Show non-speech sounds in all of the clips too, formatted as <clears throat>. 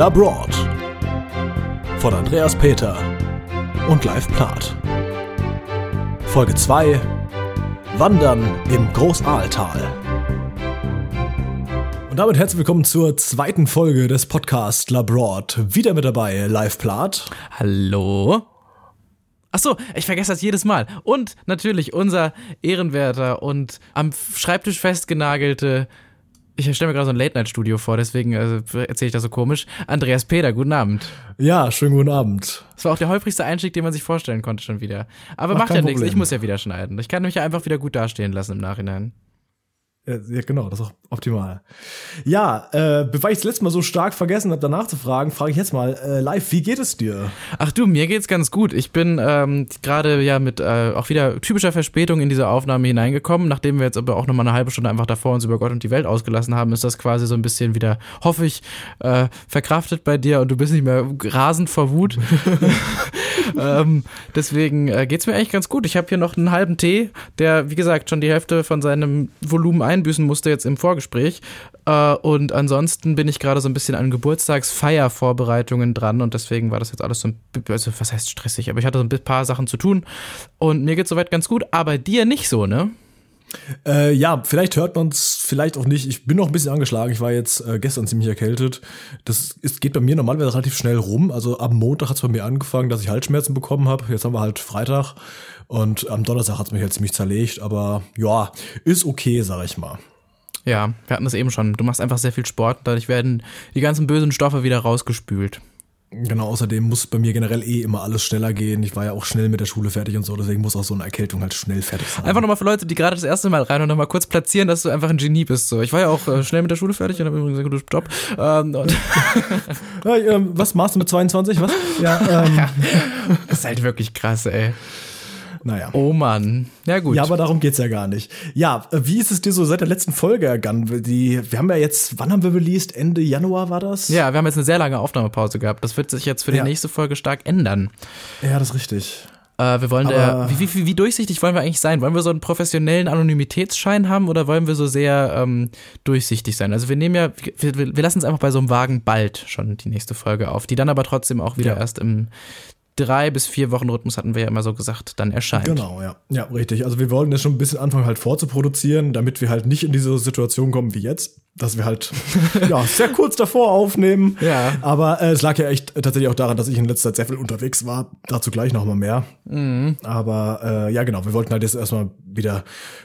Labroad von Andreas Peter und Live Plath. Folge 2 Wandern im Großaaltal. Und damit herzlich willkommen zur zweiten Folge des Podcasts Labroad. Wieder mit dabei Live Plath. Hallo. Achso, ich vergesse das jedes Mal. Und natürlich unser ehrenwerter und am Schreibtisch festgenagelte ich stelle mir gerade so ein Late-Night-Studio vor, deswegen äh, erzähle ich das so komisch. Andreas Peter, guten Abend. Ja, schönen guten Abend. Das war auch der häufigste Einstieg, den man sich vorstellen konnte schon wieder. Aber Ach, macht ja nichts, ich muss ja wieder schneiden. Ich kann mich ja einfach wieder gut dastehen lassen im Nachhinein. Ja, genau, das ist auch optimal. Ja, äh, bevor ich das letzte Mal so stark vergessen habe, danach zu fragen, frage ich jetzt mal äh, live, wie geht es dir? Ach du, mir geht's ganz gut. Ich bin ähm, gerade ja mit äh, auch wieder typischer Verspätung in diese Aufnahme hineingekommen. Nachdem wir jetzt aber auch nochmal eine halbe Stunde einfach davor uns über Gott und die Welt ausgelassen haben, ist das quasi so ein bisschen wieder, hoffe ich, äh, verkraftet bei dir und du bist nicht mehr rasend vor Wut. <laughs> ähm, deswegen äh, geht's mir eigentlich ganz gut. Ich habe hier noch einen halben Tee, der, wie gesagt, schon die Hälfte von seinem Volumen ein einbüßen musste jetzt im Vorgespräch. Äh, und ansonsten bin ich gerade so ein bisschen an Geburtstagsfeiervorbereitungen dran und deswegen war das jetzt alles so ein also was heißt stressig, aber ich hatte so ein paar Sachen zu tun und mir geht soweit ganz gut, aber dir nicht so, ne? Äh, ja, vielleicht hört man es, vielleicht auch nicht. Ich bin noch ein bisschen angeschlagen. Ich war jetzt äh, gestern ziemlich erkältet. Das ist, geht bei mir normalerweise relativ schnell rum. Also am Montag hat es bei mir angefangen, dass ich Halsschmerzen bekommen habe. Jetzt haben wir halt Freitag und am Donnerstag hat es mich halt ziemlich zerlegt. Aber ja, ist okay, sag ich mal. Ja, wir hatten das eben schon. Du machst einfach sehr viel Sport, dadurch werden die ganzen bösen Stoffe wieder rausgespült. Genau, außerdem muss bei mir generell eh immer alles schneller gehen. Ich war ja auch schnell mit der Schule fertig und so, deswegen muss auch so eine Erkältung halt schnell fertig sein. Einfach nochmal für Leute, die gerade das erste Mal rein und nochmal kurz platzieren, dass du einfach ein Genie bist. So. Ich war ja auch äh, schnell mit der Schule fertig und habe übrigens einen guten Job. Ähm, ja, <laughs> ähm, was machst du mit 22? Was? <laughs> Ja, ähm. <laughs> das ist halt wirklich krass, ey. Naja. Oh Mann. Ja, gut. Ja, aber darum geht's ja gar nicht. Ja, wie ist es dir so seit der letzten Folge ergangen? Die, wir haben ja jetzt, wann haben wir released? Ende Januar war das? Ja, wir haben jetzt eine sehr lange Aufnahmepause gehabt. Das wird sich jetzt für die ja. nächste Folge stark ändern. Ja, das ist richtig. Äh, wir wollen der, wie, wie, wie, durchsichtig wollen wir eigentlich sein? Wollen wir so einen professionellen Anonymitätsschein haben oder wollen wir so sehr ähm, durchsichtig sein? Also wir nehmen ja, wir, wir lassen es einfach bei so einem Wagen bald schon die nächste Folge auf, die dann aber trotzdem auch wieder ja. erst im drei bis vier Wochen Rhythmus hatten wir ja immer so gesagt, dann erscheint. Genau, ja. Ja, richtig. Also wir wollten das schon ein bisschen anfangen halt vorzuproduzieren, damit wir halt nicht in diese Situation kommen wie jetzt, dass wir halt ja, sehr kurz davor aufnehmen. <laughs> Ja. Aber äh, es lag ja echt tatsächlich auch daran, dass ich in letzter Zeit sehr viel unterwegs war. Dazu gleich noch mal mehr. Mhm. Aber äh, ja, genau. Wir wollten halt jetzt erstmal wieder ein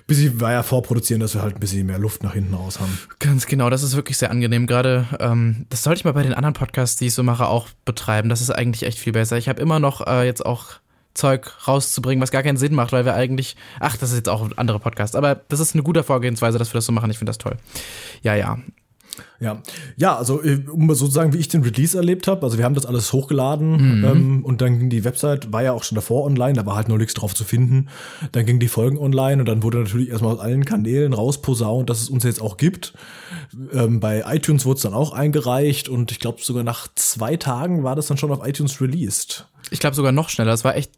bisschen weiter vorproduzieren, dass wir halt ein bisschen mehr Luft nach hinten raus haben. Ganz genau. Das ist wirklich sehr angenehm. Gerade, ähm, das sollte ich mal bei den anderen Podcasts, die ich so mache, auch betreiben. Das ist eigentlich echt viel besser. Ich habe immer noch äh, jetzt auch Zeug rauszubringen, was gar keinen Sinn macht, weil wir eigentlich, ach, das ist jetzt auch ein anderer Podcast, aber das ist eine gute Vorgehensweise, dass wir das so machen. Ich finde das toll. Ja, ja. Ja, ja, also äh, um sozusagen, wie ich den Release erlebt habe, also wir haben das alles hochgeladen mhm. ähm, und dann ging die Website, war ja auch schon davor online, da war halt noch nichts drauf zu finden. Dann ging die Folgen online und dann wurde natürlich erstmal aus allen Kanälen rausposaunt, dass es uns jetzt auch gibt. Ähm, bei iTunes wurde es dann auch eingereicht und ich glaube sogar nach zwei Tagen war das dann schon auf iTunes released. Ich glaube sogar noch schneller. Das war echt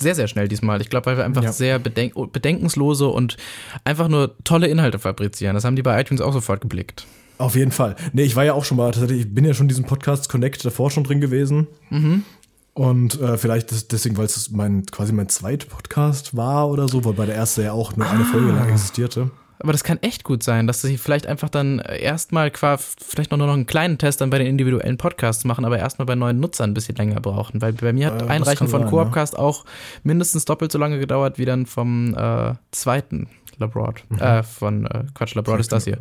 sehr, sehr schnell diesmal. Ich glaube, weil wir einfach ja. sehr bedenk bedenkenslose und einfach nur tolle Inhalte fabrizieren. Das haben die bei iTunes auch sofort geblickt. Auf jeden Fall. Nee, ich war ja auch schon mal, ich bin ja schon in diesem Podcast Connect davor schon drin gewesen. Mhm. Und äh, vielleicht das, deswegen, weil es mein quasi mein zweiter Podcast war oder so, weil bei der erste ja auch nur ah. eine Folge lang existierte. Aber das kann echt gut sein, dass sie vielleicht einfach dann erstmal vielleicht noch, noch einen kleinen Test dann bei den individuellen Podcasts machen, aber erstmal bei neuen Nutzern ein bisschen länger brauchen. Weil bei mir hat äh, Einreichen von Coopcast ja. auch mindestens doppelt so lange gedauert wie dann vom äh, zweiten Labroad. Mhm. Äh, von äh, Quatsch, Labroad ist das hier.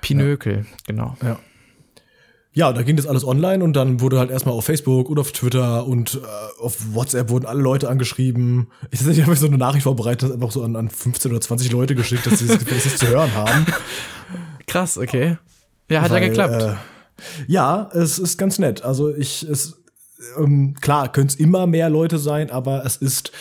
Pinökel, ja. genau. Ja. Ja, da ging das alles online und dann wurde halt erstmal auf Facebook und auf Twitter und äh, auf WhatsApp wurden alle Leute angeschrieben. Ich, ich habe so eine Nachricht vorbereitet, einfach so an, an 15 oder 20 Leute geschickt, dass sie das, das zu hören haben. <laughs> Krass, okay. Ja, hat Weil, ja geklappt. Äh, ja, es ist ganz nett. Also ich, es, ähm, klar, können es immer mehr Leute sein, aber es ist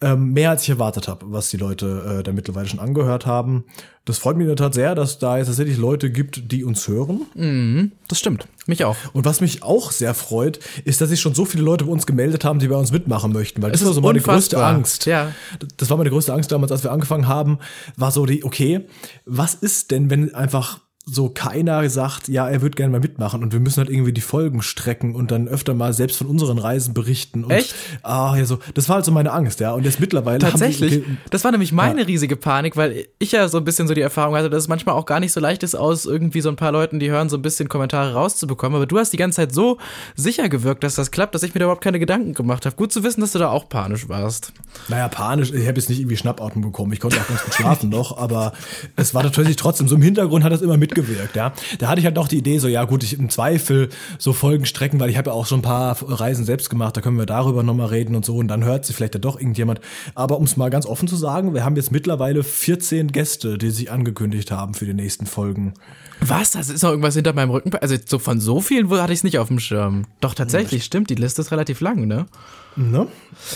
ähm, mehr als ich erwartet habe, was die Leute äh, da mittlerweile schon angehört haben. Das freut mich in der Tat sehr, dass da jetzt tatsächlich Leute gibt, die uns hören. Mhm, das stimmt. Mich auch. Und was mich auch sehr freut, ist, dass sich schon so viele Leute bei uns gemeldet haben, die bei uns mitmachen möchten. Weil das, das war so meine größte Angst. Ja. Das war meine größte Angst damals, als wir angefangen haben, war so die, okay, was ist denn, wenn einfach so keiner sagt, ja, er wird gerne mal mitmachen und wir müssen halt irgendwie die Folgen strecken und dann öfter mal selbst von unseren Reisen berichten. Und, Echt? Ah, ja, so. Das war halt so meine Angst, ja. Und jetzt mittlerweile. Tatsächlich. Haben die, das war nämlich meine ja. riesige Panik, weil ich ja so ein bisschen so die Erfahrung hatte, dass es manchmal auch gar nicht so leicht ist, aus irgendwie so ein paar Leuten, die hören, so ein bisschen Kommentare rauszubekommen. Aber du hast die ganze Zeit so sicher gewirkt, dass das klappt, dass ich mir da überhaupt keine Gedanken gemacht habe. Gut zu wissen, dass du da auch panisch warst. Naja, panisch. Ich habe jetzt nicht irgendwie Schnappatmen bekommen. Ich konnte auch ganz gut schlafen noch, aber es war natürlich trotzdem so im Hintergrund hat das immer mitgewirkt, ja. Da hatte ich halt noch die Idee, so, ja gut, ich im Zweifel so Folgen strecken, weil ich habe ja auch schon ein paar Reisen selbst gemacht, da können wir darüber nochmal reden und so und dann hört sich vielleicht ja doch irgendjemand. Aber um es mal ganz offen zu sagen, wir haben jetzt mittlerweile 14 Gäste, die sich angekündigt haben für die nächsten Folgen. Was? Das ist noch irgendwas hinter meinem Rücken? Also so von so vielen hatte ich es nicht auf dem Schirm. Doch tatsächlich, ja. stimmt, die Liste ist relativ lang, ne? Ne?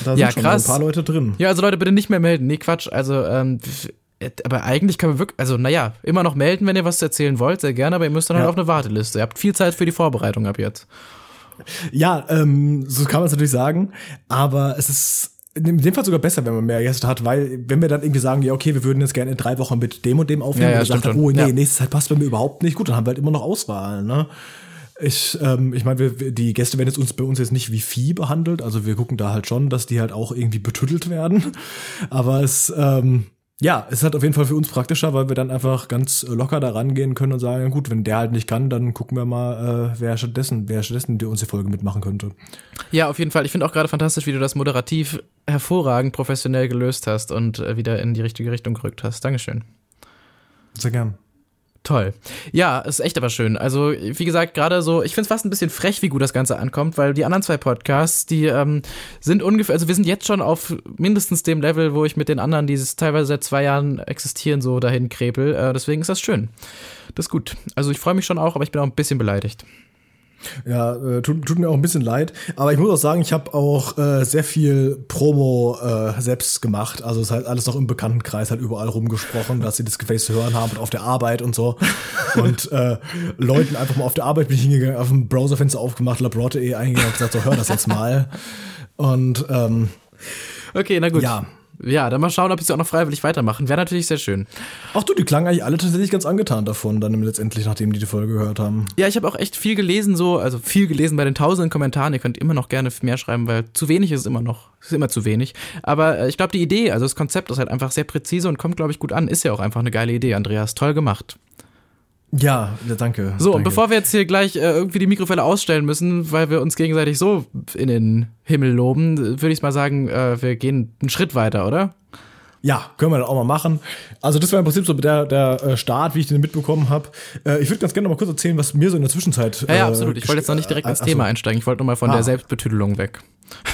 Da sind ja, schon krass. ein paar Leute drin. Ja, also Leute, bitte nicht mehr melden. Nee, Quatsch. Also, ähm, äh, aber eigentlich kann man wirklich, also naja, immer noch melden, wenn ihr was erzählen wollt, sehr gerne, aber ihr müsst dann halt ja. halt auf eine Warteliste. Ihr habt viel Zeit für die Vorbereitung ab jetzt. Ja, ähm, so kann man es natürlich sagen, aber es ist in dem Fall sogar besser, wenn man mehr Gäste hat, weil wenn wir dann irgendwie sagen, ja, okay, wir würden jetzt gerne in drei Wochen mit dem und dem aufnehmen, ja, ja, und sagt oh nee, ja. nächste Zeit passt bei mir überhaupt nicht, gut, dann haben wir halt immer noch Auswahl, ne? Ich, ähm, ich meine, die Gäste werden jetzt uns bei uns jetzt nicht wie Vieh behandelt, also wir gucken da halt schon, dass die halt auch irgendwie betüttelt werden. Aber es, ähm, ja, es ist halt auf jeden Fall für uns praktischer, weil wir dann einfach ganz locker da rangehen können und sagen, gut, wenn der halt nicht kann, dann gucken wir mal, äh, wer stattdessen, wer stattdessen die uns die Folge mitmachen könnte. Ja, auf jeden Fall. Ich finde auch gerade fantastisch, wie du das moderativ hervorragend professionell gelöst hast und äh, wieder in die richtige Richtung gerückt hast. Dankeschön. Sehr gern. Toll. Ja, ist echt aber schön. Also, wie gesagt, gerade so, ich finde es fast ein bisschen frech, wie gut das Ganze ankommt, weil die anderen zwei Podcasts, die ähm, sind ungefähr, also wir sind jetzt schon auf mindestens dem Level, wo ich mit den anderen, die teilweise seit zwei Jahren existieren, so dahin krepel. Äh, deswegen ist das schön. Das ist gut. Also ich freue mich schon auch, aber ich bin auch ein bisschen beleidigt. Ja, äh, tut, tut, mir auch ein bisschen leid. Aber ich muss auch sagen, ich habe auch äh, sehr viel Promo äh, selbst gemacht. Also es ist halt alles noch im Bekanntenkreis halt überall rumgesprochen, dass sie das Gefäß zu hören haben und auf der Arbeit und so. und äh, Leuten einfach mal auf der Arbeit bin ich hingegangen, auf dem Browserfenster aufgemacht, Labrotte.de eingegangen und gesagt, so hör das jetzt mal. Und ähm, Okay, na gut. Ja. Ja, dann mal schauen, ob sie auch noch freiwillig weitermachen. Wäre natürlich sehr schön. Ach du, die klangen eigentlich alle tatsächlich ganz angetan davon, dann letztendlich, nachdem die die Folge gehört haben. Ja, ich habe auch echt viel gelesen, so, also viel gelesen bei den tausenden Kommentaren. Ihr könnt immer noch gerne mehr schreiben, weil zu wenig ist es immer noch. Ist immer zu wenig. Aber äh, ich glaube, die Idee, also das Konzept ist halt einfach sehr präzise und kommt, glaube ich, gut an. Ist ja auch einfach eine geile Idee, Andreas. Toll gemacht. Ja, danke. So, danke. und bevor wir jetzt hier gleich äh, irgendwie die Mikrofälle ausstellen müssen, weil wir uns gegenseitig so in den Himmel loben, würde ich mal sagen, äh, wir gehen einen Schritt weiter, oder? Ja, können wir dann auch mal machen. Also das war im Prinzip so der, der äh, Start, wie ich den mitbekommen habe. Äh, ich würde ganz gerne noch mal kurz erzählen, was mir so in der Zwischenzeit. Ja, ja absolut. Ich wollte jetzt noch nicht direkt ins Thema einsteigen. Ich wollte nur mal von ah. der Selbstbetüdelung weg.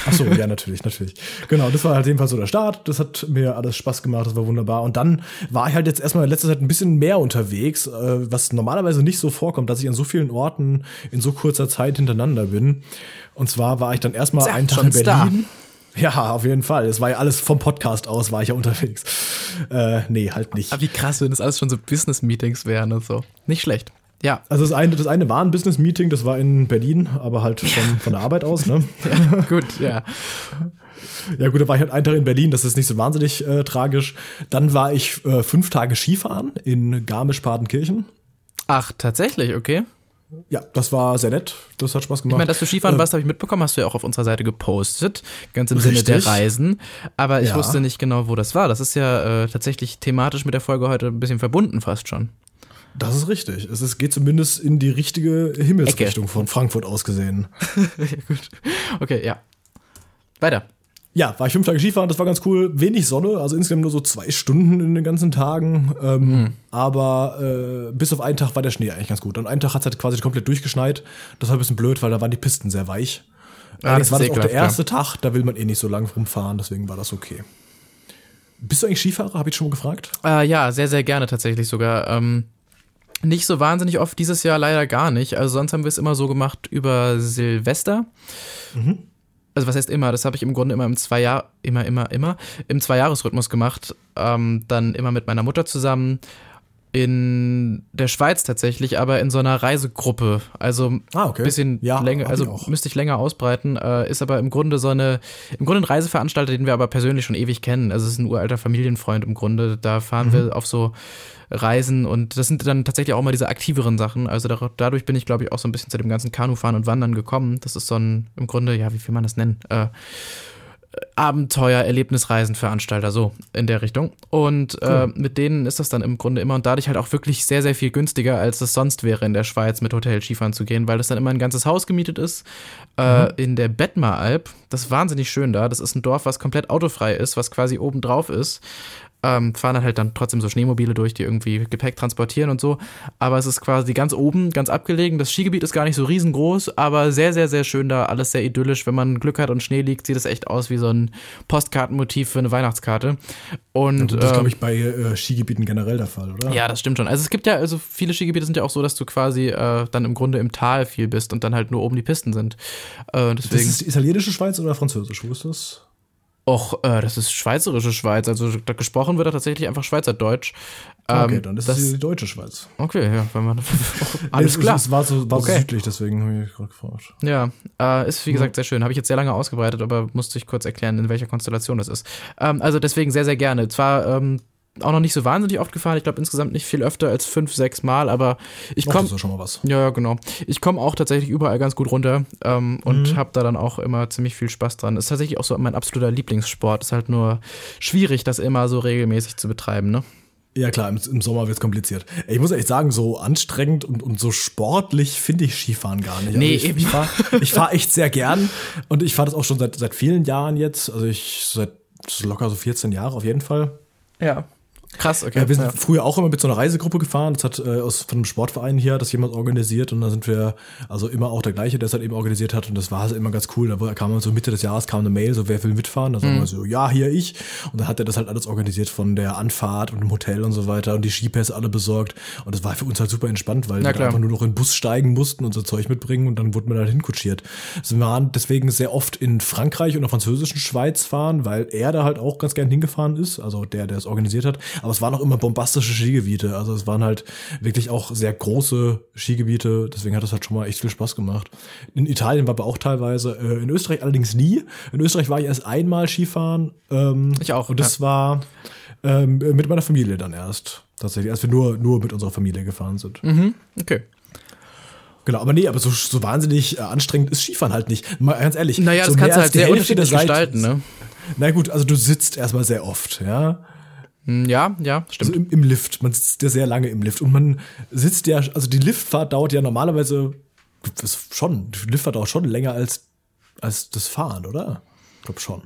Ach so, ja, <laughs> natürlich, natürlich. Genau, das war halt jedenfalls so der Start. Das hat mir alles Spaß gemacht, das war wunderbar. Und dann war ich halt jetzt erstmal in letzter Zeit ein bisschen mehr unterwegs, äh, was normalerweise nicht so vorkommt, dass ich an so vielen Orten in so kurzer Zeit hintereinander bin. Und zwar war ich dann erstmal einen Tag in Berlin. Da. Ja, auf jeden Fall. Es war ja alles vom Podcast aus, war ich ja unterwegs. Äh, nee, halt nicht. Aber wie krass, wenn das alles schon so Business-Meetings wären und so. Nicht schlecht. Ja. Also das eine, das eine war ein Business-Meeting, das war in Berlin, aber halt von, von der Arbeit aus, ne? <laughs> ja, gut, ja. Ja gut, da war ich halt einen Tag in Berlin, das ist nicht so wahnsinnig äh, tragisch. Dann war ich äh, fünf Tage Skifahren in Garmisch-Partenkirchen. Ach, tatsächlich, okay. Ja, das war sehr nett. Das hat Spaß gemacht. Ich meine, dass du Skifahren äh, warst, habe ich mitbekommen, hast du ja auch auf unserer Seite gepostet. Ganz im richtig. Sinne der Reisen. Aber ich ja. wusste nicht genau, wo das war. Das ist ja äh, tatsächlich thematisch mit der Folge heute ein bisschen verbunden fast schon. Das ist richtig. Es ist, geht zumindest in die richtige Himmelsrichtung Ecke. von Frankfurt aus gesehen. <laughs> ja, gut. Okay, ja. Weiter. Ja, war ich fünf Tage Skifahren, das war ganz cool. Wenig Sonne, also insgesamt nur so zwei Stunden in den ganzen Tagen. Ähm, mhm. Aber äh, bis auf einen Tag war der Schnee eigentlich ganz gut. Und einen Tag hat es halt quasi komplett durchgeschneit. Das war ein bisschen blöd, weil da waren die Pisten sehr weich. Ah, das war das auch der erste klar. Tag, da will man eh nicht so lang rumfahren, deswegen war das okay. Bist du eigentlich Skifahrer? Habe ich schon mal gefragt. Äh, ja, sehr, sehr gerne tatsächlich sogar. Ähm, nicht so wahnsinnig oft, dieses Jahr leider gar nicht. Also sonst haben wir es immer so gemacht über Silvester. Mhm also was heißt immer, das habe ich im Grunde immer im zwei Jahr, immer, immer, immer, im Zweijahresrhythmus gemacht. Ähm, dann immer mit meiner Mutter zusammen. In der Schweiz tatsächlich, aber in so einer Reisegruppe. Also Ah, okay. bisschen Ja, länger, also ich müsste ich länger ausbreiten, äh, ist aber im Grunde so eine, im Grunde ein Reiseveranstalter, den wir aber persönlich schon ewig kennen. Also es ist ein uralter Familienfreund im Grunde. Da fahren Mhm. wir auf so Reisen und das sind dann tatsächlich auch mal diese aktiveren Sachen. Also da, dadurch bin ich, glaube ich, auch so ein bisschen zu dem ganzen Kanufahren und Wandern gekommen. Das ist so ein, im Grunde, ja, wie will man das nennen? Äh, Abenteuer, Erlebnisreisenveranstalter, so in der Richtung. Und äh, mit denen ist das dann im Grunde immer und dadurch halt auch wirklich sehr, sehr viel günstiger, als es sonst wäre in der Schweiz mit Hotel Skifahren zu gehen, weil das dann immer ein ganzes Haus gemietet ist. Äh, in der Bettmar-Alp, das ist wahnsinnig schön da. Das ist ein Dorf, was komplett autofrei ist, was quasi oben drauf ist. Ähm, fahren dann halt dann trotzdem so Schneemobile durch, die irgendwie Gepäck transportieren und so. Aber es ist quasi ganz oben, ganz abgelegen. Das Skigebiet ist gar nicht so riesengroß, aber sehr, sehr, sehr schön da. Alles sehr idyllisch. Wenn man Glück hat und Schnee liegt, sieht es echt aus wie so ein Postkartenmotiv für eine Weihnachtskarte. Und das ist, ähm, glaube ich, bei äh, Skigebieten generell der Fall, oder? ja, das stimmt schon. Also es gibt ja, also viele Skigebiete sind ja auch so, dass du quasi äh, dann im Grunde im Tal viel bist und dann halt nur oben die Pisten sind. Äh, Das deswegen. ist die italienische Schweiz oder französisch? Wo ist das? Och, äh, das ist schweizerische Schweiz. Also da gesprochen wird da tatsächlich einfach Schweizerdeutsch. Ähm, Okay, dann ist das, es die deutsche Schweiz. Okay, ja, wenn man. <laughs> <laughs> alles es, klar. Es war so, war Okay. so südlich, deswegen habe ich gerade gefragt. Ja, äh, ist wie gesagt sehr schön. Habe ich jetzt sehr lange ausgebreitet, aber musste ich kurz erklären, in welcher Konstellation das ist. Ähm, also deswegen sehr, sehr gerne. Zwar ähm, auch noch nicht so wahnsinnig oft gefahren. Ich glaube insgesamt nicht viel öfter als fünf, sechs Mal, aber ich komme. schon mal was. Ja, ja, genau. Ich komme auch tatsächlich überall ganz gut runter ähm, und habe da dann auch immer ziemlich viel Spaß dran. Ist tatsächlich auch so mein absoluter Lieblingssport. Ist halt nur schwierig, das immer so regelmäßig zu betreiben, ne? Ja klar, im, im Sommer wird es kompliziert. Ich muss echt sagen, so anstrengend und, und so sportlich finde ich Skifahren gar nicht. Also Nee, ich, eben. ich fahre ich fahr <laughs> echt sehr gern und ich fahre das auch schon seit, seit vielen Jahren jetzt. Also ich seit locker so 14 Jahre auf jeden Fall. Ja. Krass, okay. Ja, wir sind ja. früher auch immer mit so einer Reisegruppe gefahren. Das hat äh, aus von einem Sportverein hier, das jemand organisiert und da sind wir also immer auch der gleiche, der es halt eben organisiert hat und das war also immer ganz cool. Da kam man so Mitte des Jahres kam eine Mail, so wer will mitfahren? Da sagen wir so, ja hier ich und dann hat er das halt alles organisiert von der Anfahrt und dem Hotel und so weiter und die Skipässe alle besorgt und das war für uns halt super entspannt, weil wir einfach nur noch in den Bus steigen mussten und so Zeug mitbringen und dann wurde man halt hinkutschiert. Also wir waren deswegen sehr oft in Frankreich und der französischen Schweiz fahren, weil er da halt auch ganz gern hingefahren ist, also der, der es organisiert hat. Aber es waren auch immer bombastische Skigebiete. Also es waren halt wirklich auch sehr große Skigebiete. Deswegen hat es halt schon mal echt viel Spaß gemacht. In Italien war aber auch teilweise, äh, in Österreich allerdings nie. In Österreich war ich erst einmal Skifahren. Ähm, Ich auch, Und das war ähm, mit meiner Familie dann erst. Tatsächlich, als wir nur, nur mit unserer Familie gefahren sind. Mhm, okay. Genau, aber nee, aber so, so wahnsinnig äh, anstrengend ist Skifahren halt nicht. Mal ganz ehrlich. Naja, so das kannst du halt sehr Hälfte unterschiedlich gestalten, ne? Na gut, also du sitzt erstmal sehr oft, ja. Hm, Ja, ja, Also stimmt. im, im Lift. Man sitzt ja sehr lange im Lift. Und man sitzt ja, also die Liftfahrt dauert ja normalerweise schon, die Liftfahrt dauert schon länger als, als das Fahren, oder? Ich glaube schon.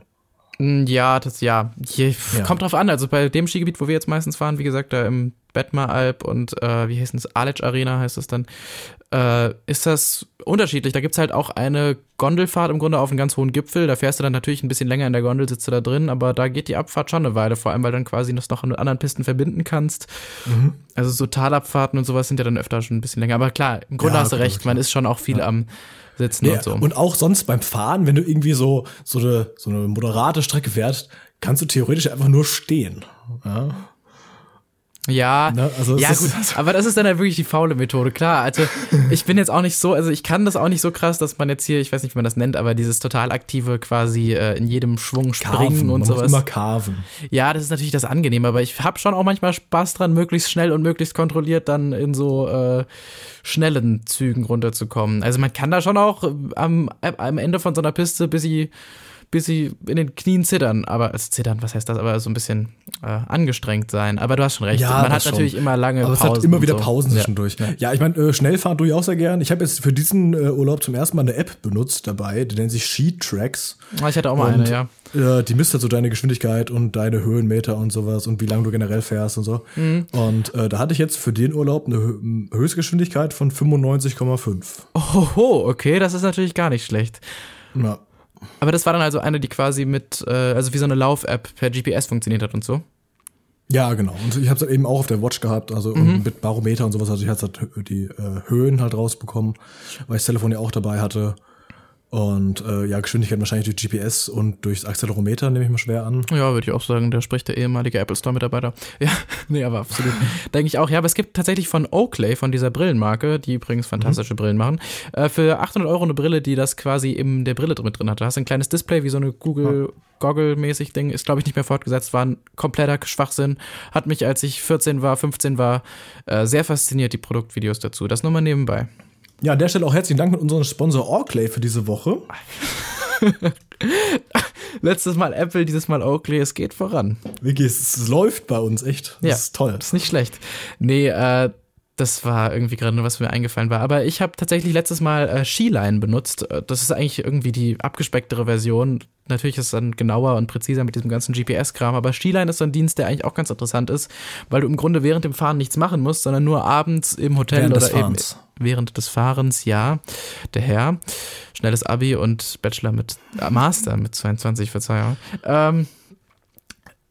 Hm, Ja, das ja. Hier, Ja. Kommt drauf an. Also bei dem Skigebiet, wo wir jetzt meistens fahren, wie gesagt, da im Bettmar-Alp und äh, wie heißt es, Aletsch Arena heißt es dann, äh, ist das unterschiedlich. Da gibt's halt auch eine Gondelfahrt im Grunde auf einen ganz hohen Gipfel. Da fährst du dann natürlich ein bisschen länger in der Gondel, sitzt du da drin, aber da geht die Abfahrt schon eine Weile, vor allem weil du dann quasi das noch mit anderen Pisten verbinden kannst. Mhm. Also so Talabfahrten und sowas sind ja dann öfter schon ein bisschen länger. Aber klar, im Grunde Ja, hast du recht, man ist schon auch viel am Sitzen Ja, und so. Und auch sonst beim Fahren, wenn du irgendwie so, so eine, so eine moderate Strecke fährst, kannst du theoretisch einfach nur stehen. Ja. Ja, Ne, also ja gut, <laughs> aber das ist dann halt wirklich die faule Methode. Klar, also ich bin jetzt auch nicht so, also ich kann das auch nicht so krass, dass man jetzt hier, ich weiß nicht, wie man das nennt, aber dieses total aktive quasi äh, in jedem Schwung springen Carven, und man muss sowas. immer carven. Ja, das ist natürlich das Angenehme, aber ich habe schon auch manchmal Spaß dran, möglichst schnell und möglichst kontrolliert dann in so äh, schnellen Zügen runterzukommen. Also man kann da schon auch äh, am, am Ende von so einer Piste bis sie bis sie in den Knien zittern, aber es zittern, was heißt das, aber so ein bisschen äh, angestrengt sein. Aber du hast schon recht. Ja, man hat schon. natürlich immer lange Aber Pausen. es hat immer wieder so. Pausen Ja. zwischendurch. Ja, ich meine, äh, Schnellfahren tue ich auch sehr gern. Ich habe jetzt für diesen äh, Urlaub zum ersten Mal eine App benutzt dabei, die nennt sich Sheet Tracks. Ah, Ich hatte auch mal Und, eine, ja. Äh, die misst halt so deine Geschwindigkeit und deine Höhenmeter und sowas und wie lange du generell fährst und so. Mhm. Und äh, da hatte ich jetzt für den Urlaub eine Hö Höchstgeschwindigkeit von 95,5. Oho, okay, das ist natürlich gar nicht schlecht. Ja. Aber das war dann also eine, die quasi mit, äh, also wie so eine Lauf-App per GPS funktioniert hat und so. Ja, genau. Und ich habe es halt eben auch auf der Watch gehabt, also Mhm. mit Barometer und sowas. Also ich hatte halt die äh, Höhen halt rausbekommen, weil ich das Telefon ja auch dabei hatte. Und äh, ja, Geschwindigkeit wahrscheinlich durch GPS und durchs Accelerometer, nehme ich mal schwer an. Ja, würde ich auch sagen, da spricht der ehemalige Apple Store-Mitarbeiter. <laughs> Ja, nee, aber absolut. Denke ich auch. Ja, aber es gibt tatsächlich von Oakley, von dieser Brillenmarke, die übrigens fantastische mhm. Brillen machen, äh, für 800 Euro eine Brille, die das quasi in der Brille mit drin hat. Du hast ein kleines Display, wie so eine Google Goggle-mäßig Ding, ist glaube ich nicht mehr fortgesetzt, war ein kompletter Schwachsinn. Hat mich, als ich 14 war, 15 war, äh, sehr fasziniert, die Produktvideos dazu. Das nur mal nebenbei. Ja, an der Stelle auch herzlichen Dank mit unserem Sponsor Orkley für diese Woche. <laughs> Letztes Mal Apple, dieses Mal Oakley, es geht voran. Wirklich, es läuft bei uns echt. Das ja, ist toll. Das ist nicht schlecht. Nee, äh, das war irgendwie gerade nur, was mir eingefallen war. Aber ich habe tatsächlich letztes Mal äh, Skiline benutzt. Äh, das ist eigentlich irgendwie die abgespecktere Version. Natürlich ist es dann genauer und präziser mit diesem ganzen GPS-Kram, aber Skiline ist so ein Dienst, der eigentlich auch ganz interessant ist, weil du im Grunde während dem Fahren nichts machen musst, sondern nur abends im Hotel während oder eben während des Fahrens, ja, der Herr. Schnelles Abi und Bachelor mit, äh, Master mit 22, Verzeihung. Ähm,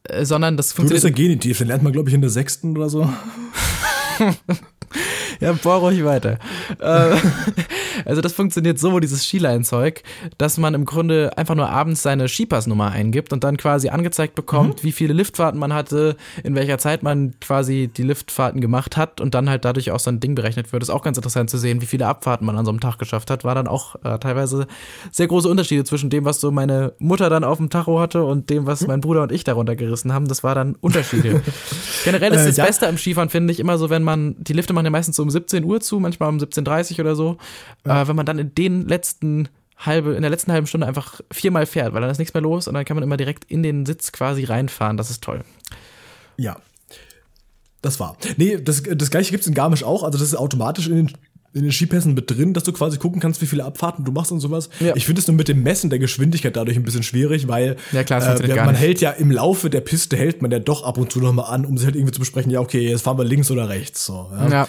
äh, sondern das funktioniert. Du, das ist ja Genitiv, den lernt man, glaube ich, in der sechsten oder so. <laughs> <laughs> ja, bohr ruhig weiter. Äh, <laughs> also das funktioniert so, dieses Skiline-Zeug, dass man im Grunde einfach nur abends seine Skipassnummer eingibt und dann quasi angezeigt bekommt, mhm. wie viele Liftfahrten man hatte, in welcher Zeit man quasi die Liftfahrten gemacht hat und dann halt dadurch auch so ein Ding berechnet wird. Ist auch ganz interessant zu sehen, wie viele Abfahrten man an so einem Tag geschafft hat. War dann auch äh, teilweise sehr große Unterschiede zwischen dem, was so meine Mutter dann auf dem Tacho hatte und dem, was mein Bruder und ich darunter gerissen haben. Das war dann Unterschiede. <laughs> Generell ist äh, das ja. Beste am Skifahren, finde ich, immer so, wenn man, die Lifte machen ja meistens so um 17 Uhr zu, manchmal um 17.30 Uhr oder so. Ja. Äh, wenn man dann in den letzten halbe, in der letzten halben Stunde einfach viermal fährt, weil dann ist nichts mehr los und dann kann man immer direkt in den Sitz quasi reinfahren. Das ist toll. Ja. Das war. Nee, das, das gleiche gibt es in Garmisch auch. Also das ist automatisch in den in den Skipässen mit drin, dass du quasi gucken kannst, wie viele Abfahrten du machst und sowas. Ja. Ich finde es nur mit dem Messen der Geschwindigkeit dadurch ein bisschen schwierig, weil ja, klar, äh, man hält ja im Laufe der Piste hält man ja doch ab und zu nochmal an, um sich halt irgendwie zu besprechen, ja, okay, jetzt fahren wir links oder rechts. So, ja. ja.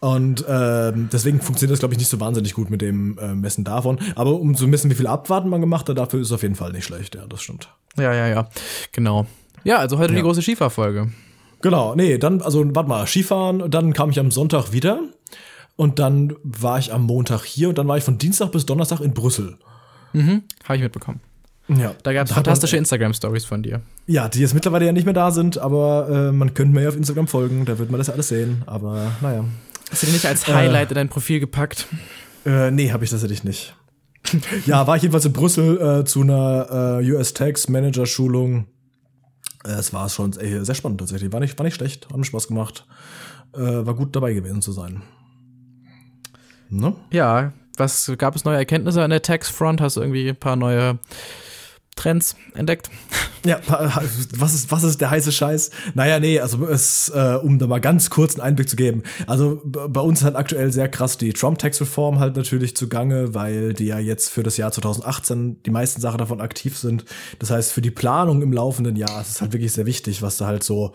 Und äh, deswegen funktioniert das, glaube ich, nicht so wahnsinnig gut mit dem äh, Messen davon. Aber um zu messen, wie viel Abwarten man gemacht hat, dafür ist es auf jeden Fall nicht schlecht. Ja, das stimmt. Ja, ja, ja. Genau. Ja, also heute ja. die große Skifahrfolge. Genau, nee, dann, also warte mal, Skifahren, dann kam ich am Sonntag wieder und dann war ich am Montag hier und dann war ich von Dienstag bis Donnerstag in Brüssel. Mhm, habe ich mitbekommen. Ja. Da gab es fantastische Instagram-Stories von dir. Ja, die jetzt mittlerweile ja nicht mehr da sind, aber äh, man könnte mir ja auf Instagram folgen, da wird man das ja alles sehen. Aber naja. Hast du die nicht als Highlight äh, in dein Profil gepackt? Äh, nee, habe ich tatsächlich nicht. <laughs> ja, war ich jedenfalls in Brüssel äh, zu einer äh, US Tax Manager Schulung. Äh, es war schon ey, sehr spannend tatsächlich. War nicht, war nicht schlecht, hat mir Spaß gemacht. Äh, war gut dabei gewesen zu sein. Ne? Ja, was gab es neue Erkenntnisse an der Tax-Front? Hast du irgendwie ein paar neue Trends entdeckt? Ja, was ist, was ist der heiße Scheiß? Naja, nee, also es, äh, um da mal ganz kurz einen Einblick zu geben. Also bei uns hat aktuell sehr krass die Trump-Tax-Reform halt natürlich zugange, weil die ja jetzt für das Jahr 2018 die meisten Sachen davon aktiv sind. Das heißt, für die Planung im laufenden Jahr ist es halt wirklich sehr wichtig, was da halt so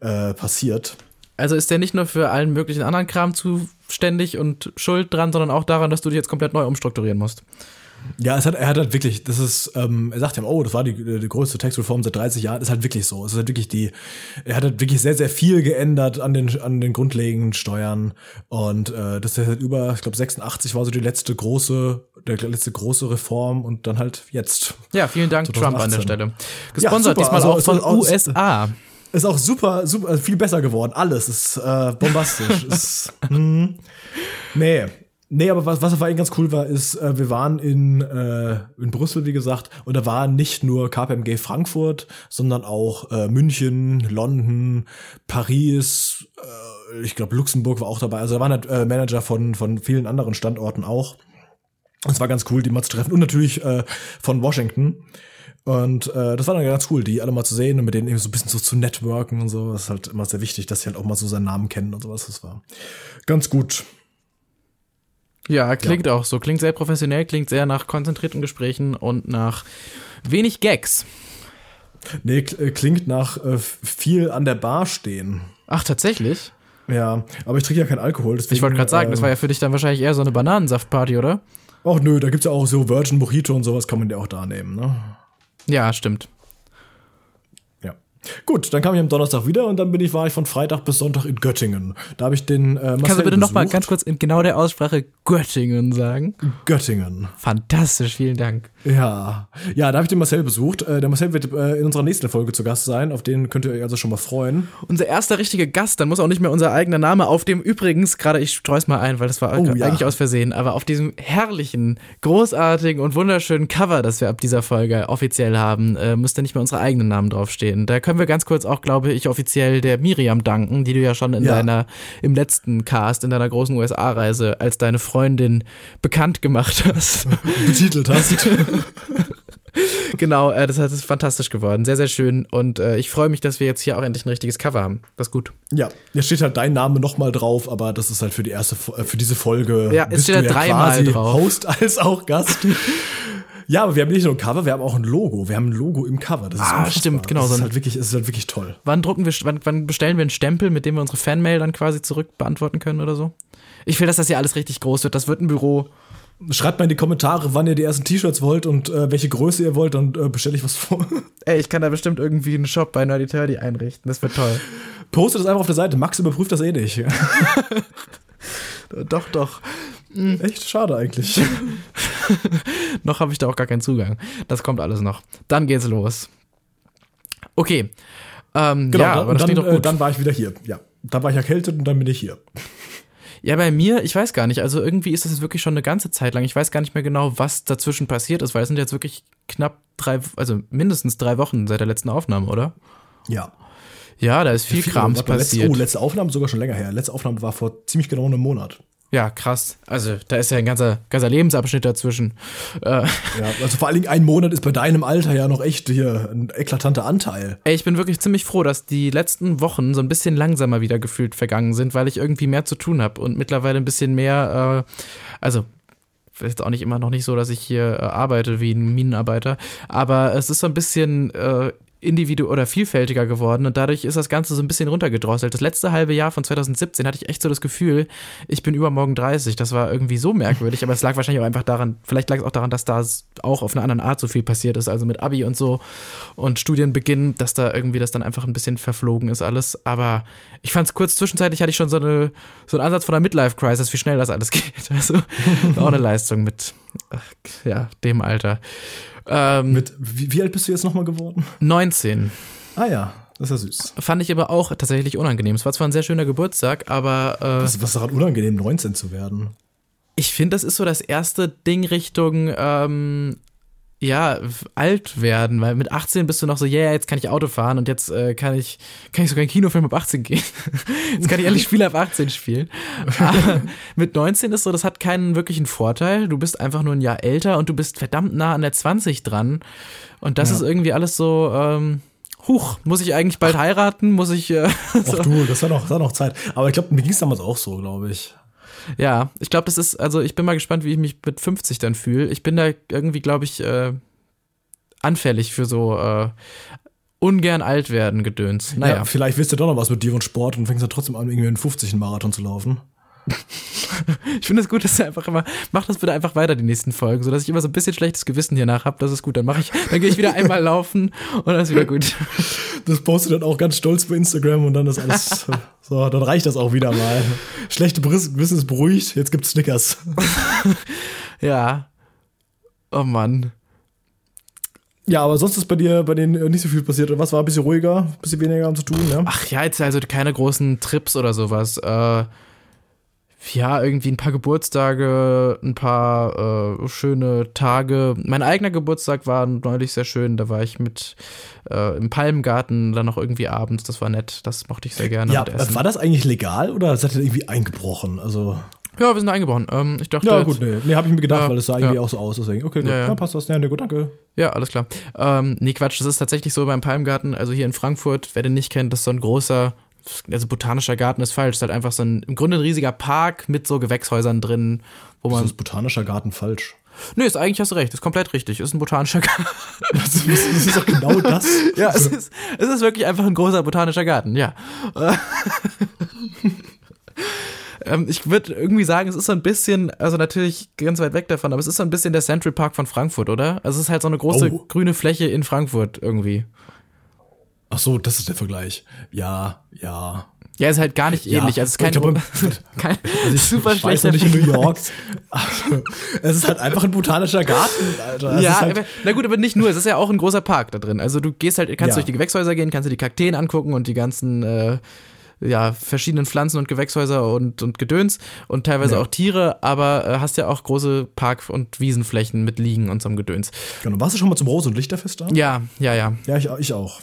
äh, passiert. Also ist der nicht nur für allen möglichen anderen Kram zuständig und schuld dran, sondern auch daran, dass du dich jetzt komplett neu umstrukturieren musst. Ja, es hat, er hat halt wirklich, das ist, ähm, er sagt ja, oh, das war die, die größte Textreform seit 30 Jahren, das ist halt wirklich so. Es ist halt wirklich die, er hat halt wirklich sehr, sehr viel geändert an den, an den grundlegenden Steuern. Und äh, das ist halt über, ich glaube, 86 war so die letzte große, der letzte große Reform und dann halt jetzt. Ja, vielen Dank, 2018. Trump an der Stelle. Gesponsert ja, diesmal also, auch von also, USA. Ist auch super, super, also viel besser geworden. Alles ist äh, bombastisch. <laughs> ist, mm, nee. Nee, aber was, was auf jeden ganz cool war, ist, äh, wir waren in, äh, in Brüssel, wie gesagt, und da war nicht nur KPMG Frankfurt, sondern auch äh, München, London, Paris, äh, ich glaube Luxemburg war auch dabei. Also da waren halt äh, Manager von, von vielen anderen Standorten auch. Es war ganz cool, die mal zu treffen. Und natürlich äh, von Washington. Und äh, das war dann ganz cool, die alle mal zu sehen und mit denen eben so ein bisschen so zu networken und so. Das ist halt immer sehr wichtig, dass sie halt auch mal so seinen Namen kennen und sowas. Das war ganz gut. Ja, klingt ja. auch so. Klingt sehr professionell, klingt sehr nach konzentrierten Gesprächen und nach wenig Gags. Nee, äh, klingt nach äh, viel an der Bar stehen. Ach, tatsächlich? Ja, aber ich trinke ja keinen Alkohol. Deswegen, ich wollte gerade sagen, äh, das war ja für dich dann wahrscheinlich eher so eine Bananensaftparty, oder? Ach nö, da gibt's ja auch so Virgin Mojito und sowas kann man ja auch da nehmen, ne? Ja, stimmt. Ja. Gut, dann kam ich am Donnerstag wieder und dann bin ich, war ich von Freitag bis Sonntag in Göttingen. Da habe ich den äh, Marcel Kannst du bitte nochmal ganz kurz in genau der Aussprache Göttingen sagen? Göttingen. Fantastisch, vielen Dank. Ja, ja, da habe ich den Marcel besucht. Äh, der Marcel wird äh, in unserer nächsten Folge zu Gast sein. Auf den könnt ihr euch also schon mal freuen. Unser erster richtige Gast, dann muss auch nicht mehr unser eigener Name auf dem übrigens, gerade ich streus mal ein, weil das war Oh, eigentlich ja. aus Versehen, aber auf diesem herrlichen, großartigen und wunderschönen Cover, das wir ab dieser Folge offiziell haben, äh, müsste nicht mehr unsere eigenen Namen draufstehen. Da können wir ganz kurz auch, glaube ich, offiziell der Miriam danken, die du ja schon in Ja. deiner, im letzten Cast, in deiner großen USA-Reise als deine Freundin bekannt gemacht hast. <laughs> Betitelt hast. <laughs> <laughs> genau, äh, das ist fantastisch geworden. Sehr, sehr schön. Und äh, ich freue mich, dass wir jetzt hier auch endlich ein richtiges Cover haben. Das ist gut. ja, jetzt steht halt dein Name nochmal drauf, aber das ist halt für die erste, äh, für diese Folge. Ja, es steht halt dreimal quasi drauf. Host <laughs> als auch Gast. ja, aber wir haben nicht nur ein Cover, wir haben auch ein Logo. Wir haben ein Logo im Cover. Das ist Ah, unfassbar. stimmt, genau, Das ist halt wirklich, das ist halt wirklich toll. Wann drucken wir, wann, wann bestellen wir einen Stempel, mit dem wir unsere Fanmail dann quasi zurück beantworten können oder so? Ich will, dass das hier alles richtig groß wird. Das wird ein Büro. Schreibt mal in die Kommentare, wann ihr die ersten T-Shirts wollt und äh, welche Größe ihr wollt, dann äh, bestelle ich was vor. <laughs> Ey, ich kann da bestimmt irgendwie einen Shop bei Nerdy Turdy einrichten. Das wird toll. Postet das einfach auf der Seite. Max überprüft das eh nicht. <laughs> doch, doch. Echt schade eigentlich. <laughs> Noch habe ich da auch gar keinen Zugang. Das kommt alles noch. Dann geht's los. Okay. Ähm, Genau, ja, dann, dann, äh, dann war ich wieder hier. Ja, dann war ich erkältet und dann bin ich hier. Ja, bei mir, ich weiß gar nicht. Also irgendwie ist das jetzt wirklich schon eine ganze Zeit lang. Ich weiß gar nicht mehr genau, was dazwischen passiert ist, weil es sind jetzt wirklich knapp drei, also mindestens drei Wochen seit der letzten Aufnahme, oder? Ja. Ja, da ist viel Krams Warte mal, letzte, passiert. oh, letzte Aufnahme sogar schon länger her. Letzte Aufnahme war vor ziemlich genau einem Monat. Ja, krass. Also, da ist ja ein ganzer, ganzer Lebensabschnitt dazwischen. Äh, Ja, also vor allen Dingen ein Monat ist bei deinem Alter ja noch echt hier ein eklatanter Anteil. ey, ich bin wirklich ziemlich froh, dass die letzten Wochen so ein bisschen langsamer wieder gefühlt vergangen sind, weil ich irgendwie mehr zu tun habe und mittlerweile ein bisschen mehr, äh, also ist jetzt auch nicht immer noch nicht so, dass ich hier äh, arbeite wie ein Minenarbeiter, aber es ist so ein bisschen äh, individu oder vielfältiger geworden und dadurch ist das Ganze so ein bisschen runtergedrosselt. Das letzte halbe Jahr von 2017 hatte ich echt so das Gefühl, ich bin übermorgen 30. Das war irgendwie so merkwürdig, aber es lag wahrscheinlich auch einfach daran, vielleicht lag es auch daran, dass da auch auf eine andere Art so viel passiert ist, also mit Abi und so und Studienbeginn, dass da irgendwie das dann einfach ein bisschen verflogen ist alles. Aber ich fand es kurz zwischenzeitlich hatte ich schon so, eine, so einen Ansatz von einer Midlife-Crisis, wie schnell das alles <laughs> geht. Also auch eine Leistung mit ach, ja, dem Alter. Ähm, Mit, wie, wie alt bist du jetzt nochmal geworden? 19. Ah ja, das ist ja süß. Fand ich aber auch tatsächlich unangenehm. Es war zwar ein sehr schöner Geburtstag, aber äh, Was, was ist daran unangenehm, 19 zu werden? ich finde, das ist so das erste Ding Richtung, ähm, ja, alt werden, weil mit 18 bist du noch so, ja, yeah, jetzt kann ich Auto fahren und jetzt äh, kann ich, kann ich sogar in Kinofilm ab 18 gehen. <laughs> jetzt kann ich endlich Spiele ab 18 spielen. Aber <laughs> mit 19 ist so, das hat keinen wirklichen Vorteil. Du bist einfach nur ein Jahr älter und du bist verdammt nah an der 20 dran. Und das Ja. ist irgendwie alles so, ähm, Huch, muss ich eigentlich bald heiraten? Muss ich, äh, <laughs> Ach du, das war noch, das war noch Zeit. Aber ich glaube, mir ging es damals auch so, glaube ich. Ja, ich glaube, das ist, also ich bin mal gespannt, wie ich mich mit 50 dann fühle. Ich bin da irgendwie, glaube ich, äh, anfällig für so äh, ungern alt werden Gedöns. Naja, Ja, vielleicht willst du doch noch was mit dir und Sport und fängst dann trotzdem an, irgendwie in 50 einen Marathon zu laufen. <laughs> ich finde es gut, dass du einfach immer, mach das bitte einfach weiter, die nächsten Folgen, sodass ich immer so ein bisschen schlechtes Gewissen hier nach habe. Das ist gut, dann mache ich, dann gehe ich wieder einmal laufen und dann ist wieder gut. <laughs> Das postet dann auch ganz stolz bei Instagram und dann ist alles, <laughs> so, dann reicht das auch wieder mal. Schlechte Gewissen ist beruhigt, jetzt gibt's Snickers. Ja. Oh Mann. Ja, aber sonst ist bei dir, bei denen äh, nicht so viel passiert. Was war ein bisschen ruhiger, ein bisschen weniger zu tun, ne? Ach ja, jetzt also keine großen Trips oder sowas. Äh, ja, irgendwie ein paar Geburtstage, ein paar äh, schöne Tage. Mein eigener Geburtstag war neulich sehr schön. Da war ich mit äh, im Palmgarten dann noch irgendwie abends. Das war nett. Das mochte ich sehr gerne. Ja, war das eigentlich legal oder seid ihr irgendwie eingebrochen? Also, ja, wir sind eingebaut. Ähm, ich dachte, ja, gut, nee, nee habe ich mir gedacht, Ja, weil es sah irgendwie ja. auch so aus. Deswegen, okay, gut, Ja, ja. passt das. Ja, nee, gut, danke. Ja, alles klar. Ähm, nee, Quatsch, das ist tatsächlich so beim Palmgarten, also hier in Frankfurt, wer den nicht kennt, das ist so ein großer, also botanischer Garten ist falsch, ist halt einfach so ein, im Grunde ein riesiger Park mit so Gewächshäusern drin, wo Das man, ist botanischer Garten falsch. nö, ist eigentlich hast du recht, ist komplett richtig, ist ein botanischer Garten. <laughs> Das, das, das ist doch genau das. <laughs> ja, es ist, es ist wirklich einfach ein großer botanischer Garten, ja. <laughs> Ähm, ich würde irgendwie sagen, es ist so ein bisschen, also natürlich ganz weit weg davon, aber es ist so ein bisschen der Central Park von Frankfurt, oder? Also es ist halt so eine große Oh. grüne Fläche in Frankfurt irgendwie. Ach so, das ist der Vergleich. Ja, ja. Ja, ist halt gar nicht Ja, ähnlich. Also es ist <laughs> <laughs> kein, ich glaube, kein Also ich, super ich weiß nicht in New. York. Also, <laughs> es ist halt einfach ein botanischer Garten, Alter. Es ja, halt, aber, na gut, aber nicht nur. Es ist ja auch ein großer Park da drin. Also du gehst halt, kannst Ja. durch die Gewächshäuser gehen, kannst dir die Kakteen angucken und die ganzen äh, ja, verschiedenen Pflanzen und Gewächshäuser und, und Gedöns und teilweise Ja. auch Tiere, aber äh, hast ja auch große Park- und Wiesenflächen mit Liegen und so einem Gedöns. genau. Warst du schon mal zum Rose- und Lichterfest da? Ja, ja, ja. Ja, ich, ich auch.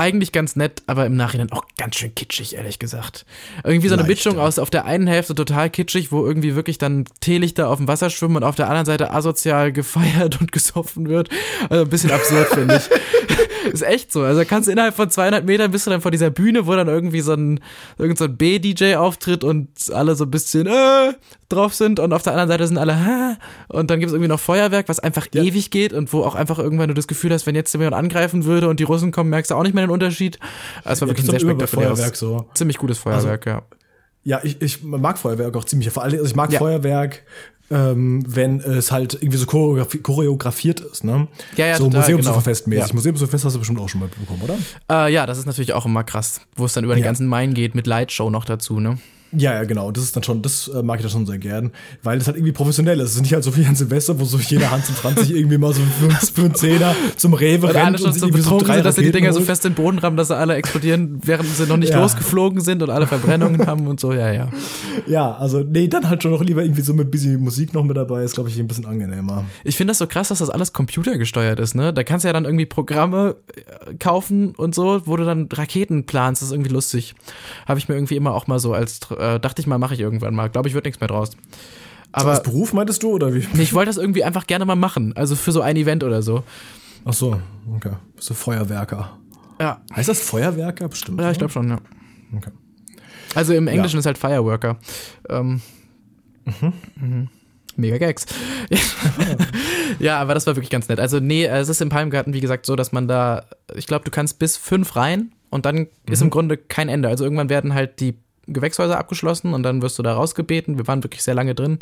Eigentlich ganz nett, aber im Nachhinein auch ganz schön kitschig, ehrlich gesagt. Irgendwie so eine Mischung aus auf der einen Hälfte total kitschig, wo irgendwie wirklich dann Teelichter auf dem Wasser schwimmen und auf der anderen Seite asozial <laughs> gefeiert und gesoffen wird. Also ein bisschen absurd, <laughs> finde ich. Ist echt so. Also kannst du innerhalb von 200 Metern bist du dann vor dieser Bühne, wo dann irgendwie so ein, irgend so ein B-DJ auftritt und alle so ein bisschen äh, drauf sind und auf der anderen Seite sind alle Hä? und dann gibt es irgendwie noch Feuerwerk, was einfach Ja. ewig geht und wo auch einfach irgendwann du das Gefühl hast, wenn jetzt jemand angreifen würde und die Russen kommen, merkst du auch nicht mehr den Unterschied. Es war wirklich ein sehr spektakuläres, Feuerwerk so. ziemlich gutes Feuerwerk, ja. Ja, ich, ich mag Feuerwerk auch ziemlich. Vor allem, also ich mag Ja. Feuerwerk, ähm, wenn es halt irgendwie so choreografi choreografiert ist, ne? Ja, ja, so total, Museumsuferfest-mäßig. genau. Museumsuferfest hast du bestimmt auch schon mal bekommen, oder? Äh, ja, das ist natürlich auch immer krass, wo es dann über den ganzen Main geht mit Lightshow noch dazu, ne? Ja, ja, genau. Das ist dann schon, das äh, mag ich dann schon sehr gern, weil das halt irgendwie professionell ist. Es ist nicht halt so wie an Silvester, wo so jeder Hans und Franz sich irgendwie mal so für, einen- Zehner zum Rewe Weil alle rennt schon und so betrunken drei sind, dass sie die Dinger so holt. fest in den Boden rammen, dass sie alle explodieren, während sie noch nicht Ja. losgeflogen sind und alle Verbrennungen haben und so, ja, ja. Ja, also nee, dann halt schon noch lieber irgendwie so mit bisschen Musik noch mit dabei, ist glaube ich ein bisschen angenehmer. Ich finde das so krass, dass das alles computergesteuert ist, ne? Da kannst du ja dann irgendwie Programme äh, kaufen und so, wo du dann Raketen planst. Das ist irgendwie lustig. Habe ich mir irgendwie immer auch mal so als, äh, dachte ich mal, mache ich irgendwann mal. Glaube ich, wird nichts mehr draus. Aber Als Beruf meintest du oder wie? ich wollte das irgendwie einfach gerne mal machen. Also für so ein Event oder so. Ach so, okay. Bist du Feuerwerker? Ja, Heißt das Feuerwerker bestimmt? ja ich glaube schon, ja. Okay. Also im Englischen ist halt Fireworker. Ähm, mhm. Mega Gags. <laughs> ja, aber das war wirklich ganz nett. Also, nee, es ist im Palmgarten, wie gesagt, so, dass man da, ich glaube, du kannst bis fünf rein und dann ist im Grunde kein Ende. Also irgendwann werden halt die Gewächshäuser abgeschlossen und dann wirst du da rausgebeten. Wir waren wirklich sehr lange drin.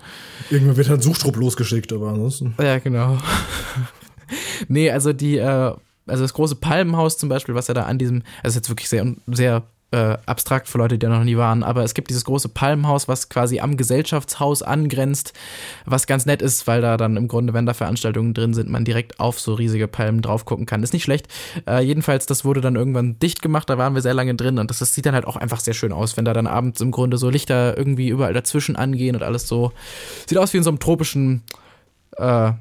Irgendwann wird halt ein Suchtrupp losgeschickt, aber ansonsten. Ja, genau. <laughs> nee, also die, äh, also das große Palmenhaus zum Beispiel, was ja da an diesem, also ist jetzt wirklich sehr, sehr äh, abstrakt für Leute, die da noch nie waren, aber es gibt dieses große Palmenhaus, was quasi am Gesellschaftshaus angrenzt, was ganz nett ist, weil da dann im Grunde, wenn da Veranstaltungen drin sind, man direkt auf so riesige Palmen drauf gucken kann. Ist nicht schlecht. Äh, jedenfalls, das wurde dann irgendwann dicht gemacht, da waren wir sehr lange drin und das, das sieht dann halt auch einfach sehr schön aus, wenn da dann abends im Grunde so Lichter irgendwie überall dazwischen angehen und alles so. Sieht aus wie in so einem tropischen äh,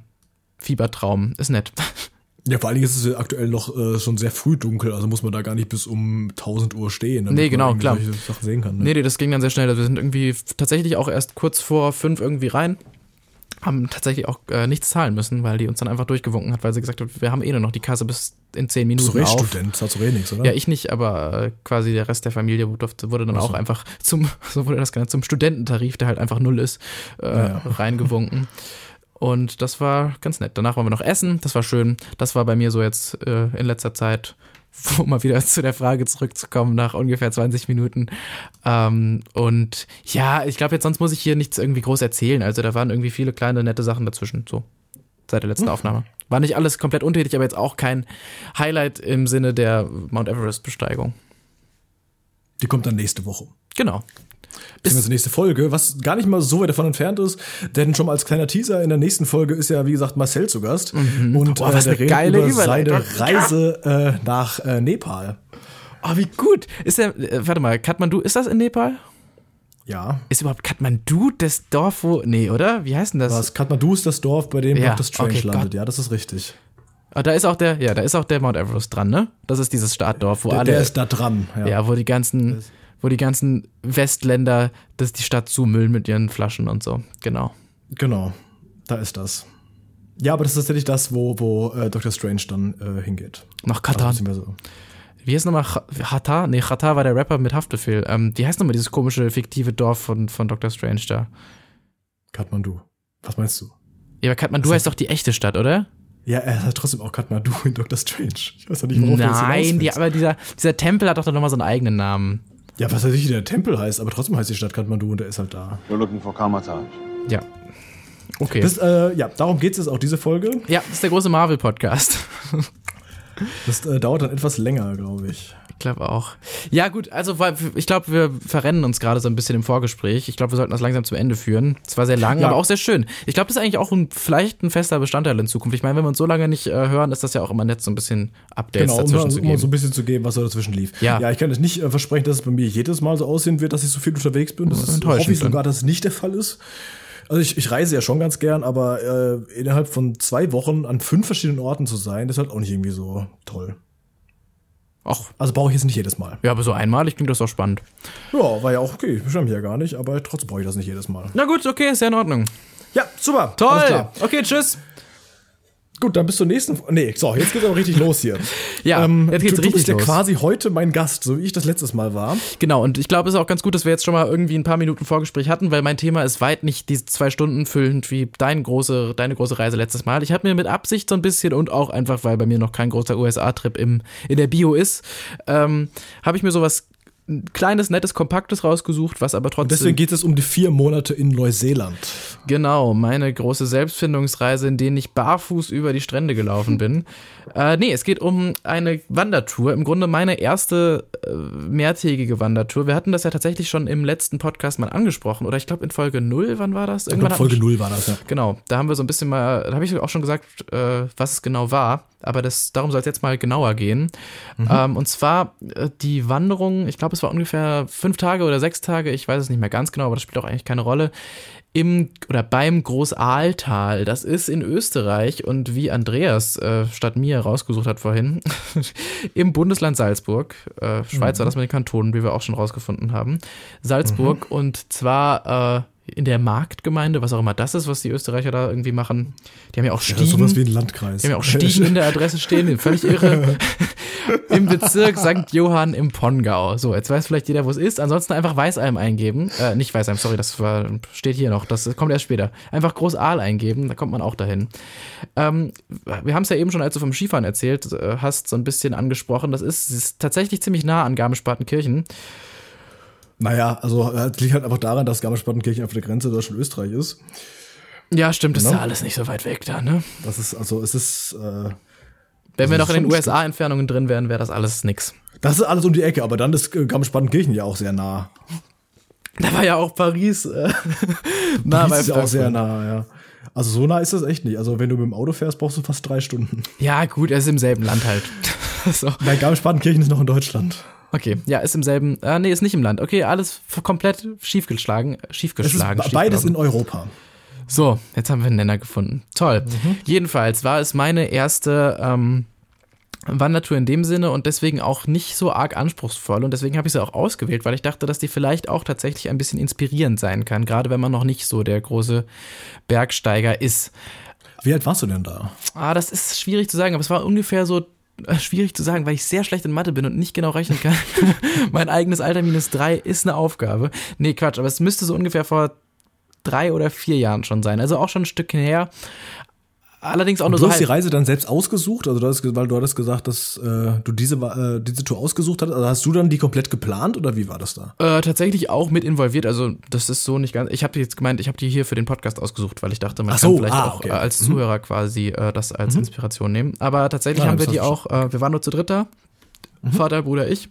Fiebertraum. Ist nett. <laughs> Ja, vor allen Dingen ist es ja aktuell noch äh, schon sehr früh dunkel, also muss man da gar nicht bis um 1000 Uhr stehen, damit Nee, genau, man klar. solche Sachen sehen kann. Ne? Nee, nee, das ging dann sehr schnell. Also wir sind irgendwie tatsächlich auch erst kurz vor fünf irgendwie rein. Haben tatsächlich auch äh, nichts zahlen müssen, weil die uns dann einfach durchgewunken hat, weil sie gesagt hat, wir haben eh nur noch die Kasse bis in zehn Bist du Minuten auf. Rechtsstudent, zahlst du eh nichts, oder? Ja, ich nicht, aber äh, quasi der Rest der Familie durfte, wurde dann Ach so. auch einfach zum, <laughs> so wurde das genannt, zum Studententarif, der halt einfach null ist, äh, Ja. reingewunken. <laughs> Und das war ganz nett. Danach waren wir noch essen, das war schön. Das war bei mir so jetzt äh, in letzter Zeit, <laughs> um mal wieder zu der Frage zurückzukommen, nach ungefähr 20 Minuten. Ähm, und ja, ich glaube, jetzt sonst muss ich hier nichts irgendwie groß erzählen. Also da waren irgendwie viele kleine, nette Sachen dazwischen, so seit der letzten Aufnahme. War nicht alles komplett untätig, aber jetzt auch kein Highlight im Sinne der Mount Everest-Besteigung. Die kommt dann nächste Woche. Genau. Beziehungsweise nächste Folge, was gar nicht mal so weit davon entfernt ist, denn schon mal als kleiner Teaser in der nächsten Folge ist ja, wie gesagt, Marcel zu Gast. Und Mhm. Boah, was der eine geile über seine Reise äh, nach äh, Nepal. Oh, wie gut. Ist der, äh, warte mal, Kathmandu, ist das in Nepal? Ja. Ist überhaupt Kathmandu das Dorf, wo, nee, oder? Wie heißt denn das? Was? Kathmandu ist das Dorf, bei dem Ja, Dr. Strange okay, landet. Gott. Ja, das ist richtig. Ah, da ist auch der, ja, da ist auch der Mount Everest dran, ne? Das ist dieses Startdorf, wo Der, alle, der ist da dran. Ja. ja, wo die ganzen, wo die ganzen Westländer, das die Stadt zumüllen mit ihren Flaschen und so. Genau. Genau. Da ist das. Ja, aber das ist tatsächlich das, wo, wo äh, Dr. Strange dann äh, hingeht. Nach Also, Katan. beziehungsweise- Wie heißt nochmal Hata? Nee, Hata war der Rapper mit Haftbefehl. Ähm, wie heißt nochmal dieses komische, fiktive Dorf von, von Dr. Strange da? Kathmandu. Was meinst du? Ja, aber Kathmandu Was heißt doch die echte Stadt, oder? Ja, er hat trotzdem auch Kathmandu in Dr. Strange. Ich weiß doch nicht, jetzt Nein, die, aber dieser, dieser Tempel hat doch dann nochmal so einen eigenen Namen. Ja, was weiß ich, wie der Tempel heißt, aber trotzdem heißt die Stadt Kathmandu und der ist halt da. You're looking for Kamatage. Ja. Okay. Das, äh, ja, darum geht's jetzt auch diese Folge. ja, das ist der große Marvel-Podcast. Das äh, dauert dann etwas länger, glaube ich. Ich glaube auch. Ja, gut, also ich glaube, wir verrennen uns gerade so ein bisschen im Vorgespräch. Ich glaube, wir sollten das langsam zum Ende führen. Es war sehr lang, ja. aber auch sehr schön. Ich glaube, das ist eigentlich auch ein, vielleicht ein fester Bestandteil in Zukunft. Ich meine, wenn wir uns so lange nicht äh, hören, ist das ja auch immer nett, so ein bisschen Updates genau, dazwischen um, zu geben. Um so ein bisschen zu geben, was da dazwischen lief. Ja, ja ich kann es nicht äh, versprechen, dass es bei mir jedes Mal so aussehen wird, dass ich so viel unterwegs bin. Das ist, hoffe ich sogar, dass es nicht der Fall ist. Also ich, ich reise ja schon ganz gern, aber äh, innerhalb von zwei Wochen an fünf verschiedenen Orten zu sein, das ist halt auch nicht irgendwie so toll. Ach. Also brauche ich jetzt nicht jedes Mal. Ja, aber so einmalig klingt das auch spannend. Ja, war ja auch okay. Ich beschwere mich ja gar nicht, aber trotzdem brauche ich das nicht jedes Mal. Na gut, okay, ist ja in Ordnung. Ja, super. Toll. Okay, tschüss. Gut, dann bis zur nächsten. Nee, so, jetzt geht's aber richtig los hier. <laughs> ja, ähm, jetzt geht's du, richtig du bist los. ja quasi heute mein Gast, so wie ich das letztes Mal war. Genau, und ich glaube, es ist auch ganz gut, dass wir jetzt schon mal irgendwie ein paar Minuten Vorgespräch hatten, weil mein Thema ist weit nicht diese zwei Stunden füllend wie dein große, deine große Reise letztes Mal. Ich habe mir mit Absicht so ein bisschen und auch einfach, weil bei mir noch kein großer USA-Trip in der Bio ist, ähm, habe ich mir sowas ein kleines, nettes, kompaktes rausgesucht, was aber trotzdem. Und deswegen geht es um die vier Monate in Neuseeland. Genau, meine große Selbstfindungsreise, in denen ich barfuß über die Strände gelaufen bin. <laughs> äh, nee, es geht um eine Wandertour. Im Grunde meine erste äh, mehrtägige Wandertour. Wir hatten das ja tatsächlich schon im letzten Podcast mal angesprochen. Oder ich glaube in Folge 0, wann war das? Irgendwann ich glaub, Folge 0 war das, ja. Genau, da haben wir so ein bisschen mal, da habe ich auch schon gesagt, äh, was es genau war aber das, darum soll es jetzt mal genauer gehen. Mhm. Ähm, und zwar äh, die Wanderung, ich glaube, es war ungefähr fünf Tage oder sechs Tage, ich weiß es nicht mehr ganz genau, aber das spielt auch eigentlich keine Rolle. Im oder beim Großaaltal, das ist in Österreich und wie Andreas äh, statt mir rausgesucht hat vorhin, <laughs> im Bundesland Salzburg. Äh, Schweiz mhm. war das mit den Kantonen, wie wir auch schon rausgefunden haben. Salzburg mhm. und zwar äh, in der Marktgemeinde, was auch immer das ist, was die Österreicher da irgendwie machen. Die haben ja auch Stiegen. Ja, sowas wie ein Landkreis. Die haben ja auch Stiegen in der Adresse stehen, völlig irre. <laughs> Im Bezirk St. Johann im Pongau. So, jetzt weiß vielleicht jeder, wo es ist. Ansonsten einfach Weißalm eingeben. Äh, nicht Weißalm, sorry, das war, steht hier noch. Das kommt erst später. Einfach Groß Aal eingeben, da kommt man auch dahin. Ähm, wir haben es ja eben schon, als du vom Skifahren erzählt äh, hast, so ein bisschen angesprochen. Das ist, ist tatsächlich ziemlich nah an Garmisch-Partenkirchen. Naja, also es liegt halt einfach daran, dass Garmisch-Partenkirchen auf der Grenze Deutschland-Österreich ist. Ja, stimmt, das ist genau. ja alles nicht so weit weg da, ne? Das ist, also es ist. Äh, Wenn wir noch in den USA-Entfernungen drin wären, wäre das alles nix. Das ist alles um die Ecke, aber dann ist Garmisch-Partenkirchen ja auch sehr nah. Da war ja auch Paris. Äh, <laughs> nah Paris ist auch sehr nah, ja. Also so nah ist das echt nicht. Also wenn du mit dem Auto fährst, brauchst du fast drei Stunden. Ja, gut, er ist im selben Land halt. <laughs> so. Nein, Garmisch-Partenkirchen ist noch in Deutschland. Okay, ja, ist im selben, äh, nee, ist nicht im Land. Okay, alles komplett schiefgeschlagen, schiefgeschlagen. Es ist beides in Europa. So, jetzt haben wir einen Nenner gefunden. Toll. Mhm. Jedenfalls war es meine erste ähm, Wandertour in dem Sinne und deswegen auch nicht so arg anspruchsvoll und deswegen habe ich sie auch ausgewählt, weil ich dachte, dass die vielleicht auch tatsächlich ein bisschen inspirierend sein kann, gerade wenn man noch nicht so der große Bergsteiger ist. Wie alt warst du denn da? Ah, das ist schwierig zu sagen, aber es war ungefähr so äh, schwierig zu sagen, weil ich sehr schlecht in Mathe bin und nicht genau rechnen kann. <laughs> mein eigenes Alter minus drei ist eine Aufgabe. Nee, Quatsch, aber es müsste so ungefähr vor drei oder vier Jahren schon sein. Also auch schon ein Stück her. Allerdings auch nur du so. hast die Reise dann selbst ausgesucht, also du hast, weil du hattest gesagt, dass äh, du diese, äh, diese Tour ausgesucht hast. Also hast du dann die komplett geplant oder wie war das da? Äh, tatsächlich auch mit involviert. Also das ist so nicht ganz. Ich habe jetzt gemeint, ich habe die hier für den Podcast ausgesucht, weil ich dachte, man so, kann vielleicht ah, auch okay. äh, als mhm. Zuhörer quasi äh, das als mhm. Inspiration nehmen. Aber tatsächlich ja, haben wir die auch. Äh, wir waren nur zu dritter, mhm. Vater, Bruder, ich.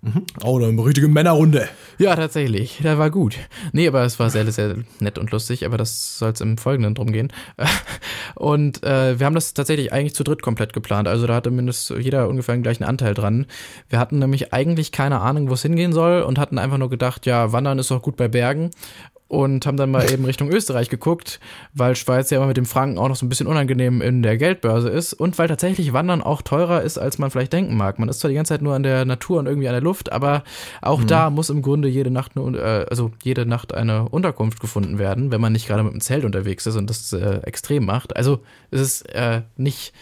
Mhm. Oh, eine richtige Männerrunde. Ja, tatsächlich. Der war gut. Nee, aber es war sehr, sehr nett und lustig, aber das soll es im Folgenden drum gehen. <laughs> Und äh, wir haben das tatsächlich eigentlich zu dritt komplett geplant. Also da hatte mindestens jeder ungefähr den gleichen Anteil dran. Wir hatten nämlich eigentlich keine Ahnung, wo es hingehen soll und hatten einfach nur gedacht, ja, Wandern ist doch gut bei Bergen und haben dann mal eben Richtung Österreich geguckt, weil Schweiz ja immer mit dem Franken auch noch so ein bisschen unangenehm in der Geldbörse ist und weil tatsächlich Wandern auch teurer ist, als man vielleicht denken mag. Man ist zwar die ganze Zeit nur an der Natur und irgendwie an der Luft, aber auch mhm. da muss im Grunde jede Nacht eine, äh, also jede Nacht eine Unterkunft gefunden werden, wenn man nicht gerade mit dem Zelt unterwegs ist und das äh, extrem macht. Also es ist äh, nicht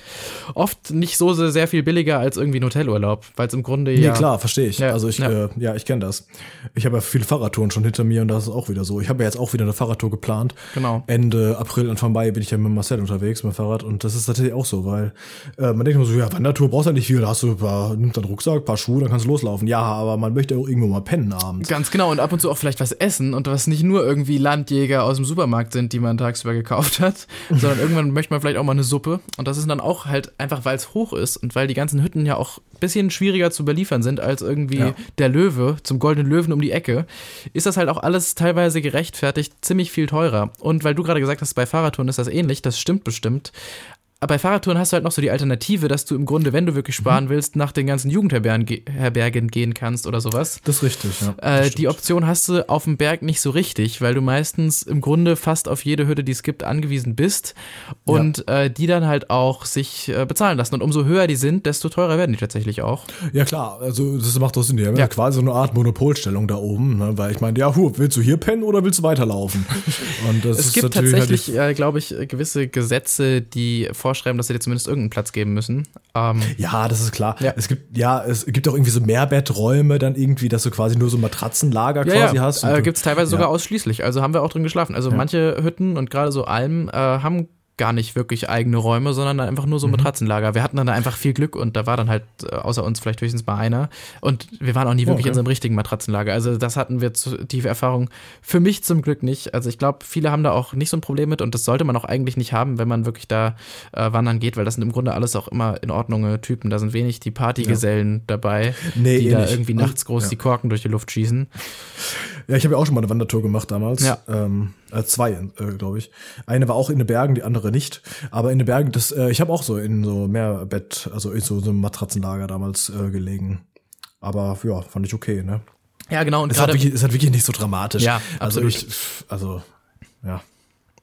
oft nicht so sehr viel billiger als irgendwie ein Hotelurlaub, weil es im Grunde ja. Nee, klar, verstehe ich. Ja, also ich, ja, äh, ja ich kenne das. Ich habe ja viele Fahrradtouren schon hinter mir und das ist auch wieder so. Ich habe habe ja jetzt auch wieder eine Fahrradtour geplant. Genau. Ende April, Anfang Mai bin ich ja mit Marcel unterwegs mit dem Fahrrad und das ist tatsächlich auch so, weil äh, man denkt immer so, ja, Wandertour brauchst du ja nicht viel, da hast du ein paar, nimm deinen Rucksack, ein paar Schuhe, dann kannst du loslaufen. Ja, aber man möchte auch irgendwo mal pennen abends. Ganz genau und ab und zu auch vielleicht was essen und was nicht nur irgendwie Landjäger aus dem Supermarkt sind, die man tagsüber gekauft hat, <laughs> sondern irgendwann möchte man vielleicht auch mal eine Suppe und das ist dann auch halt einfach, weil es hoch ist und weil die ganzen Hütten ja auch bisschen schwieriger zu beliefern sind als irgendwie Ja. der Löwe zum goldenen Löwen um die Ecke, ist das halt auch alles teilweise gerechtfertigt ziemlich viel teurer. Und weil du gerade gesagt hast, bei Fahrradtouren ist das ähnlich, das stimmt bestimmt. Aber bei Fahrradtouren hast du halt noch so die Alternative, dass du im Grunde, wenn du wirklich sparen willst, nach den ganzen Jugendherbergen ge Herbergen gehen kannst oder sowas. Das ist richtig, ja. Äh, die. Option hast du auf dem Berg nicht so richtig, weil du meistens im Grunde fast auf jede Hütte, die es gibt, angewiesen bist und äh, die dann halt auch sich äh, bezahlen lassen. Und umso höher die sind, desto teurer werden die tatsächlich auch. Ja klar, also das macht doch Sinn. Die haben Ja. ja quasi so eine Art Monopolstellung da oben, ne? weil ich meine, ja, hu, willst du hier pennen oder willst du weiterlaufen? <laughs> Und das Es ist gibt natürlich halt tatsächlich, äh, glaube ich, gewisse Gesetze, die vorschreiben, dass sie dir zumindest irgendeinen Platz geben müssen. Ähm, Ja, das ist klar. Ja. Es gibt ja, es gibt auch irgendwie so Mehrbeträume dann irgendwie, dass du quasi nur so Matratzenlager ja, quasi ja. hast. Äh, gibt es teilweise sogar ausschließlich. Also haben wir auch drin geschlafen. Also manche Hütten und gerade so Almen äh, haben gar nicht wirklich eigene Räume, sondern dann einfach nur Mhm. so Matratzenlager. Wir hatten dann einfach viel Glück und da war dann halt äh, außer uns vielleicht höchstens mal einer. Und wir waren auch nie wirklich okay. in so einem richtigen Matratzenlager. Also das hatten wir zu, die Erfahrung für mich zum Glück nicht. Also ich glaube, viele haben da auch nicht so ein Problem mit und das sollte man auch eigentlich nicht haben, wenn man wirklich da äh, wandern geht, weil das sind im Grunde alles auch immer in Ordnung Typen. Da sind wenig die Partygesellen dabei, <laughs> Nee, die eh da nicht. irgendwie nachts groß ja. die Korken durch die Luft schießen. Ja, ich habe ja auch schon mal eine Wandertour gemacht damals. Ja. Ähm, äh, zwei, äh, glaube ich. Eine war auch in den Bergen, die andere nicht. Aber in den Bergen, das, äh, ich habe auch so in so Mehrbett, also in so, so einem Matratzenlager damals äh, gelegen. Aber ja, fand ich okay, ne? Ja, genau. Und Es hat, wirklich, es hat wirklich nicht so dramatisch. Ja, also absolut. ich, also ja.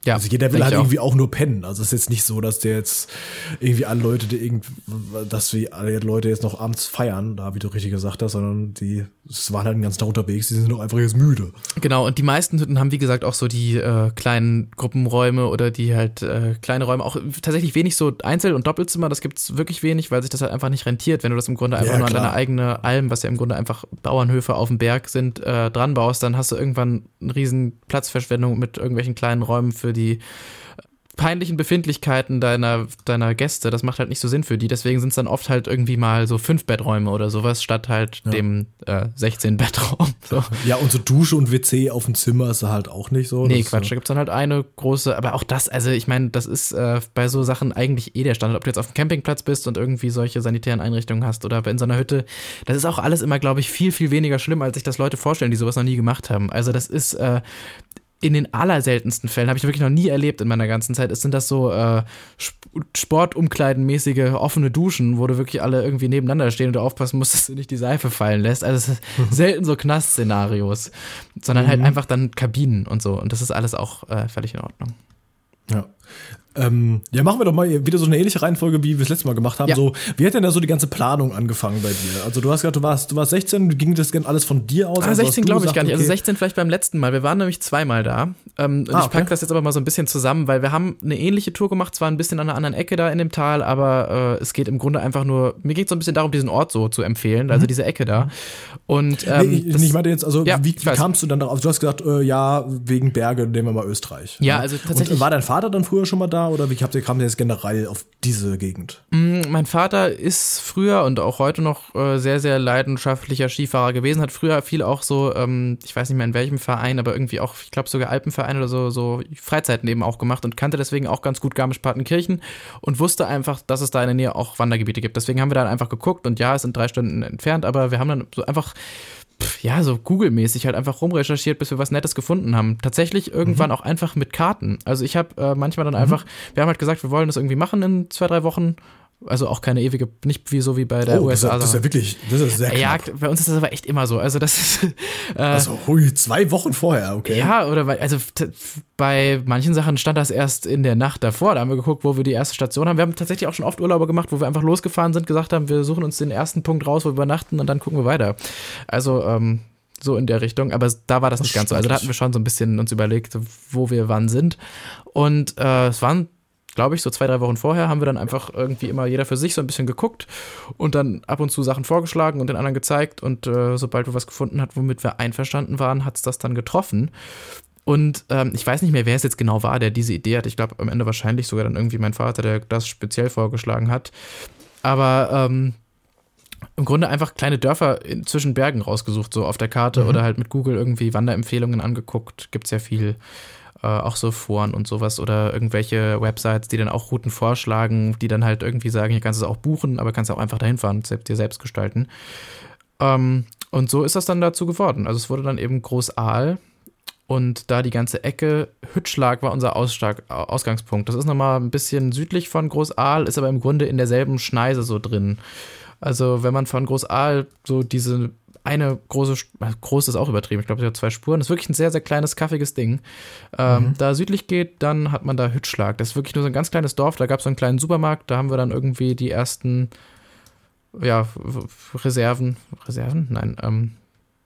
Ja, Also jeder will halt auch. irgendwie auch nur pennen. Also es ist jetzt nicht so, dass der jetzt irgendwie alle Leute, die irgendwie, dass wir alle Leute jetzt noch abends feiern, da wie du richtig gesagt hast, sondern die es waren halt den ganzen Tag unterwegs, die sind noch einfach jetzt müde. Genau, und die meisten Hütten haben, wie gesagt, auch so die äh, kleinen Gruppenräume oder die halt äh, kleine Räume, auch tatsächlich wenig so Einzel- und Doppelzimmer, das gibt's wirklich wenig, weil sich das halt einfach nicht rentiert, wenn du das im Grunde einfach Ja, nur an deine eigene Alm, was ja im Grunde einfach Bauernhöfe auf dem Berg sind, äh, dran baust, dann hast du irgendwann eine riesen Platzverschwendung mit irgendwelchen kleinen Räumen für die peinlichen Befindlichkeiten deiner, deiner Gäste, das macht halt nicht so Sinn für die. Deswegen sind es dann oft halt irgendwie mal so fünf Betträume oder sowas, statt halt dem äh, 16 Bettraum. <laughs> So. Ja, und so Dusche und WC auf dem Zimmer ist halt auch nicht so. Nee, Quatsch, da gibt's dann halt eine große, aber auch das, also ich meine, das ist äh, bei so Sachen eigentlich eh der Standard. Ob du jetzt auf dem Campingplatz bist und irgendwie solche sanitären Einrichtungen hast oder in so einer Hütte, das ist auch alles immer, glaube ich, viel, viel weniger schlimm, als sich das Leute vorstellen, die sowas noch nie gemacht haben. Also das ist äh, in den allerseltensten Fällen, habe ich wirklich noch nie erlebt in meiner ganzen Zeit, es sind das so äh, Sp- Sportumkleidenmäßige offene Duschen, wo du wirklich alle irgendwie nebeneinander stehen und du aufpassen musst, <laughs> dass du nicht die Seife fallen lässt. Also es ist <laughs> selten so Knast-Szenarios, sondern halt einfach dann Kabinen und so. Und das ist alles auch äh, völlig in Ordnung. Ja. Ähm, ja, machen wir doch mal wieder so eine ähnliche Reihenfolge, wie wir es letztes Mal gemacht haben. Ja. So, wie hat denn da so die ganze Planung angefangen bei dir? Also du hast gesagt, du warst, du warst 16, ging das alles von dir aus? Ah, Also hast 16 du glaube ich gar nicht. Also okay, 16 vielleicht beim letzten Mal. Wir waren nämlich zweimal da. Ähm, und Ah, ich okay. packe das jetzt aber mal so ein bisschen zusammen, weil wir haben eine ähnliche Tour gemacht, zwar ein bisschen an einer anderen Ecke da in dem Tal, aber äh, es geht im Grunde einfach nur, mir geht es so ein bisschen darum, diesen Ort so zu empfehlen, also diese Ecke da. Und ähm, Mhm. Nee, ich, das- ich meinte jetzt, also Ja, wie, wie kamst du dann darauf? Du hast gesagt, äh, ja, wegen Berge nehmen wir mal Österreich. Ja, Ne? also tatsächlich- Und war dein Vater dann früher schon mal da oder wie habt ihr, kam der jetzt generell auf diese Gegend? Mm, Mein Vater ist früher und auch heute noch äh, sehr, sehr leidenschaftlicher Skifahrer gewesen, hat früher viel auch so, ähm, ich weiß nicht mehr in welchem Verein, aber irgendwie auch, ich glaube sogar Alpenverein oder so, so Freizeiten eben auch gemacht und kannte deswegen auch ganz gut Garmisch-Partenkirchen und wusste einfach, dass es da in der Nähe auch Wandergebiete gibt. Deswegen haben wir dann einfach geguckt und ja, es sind drei Stunden entfernt, aber wir haben dann so einfach ja, so Google-mäßig halt einfach rumrecherchiert, bis wir was Nettes gefunden haben. Tatsächlich irgendwann Mhm. auch einfach mit Karten. Also ich habe äh, manchmal dann einfach, wir haben halt gesagt, wir wollen das irgendwie machen in zwei, drei Wochen. Also auch keine ewige, nicht wie so wie bei der oh, das, ist USA. ja- das ist ja wirklich, das ist sehr ja, knapp. bei uns ist das aber echt immer so. Also das ist <laughs> äh, Also, hui, zwei Wochen vorher, okay. ja, oder weil, also bei manchen Sachen stand das erst in der Nacht davor. Da haben wir geguckt, wo wir die erste Station haben. Wir haben tatsächlich auch schon oft Urlaube gemacht, wo wir einfach losgefahren sind, gesagt haben, wir suchen uns den ersten Punkt raus, wo wir übernachten und dann gucken wir weiter. Also, ähm, so in der Richtung, aber da war das nicht ganz so. Also da hatten wir schon so ein bisschen uns überlegt, wo wir wann sind. Und äh, es waren, glaube ich, so zwei, drei Wochen vorher haben wir dann einfach irgendwie immer jeder für sich so ein bisschen geguckt und dann ab und zu Sachen vorgeschlagen und den anderen gezeigt. Und äh, sobald wir was gefunden hat, womit wir einverstanden waren, hat es das dann getroffen. Und ähm, ich weiß nicht mehr, wer es jetzt genau war, der diese Idee hat. Ich glaube, am Ende wahrscheinlich sogar dann irgendwie mein Vater, der das speziell vorgeschlagen hat. Aber ähm, im Grunde einfach kleine Dörfer in, zwischen Bergen rausgesucht, so auf der Karte mhm. oder halt mit Google irgendwie Wanderempfehlungen angeguckt. Gibt es ja viel, äh, auch so Foren und sowas oder irgendwelche Websites, die dann auch Routen vorschlagen, die dann halt irgendwie sagen, hier kannst du es auch buchen, aber kannst auch einfach dahin fahren und dir selbst gestalten. Ähm, und so ist das dann dazu geworden. Also es wurde dann eben Groß Aal und da die ganze Ecke Hütschlag war unser Ausschlag, Ausgangspunkt. Das ist nochmal ein bisschen südlich von Groß Aal, ist aber im Grunde in derselben Schneise so drin. Also wenn man von Groß Aal so diese eine große, groß ist auch übertrieben, ich glaube, es hat zwei Spuren, das ist wirklich ein sehr, sehr kleines, kaffiges Ding. Ähm, mhm. Da südlich geht, dann hat man da Hütschlag. Das ist wirklich nur so ein ganz kleines Dorf, da gab es so einen kleinen Supermarkt, da haben wir dann irgendwie die ersten, ja, Reserven, Reserven? Nein, ähm,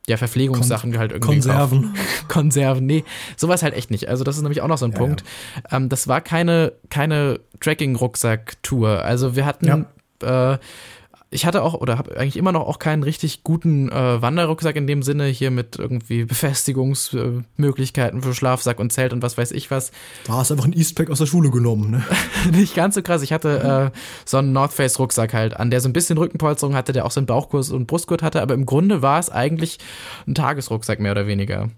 ja, Verpflegungssachen Kon halt irgendwie. Konserven. <laughs> Konserven, nee, sowas halt echt nicht. Also, das ist nämlich auch noch so ein ja, Punkt. Ja. Ähm, das war keine, keine Tracking-Rucksack-Tour. Also, wir hatten, ja. äh, ich hatte auch oder habe eigentlich immer noch auch keinen richtig guten äh, Wanderrucksack in dem Sinne hier mit irgendwie Befestigungsmöglichkeiten für Schlafsack und Zelt und was weiß ich was. Du hast einfach ein Eastpack aus der Schule genommen, ne? <laughs> Nicht ganz so krass. Ich hatte äh, so einen North Face Rucksack halt an, der so ein bisschen Rückenpolsterung hatte, der auch so einen Bauchkurs und Brustgurt hatte, aber im Grunde war es eigentlich ein Tagesrucksack mehr oder weniger.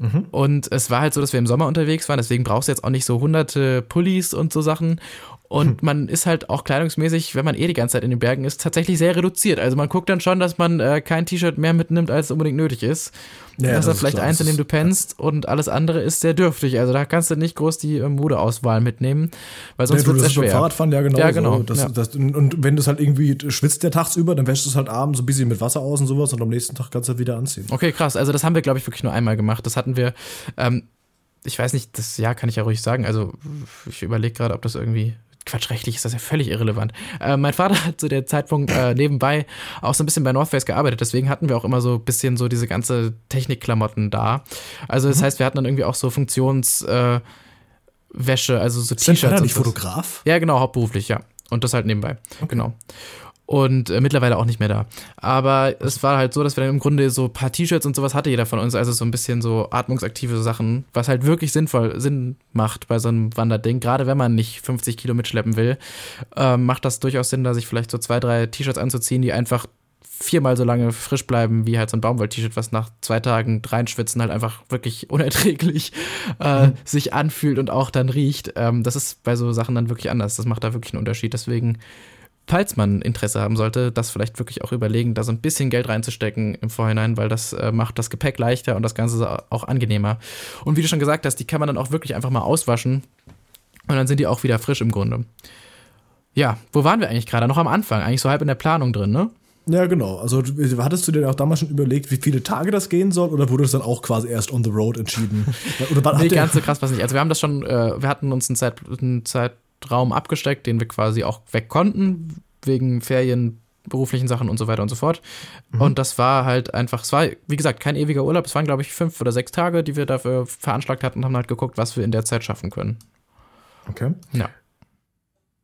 Mhm. Und es war halt so, dass wir im Sommer unterwegs waren, deswegen brauchst du jetzt auch nicht so hunderte Pullis und so Sachen. Und hm. man ist halt auch kleidungsmäßig, wenn man eh die ganze Zeit in den Bergen ist, tatsächlich sehr reduziert. Also man guckt dann schon, dass man äh, kein T-Shirt mehr mitnimmt, als unbedingt nötig ist. Ja, das ist vielleicht klar, eins, in dem du pennst ja. und alles andere ist sehr dürftig. Also da kannst du nicht groß die äh, Modeauswahl mitnehmen, weil sonst ja, wird es schwer. Fahrradfahren, ja genau. Ja, genau. Das, ja. Das, und wenn du es halt irgendwie schwitzt der tagsüber, dann wäschst du es halt abends so ein bisschen mit Wasser aus und sowas und am nächsten Tag kannst du halt wieder anziehen. Okay, krass. Also das haben wir, glaube ich, wirklich nur einmal gemacht. Das hatten wir, ähm, ich weiß nicht, das ja kann ich ja ruhig sagen. Also ich überlege gerade, ob das irgendwie Quatsch, rechtlich ist das ja völlig irrelevant. Äh, mein Vater hat zu der Zeitpunkt äh, nebenbei auch so ein bisschen bei North Face gearbeitet, deswegen hatten wir auch immer so ein bisschen so diese ganze Technikklamotten da. Also das mhm. heißt, wir hatten dann irgendwie auch so Funktionswäsche, äh, also so T-Shirts. Ist nicht Fotograf? Ja, genau, hauptberuflich, ja. Und das halt nebenbei. Okay. Genau und äh, mittlerweile auch nicht mehr da. Aber es war halt so, dass wir dann im Grunde so ein paar T-Shirts und sowas hatte jeder von uns, also so ein bisschen so atmungsaktive Sachen, was halt wirklich sinnvoll Sinn macht bei so einem Wanderding. Gerade wenn man nicht 50 Kilo mitschleppen will, äh, macht das durchaus Sinn, da sich vielleicht so zwei, drei T-Shirts anzuziehen, die einfach viermal so lange frisch bleiben wie halt so ein Baumwoll-T-Shirt, was nach zwei Tagen reinschwitzen halt einfach wirklich <laughs> unerträglich äh, mhm. sich anfühlt und auch dann riecht. Ähm, das ist bei so Sachen dann wirklich anders. Das macht da wirklich einen Unterschied. Deswegen falls man Interesse haben sollte, das vielleicht wirklich auch überlegen, da so ein bisschen Geld reinzustecken im Vorhinein, weil das äh, macht das Gepäck leichter und das Ganze auch angenehmer. Und wie du schon gesagt hast, die kann man dann auch wirklich einfach mal auswaschen und dann sind die auch wieder frisch im Grunde. Ja, wo waren wir eigentlich gerade? Noch am Anfang, eigentlich so halb in der Planung drin, ne? Ja, genau. Also hattest du dir auch damals schon überlegt, wie viele Tage das gehen soll oder wurde das dann auch quasi erst on the road entschieden? <laughs> Oder nee, ganz so krass was nicht. Also wir haben das schon, äh, wir hatten uns einen, Zeit, einen Zeit, Raum abgesteckt, den wir quasi auch weg konnten, wegen Ferien, beruflichen Sachen und so weiter und so fort. Mhm. Und das war halt einfach, es war, wie gesagt, kein ewiger Urlaub. Es waren, glaube ich, fünf oder sechs Tage, die wir dafür veranschlagt hatten und haben halt geguckt, was wir in der Zeit schaffen können. Okay. Ja.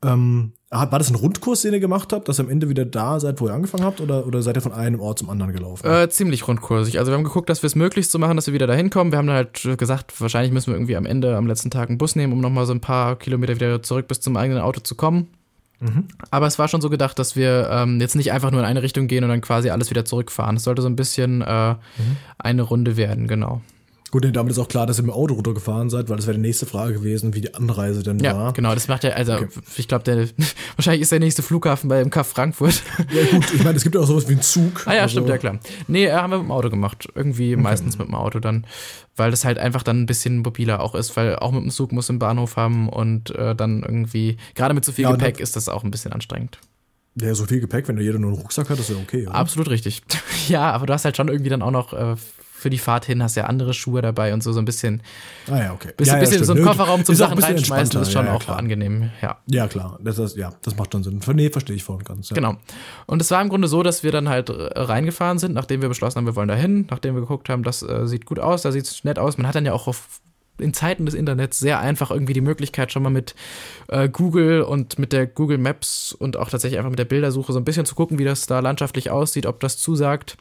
Ähm, war das ein Rundkurs, den ihr gemacht habt, dass ihr am Ende wieder da seid, wo ihr angefangen habt, oder, oder seid ihr von einem Ort zum anderen gelaufen? Äh, ziemlich rundkursig. Also wir haben geguckt, dass wir es möglichst so machen, dass wir wieder da hinkommen. Wir haben dann halt gesagt, wahrscheinlich müssen wir irgendwie am Ende, am letzten Tag einen Bus nehmen, um nochmal so ein paar Kilometer wieder zurück bis zum eigenen Auto zu kommen. Mhm. Aber es war schon so gedacht, dass wir ähm, jetzt nicht einfach nur in eine Richtung gehen und dann quasi alles wieder zurückfahren. Es sollte so ein bisschen äh, mhm. eine Runde werden, genau. Gut, denn damit ist auch klar, dass ihr mit dem Auto runtergefahren seid, weil das wäre die nächste Frage gewesen, wie die Anreise denn ja, war. Ja, genau, das macht ja, also okay. ich glaube, der <laughs> wahrscheinlich ist der nächste Flughafen bei MK Frankfurt. <laughs> Ja gut, ich meine, es gibt ja auch sowas wie einen Zug. Ah ja, also. stimmt, ja klar. Nee, äh, haben wir mit dem Auto gemacht. Irgendwie okay. meistens mit dem Auto dann, weil das halt einfach dann ein bisschen mobiler auch ist, weil auch mit dem Zug muss im Bahnhof haben und äh, dann irgendwie, gerade mit so viel ja, Gepäck ist das auch ein bisschen anstrengend. Ja, so viel Gepäck, wenn da jeder nur einen Rucksack hat, ist ja okay. Oder? Absolut richtig. <laughs> Ja, aber du hast halt schon irgendwie dann auch noch äh, für die Fahrt hin, hast ja andere Schuhe dabei und so, so ein bisschen. Ah ja, okay. Bisschen, ja, bisschen so ein Kofferraum zum Sachen reinschmeißen, ist schon ja, ja, auch angenehm, ja. Ja, klar. Das ist, ja, das macht schon Sinn. Nee, verstehe ich voll und ganz. Genau. Und es war im Grunde so, dass wir dann halt reingefahren sind, nachdem wir beschlossen haben, wir wollen da hin, nachdem wir geguckt haben, das äh, sieht gut aus, da sieht es nett aus. Man hat dann ja auch auf in Zeiten des Internets sehr einfach irgendwie die Möglichkeit, schon mal mit äh, Google und mit der Google Maps und auch tatsächlich einfach mit der Bildersuche so ein bisschen zu gucken, wie das da landschaftlich aussieht, ob das zusagt.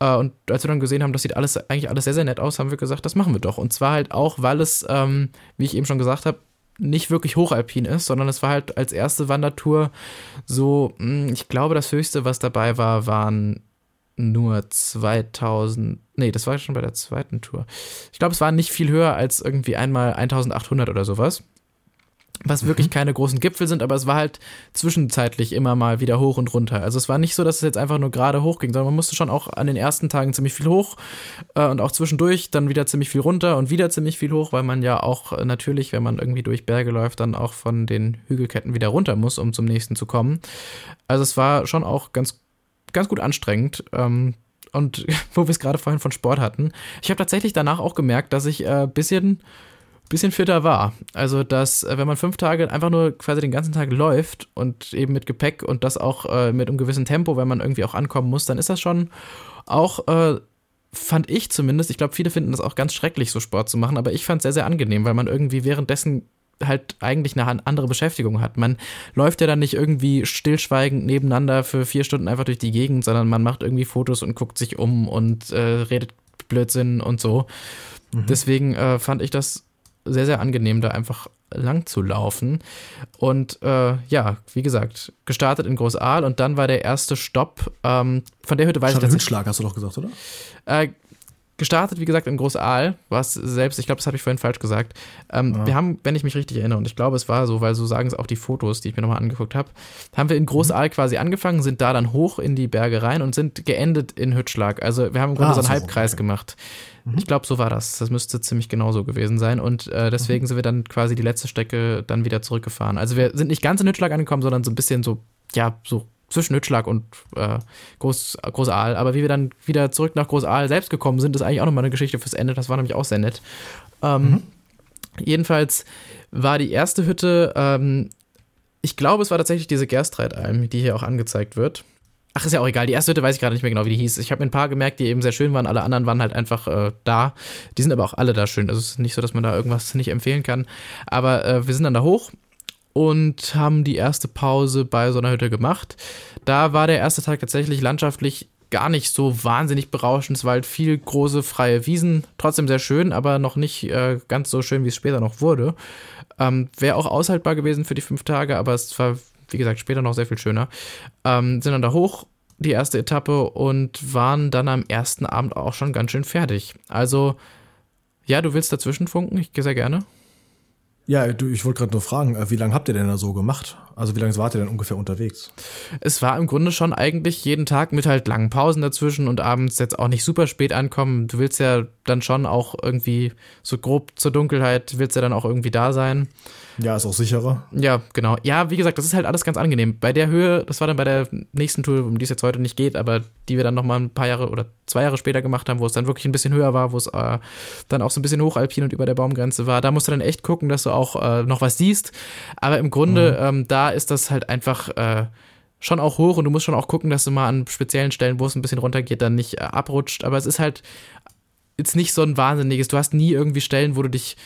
Äh, und als wir dann gesehen haben, das sieht alles eigentlich alles sehr, sehr nett aus, haben wir gesagt, das machen wir doch. Und zwar halt auch, weil es, ähm, wie ich eben schon gesagt habe, nicht wirklich hochalpin ist, sondern es war halt als erste Wandertour so, hm, ich glaube, das höchste, was dabei war, waren nur 2000, nee, das war schon bei der zweiten Tour. Ich glaube, es war nicht viel höher als irgendwie einmal 1800 oder sowas. Was mhm. wirklich keine großen Gipfel sind, aber es war halt zwischenzeitlich immer mal wieder hoch und runter. Also es war nicht so, dass es jetzt einfach nur gerade hoch ging, sondern man musste schon auch an den ersten Tagen ziemlich viel hoch äh, und auch zwischendurch dann wieder ziemlich viel runter und wieder ziemlich viel hoch, weil man ja auch äh, natürlich, wenn man irgendwie durch Berge läuft, dann auch von den Hügelketten wieder runter muss, um zum nächsten zu kommen. Also es war schon auch ganz, ganz gut anstrengend. Ähm, und <laughs> wo wir es gerade vorhin von Sport hatten, ich habe tatsächlich danach auch gemerkt, dass ich ein äh, bisschen bisschen fitter war. Also, dass, äh, wenn man fünf Tage einfach nur quasi den ganzen Tag läuft und eben mit Gepäck und das auch äh, mit einem gewissen Tempo, wenn man irgendwie auch ankommen muss, dann ist das schon auch, äh, fand ich zumindest, ich glaube, viele finden das auch ganz schrecklich, so Sport zu machen, aber ich fand es sehr, sehr angenehm, weil man irgendwie währenddessen halt eigentlich eine andere Beschäftigung hat. Man läuft ja dann nicht irgendwie stillschweigend nebeneinander für vier Stunden einfach durch die Gegend, sondern man macht irgendwie Fotos und guckt sich um und äh, redet Blödsinn und so. Mhm. Deswegen äh, fand ich das sehr, sehr angenehm, da einfach lang zu laufen. Und äh, ja, wie gesagt, gestartet in Großaal und dann war der erste Stopp. Ähm, von der Hütte weiß Stadt ich. Hütschlag hast du doch gesagt, oder? Äh, gestartet, wie gesagt, in Großaal, was selbst, ich glaube, das habe ich vorhin falsch gesagt. Ähm, ah. Wir haben, wenn ich mich richtig erinnere, und ich glaube, es war so, weil so sagen es auch die Fotos, die ich mir nochmal angeguckt habe, haben wir in Großaal mhm. quasi angefangen, sind da dann hoch in die Berge rein und sind geendet in Hütschlag. Also wir haben im Grunde ah, so einen Halbkreis okay. gemacht. Mhm. Ich glaube, so war das. Das müsste ziemlich genau so gewesen sein. Und äh, deswegen mhm. sind wir dann quasi die letzte Strecke dann wieder zurückgefahren. Also wir sind nicht ganz in Hütschlag angekommen, sondern so ein bisschen so, ja, so zwischen Hütschlag und äh, Groß, Großaal. Aber wie wir dann wieder zurück nach Großaal selbst gekommen sind, ist eigentlich auch nochmal eine Geschichte fürs Ende. Das war nämlich auch sehr nett. Ähm, mhm. Jedenfalls war die erste Hütte, ähm, ich glaube, es war tatsächlich diese Gerstreitalm, die hier auch angezeigt wird. Ach, ist ja auch egal. Die erste Hütte weiß ich gerade nicht mehr genau, wie die hieß. Ich habe mir ein paar gemerkt, die eben sehr schön waren. Alle anderen waren halt einfach äh, da. Die sind aber auch alle da schön. Also es ist nicht so, dass man da irgendwas <laughs> nicht empfehlen kann. Aber äh, wir sind dann da hoch und haben die erste Pause bei so einer Hütte gemacht. Da war der erste Tag tatsächlich landschaftlich gar nicht so wahnsinnig berauschend. Es war halt viel große freie Wiesen, trotzdem sehr schön, aber noch nicht äh, ganz so schön, wie es später noch wurde. Ähm, Wäre auch aushaltbar gewesen für die fünf Tage, aber es war wie gesagt, später noch sehr viel schöner, ähm, sind dann da hoch, die erste Etappe, und waren dann am ersten Abend auch schon ganz schön fertig. Also, ja, du willst dazwischen funken? Ich gehe sehr gerne. Ja, du, ich wollte gerade nur fragen, äh, wie lange habt ihr denn da so gemacht? Also wie lange wart ihr denn ungefähr unterwegs? Es war im Grunde schon eigentlich jeden Tag mit halt langen Pausen dazwischen und abends jetzt auch nicht super spät ankommen. Du willst ja dann schon auch irgendwie so grob zur Dunkelheit, willst ja dann auch irgendwie da sein. Ja, ist auch sicherer. Ja, genau. Ja, wie gesagt, das ist halt alles ganz angenehm. Bei der Höhe, das war dann bei der nächsten Tour, um die es jetzt heute nicht geht, aber die wir dann nochmal ein paar Jahre oder zwei Jahre später gemacht haben, wo es dann wirklich ein bisschen höher war, wo es äh, dann auch so ein bisschen hochalpin und über der Baumgrenze war. Da musst du dann echt gucken, dass du auch äh, noch was siehst. Aber im Grunde, mhm. ähm, da ist das halt einfach äh, schon auch hoch und du musst schon auch gucken, dass du mal an speziellen Stellen, wo es ein bisschen runtergeht, dann nicht äh, abrutscht. Aber es ist halt jetzt nicht so ein wahnsinniges. Du hast nie irgendwie Stellen, wo du dich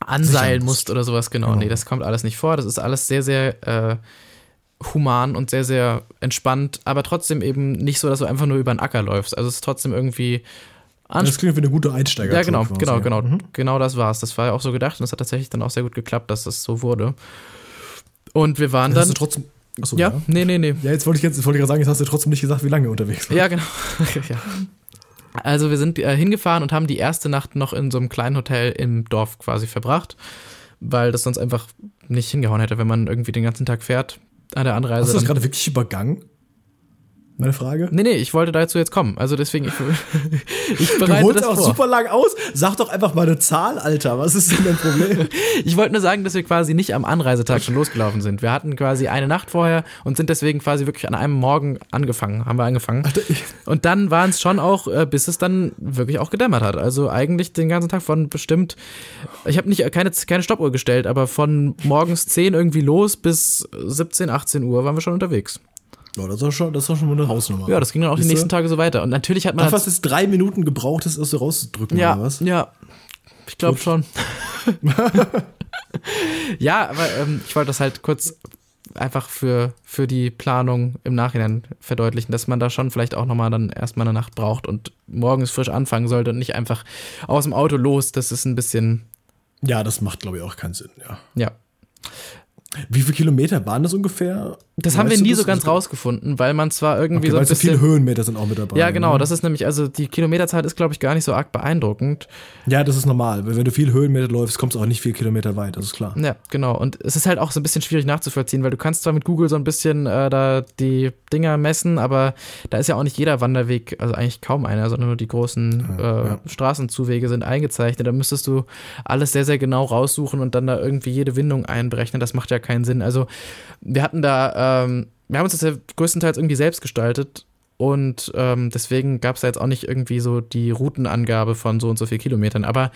anseilen musst oder sowas, genau. genau. Nee, das kommt alles nicht vor. Das ist alles sehr, sehr äh, human und sehr, sehr entspannt, aber trotzdem eben nicht so, dass du einfach nur über den Acker läufst. Also es ist trotzdem irgendwie. Das klingt wie eine gute Einsteiger. Ja, genau, genau, genau. Mhm. Genau das war's. Das war ja auch so gedacht und es hat tatsächlich dann auch sehr gut geklappt, dass das so wurde. Und wir waren dann. Hast du trotzdem. Achso, ja, ja, nee, nee, nee. Ja, jetzt wollte ich jetzt, wollte ich gerade sagen, jetzt hast du trotzdem nicht gesagt, wie lange unterwegs warst. Ja, genau. <laughs> ja. Also wir sind äh, hingefahren und haben die erste Nacht noch in so einem kleinen Hotel im Dorf quasi verbracht, weil das sonst einfach nicht hingehauen hätte, wenn man irgendwie den ganzen Tag fährt an der Anreise. Hast du das gerade wirklich übergangen? Meine Frage? Nee, nee, ich wollte dazu jetzt kommen. Also deswegen, ich, <laughs> ich bereite du holst das auch vor. super lang aus. Sag doch einfach mal eine Zahl, Alter. Was ist denn dein Problem? <laughs> ich wollte nur sagen, dass wir quasi nicht am Anreisetag schon losgelaufen sind. Wir hatten quasi eine Nacht vorher und sind deswegen quasi wirklich an einem Morgen angefangen, haben wir angefangen. Und dann waren es schon auch, äh, bis es dann wirklich auch gedämmert hat. Also eigentlich den ganzen Tag von bestimmt, ich habe nicht keine, keine Stoppuhr gestellt, aber von morgens 10 irgendwie los bis 17, 18 Uhr waren wir schon unterwegs. Ja, das war schon, das war schon mal eine Hausnummer. Ja, das ging dann auch Siehst die nächsten Tage so weiter. Und natürlich hat man. Ach, was ist drei Minuten gebraucht, das erst so rauszudrücken, ja, oder was? Ja, ich glaube schon. <laughs> ja, aber ähm, ich wollte das halt kurz einfach für, für die Planung im Nachhinein verdeutlichen, dass man da schon vielleicht auch nochmal dann erstmal eine Nacht braucht und morgens frisch anfangen sollte und nicht einfach aus dem Auto los. Das ist ein bisschen. Ja, das macht, glaube ich, auch keinen Sinn, ja. Ja. Wie viele Kilometer waren das ungefähr? Das haben wir nie so ganz rausgefunden, weil man zwar irgendwie okay, so ein bisschen. viele Höhenmeter sind auch mit dabei. Ja, genau. Ne? Das ist nämlich, also die Kilometerzahl ist, glaube ich, gar nicht so arg beeindruckend. Ja, das ist normal. Wenn du viel Höhenmeter läufst, kommst du auch nicht viel Kilometer weit, das ist klar. Ja, genau. Und es ist halt auch so ein bisschen schwierig nachzuvollziehen, weil du kannst zwar mit Google so ein bisschen äh, da die Dinger messen, aber da ist ja auch nicht jeder Wanderweg, also eigentlich kaum einer, sondern nur die großen äh, ja. Straßenzuwege sind eingezeichnet. Da müsstest du alles sehr, sehr genau raussuchen und dann da irgendwie jede Windung einberechnen. Das macht ja keinen Sinn. Also wir hatten da, ähm, wir haben uns das ja größtenteils irgendwie selbst gestaltet und ähm, deswegen gab es da jetzt auch nicht irgendwie so die Routenangabe von so und so viel Kilometern. Aber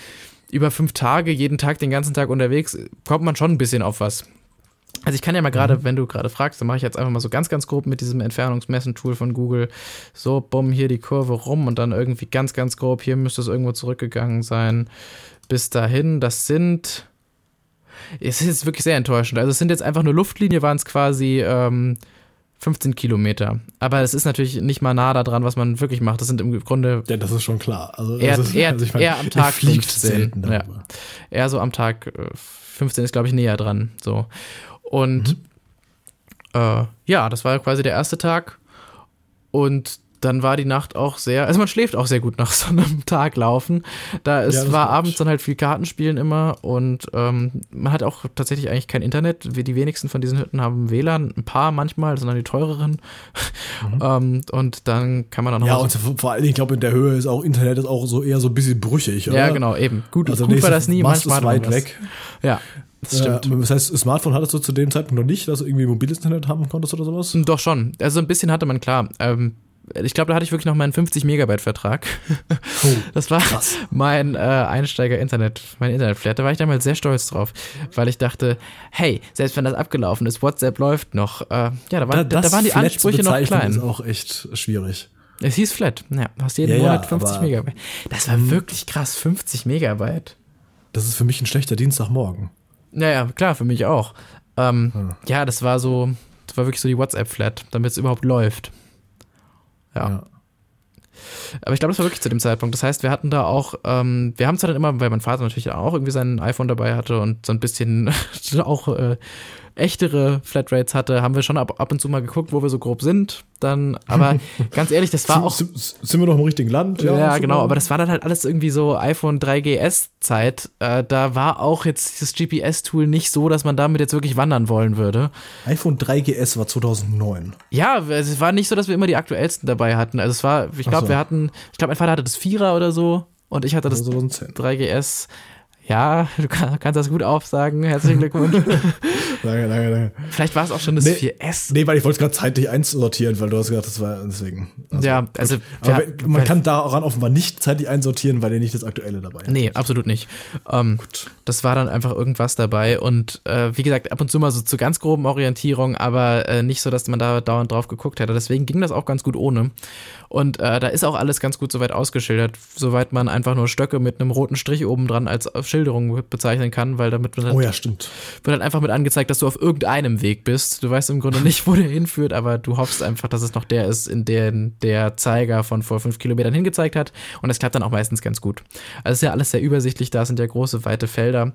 über fünf Tage, jeden Tag, den ganzen Tag unterwegs, kommt man schon ein bisschen auf was. Also ich kann ja mal gerade, wenn du gerade fragst, dann mache ich jetzt einfach mal so ganz, ganz grob mit diesem Entfernungsmessen-Tool von Google so, bumm, hier die Kurve rum und dann irgendwie ganz, ganz grob, hier müsste es irgendwo zurückgegangen sein. Bis dahin, das sind, es ist wirklich sehr enttäuschend. Also es sind jetzt einfach nur Luftlinie, waren es quasi ähm, 15 Kilometer. Aber es ist natürlich nicht mal nah daran, was man wirklich macht. Das sind im Grunde Ja, das ist schon klar. Also, eher, ist, eher, also ich mein, eher am Tag fliegt 15. selten Ja. Eher so am Tag äh, 15 ist, glaube ich, näher dran. So. Und äh, ja, das war quasi der erste Tag. Und dann war die Nacht auch sehr, also man schläft auch sehr gut nach <laughs> so einem Tag laufen. Da es Ja, war abends dann halt viel Kartenspielen immer und ähm, man hat auch tatsächlich eigentlich kein Internet. Die wenigsten von diesen Hütten haben WLAN, ein paar manchmal, dann die teureren. <laughs> ähm, und dann kann man dann noch Mhm. Ja, und vor vor allen Dingen, ich glaube, in der Höhe ist auch Internet ist auch so eher so ein bisschen brüchig, oder? ja, genau, eben. Gut, Also gut war das nie, Mast manchmal ist weit weg. Ja, das stimmt. Äh, das heißt, Smartphone hattest du zu dem Zeitpunkt noch nicht, dass du irgendwie mobiles Internet haben konntest oder sowas? Doch schon. Also ein bisschen hatte man klar. Ähm, ich glaube, da hatte ich wirklich noch meinen 50 Megabyte Vertrag. Oh, <laughs> Das war krass. mein äh, Einsteiger-Internet, mein Internetflat. Da war ich damals sehr stolz drauf, weil ich dachte, hey, selbst wenn das abgelaufen ist, WhatsApp läuft noch. Äh, ja, da, war, da, da waren die Flat Ansprüche noch klein. ist auch echt schwierig. Es hieß Flat. Ja, hast jeden Ja, Monat 50 aber- Megabyte. Das war wirklich krass, 50 Megabyte. Das ist für mich ein schlechter Dienstagmorgen. Ja, ja, klar, für mich auch. Ähm, Hm. Ja, das war so, das war wirklich so die WhatsApp-Flat, damit es überhaupt läuft. Ja. Ja. Aber ich glaube, das war wirklich zu dem Zeitpunkt. Das heißt, wir hatten da auch, ähm, wir haben zwar dann immer, weil mein Vater natürlich auch irgendwie sein iPhone dabei hatte und so ein bisschen <laughs> auch äh, echtere Flatrates hatte, haben wir schon ab, ab und zu mal geguckt, wo wir so grob sind. Dann, aber <laughs> ganz ehrlich, das war auch. Sind, wir noch im richtigen Land? Ja, super. genau, aber das war dann halt alles irgendwie so iPhone 3GS-Zeit. Äh, da war auch jetzt dieses GPS-Tool nicht so, dass man damit jetzt wirklich wandern wollen würde. iPhone 3GS war 2009. Ja, es war nicht so, dass wir immer die aktuellsten dabei hatten. Also es war, ich glaube, so. wir hatten, ich glaube, mein Vater hatte das Vierer oder so und ich hatte das Also 2010. 3GS. Ja, <laughs> du kann, kannst das gut aufsagen. Herzlichen Glückwunsch. <laughs> Danke, danke, danke. Vielleicht war es auch schon das Nee, 4S. Nee, weil ich wollte es gerade zeitlich einsortieren, weil du hast gesagt, das war deswegen. Also, ja, also wir- wenn- man kann daran offenbar nicht zeitlich einsortieren, weil ihr nicht das aktuelle dabei habt. Nee, absolut nicht. Ähm, das war dann einfach irgendwas dabei und äh, wie gesagt, ab und zu mal so zu ganz groben Orientierung, aber äh, nicht so, dass man da dauernd drauf geguckt hätte. Deswegen ging das auch ganz gut ohne. Und äh, da ist auch alles ganz gut soweit ausgeschildert, soweit man einfach nur Stöcke mit einem roten Strich oben dran als Schilderung bezeichnen kann, weil damit wird, Oh ja, stimmt. wird halt einfach mit angezeigt, dass du auf irgendeinem Weg bist. Du weißt im Grunde nicht, wo der hinführt, aber du hoffst einfach, dass es noch der ist, in den der Zeiger von vor fünf Kilometern hingezeigt hat. Und das klappt dann auch meistens ganz gut. Also ist ja alles sehr übersichtlich, da sind ja große, weite Felder.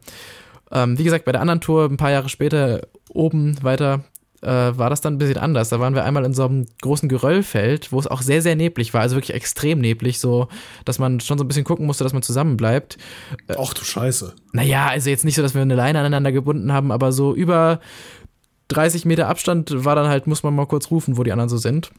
Ähm, wie gesagt, bei der anderen Tour, ein paar Jahre später, oben weiter, äh, war das dann ein bisschen anders. Da waren wir einmal in so einem großen Geröllfeld, wo es auch sehr, sehr neblig war, also wirklich extrem neblig, so, dass man schon so ein bisschen gucken musste, dass man zusammenbleibt. Ach du Scheiße. Naja, also jetzt nicht so, dass wir eine Leine aneinander gebunden haben, aber so über 30 Meter Abstand war dann halt, muss man mal kurz rufen, wo die anderen so sind.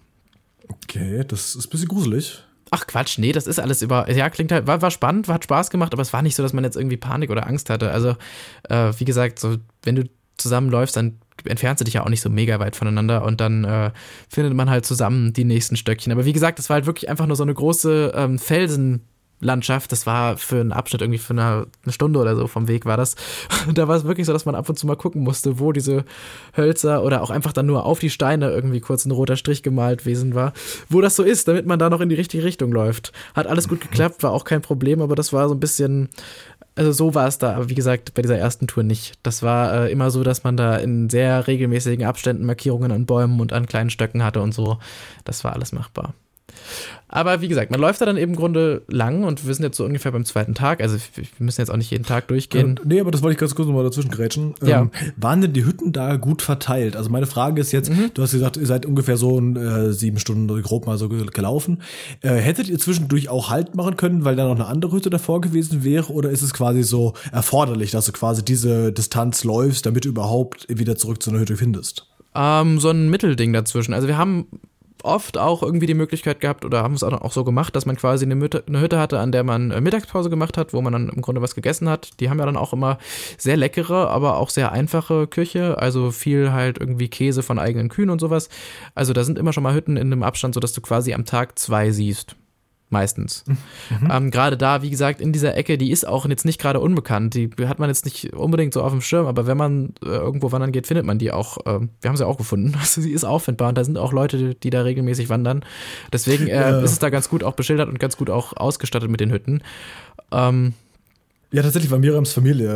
Okay, das ist ein bisschen gruselig. Ach Quatsch, nee, das ist alles über. Ja, klingt halt, war, war spannend, hat Spaß gemacht, aber es war nicht so, dass man jetzt irgendwie Panik oder Angst hatte. Also, äh, wie gesagt, so, wenn du zusammenläufst, dann entfernst du dich ja auch nicht so mega weit voneinander und dann äh, findet man halt zusammen die nächsten Stöckchen. Aber wie gesagt, das war halt wirklich einfach nur so eine große ähm, Felsenlandschaft. Das war für einen Abschnitt irgendwie für eine, eine Stunde oder so vom Weg war das. <laughs> da war es wirklich so, dass man ab und zu mal gucken musste, wo diese Hölzer oder auch einfach dann nur auf die Steine irgendwie kurz ein roter Strich gemalt gewesen war, wo das so ist, damit man da noch in die richtige Richtung läuft. Hat alles gut geklappt, war auch kein Problem, aber das war so ein bisschen Also so war es da, aber wie gesagt, bei dieser ersten Tour nicht. Das war äh, immer so, dass man da in sehr regelmäßigen Abständen Markierungen an Bäumen und an kleinen Stöcken hatte und so. Das war alles machbar. Aber wie gesagt, man läuft da dann eben im Grunde lang und wir sind jetzt so ungefähr beim zweiten Tag. Also wir müssen jetzt auch nicht jeden Tag durchgehen. Äh, nee, aber das wollte ich ganz kurz nochmal dazwischen grätschen. Ja. Ähm, waren denn die Hütten da gut verteilt? Also meine Frage ist jetzt, du hast gesagt, ihr seid ungefähr so äh, sieben Stunden grob mal so ge- gelaufen. Äh, hättet ihr zwischendurch auch Halt machen können, weil da noch eine andere Hütte davor gewesen wäre? Oder ist es quasi so erforderlich, dass du quasi diese Distanz läufst, damit du überhaupt wieder zurück zu einer Hütte findest? Ähm, so ein Mittelding dazwischen. Also wir haben oft auch irgendwie die Möglichkeit gehabt oder haben es auch so gemacht, dass man quasi eine, Mütte, eine Hütte hatte, an der man äh, Mittagspause gemacht hat, wo man dann im Grunde was gegessen hat. Die haben ja dann auch immer sehr leckere, aber auch sehr einfache Küche, also viel halt irgendwie Käse von eigenen Kühen und sowas. Also da sind immer schon mal Hütten in einem Abstand, sodass du quasi am Tag zwei siehst. Meistens. Ähm, gerade da, wie gesagt, in dieser Ecke, die ist auch jetzt nicht gerade unbekannt. Die hat man jetzt nicht unbedingt so auf dem Schirm, aber wenn man äh, irgendwo wandern geht, findet man die auch. ähm, wir haben sie auch gefunden. <laughs> Also sie ist auffindbar und da sind auch Leute, die da regelmäßig wandern. Deswegen äh, Ja. ist es da ganz gut auch beschildert und ganz gut auch ausgestattet mit den Hütten. Ähm, Ja, tatsächlich, bei Miriams Familie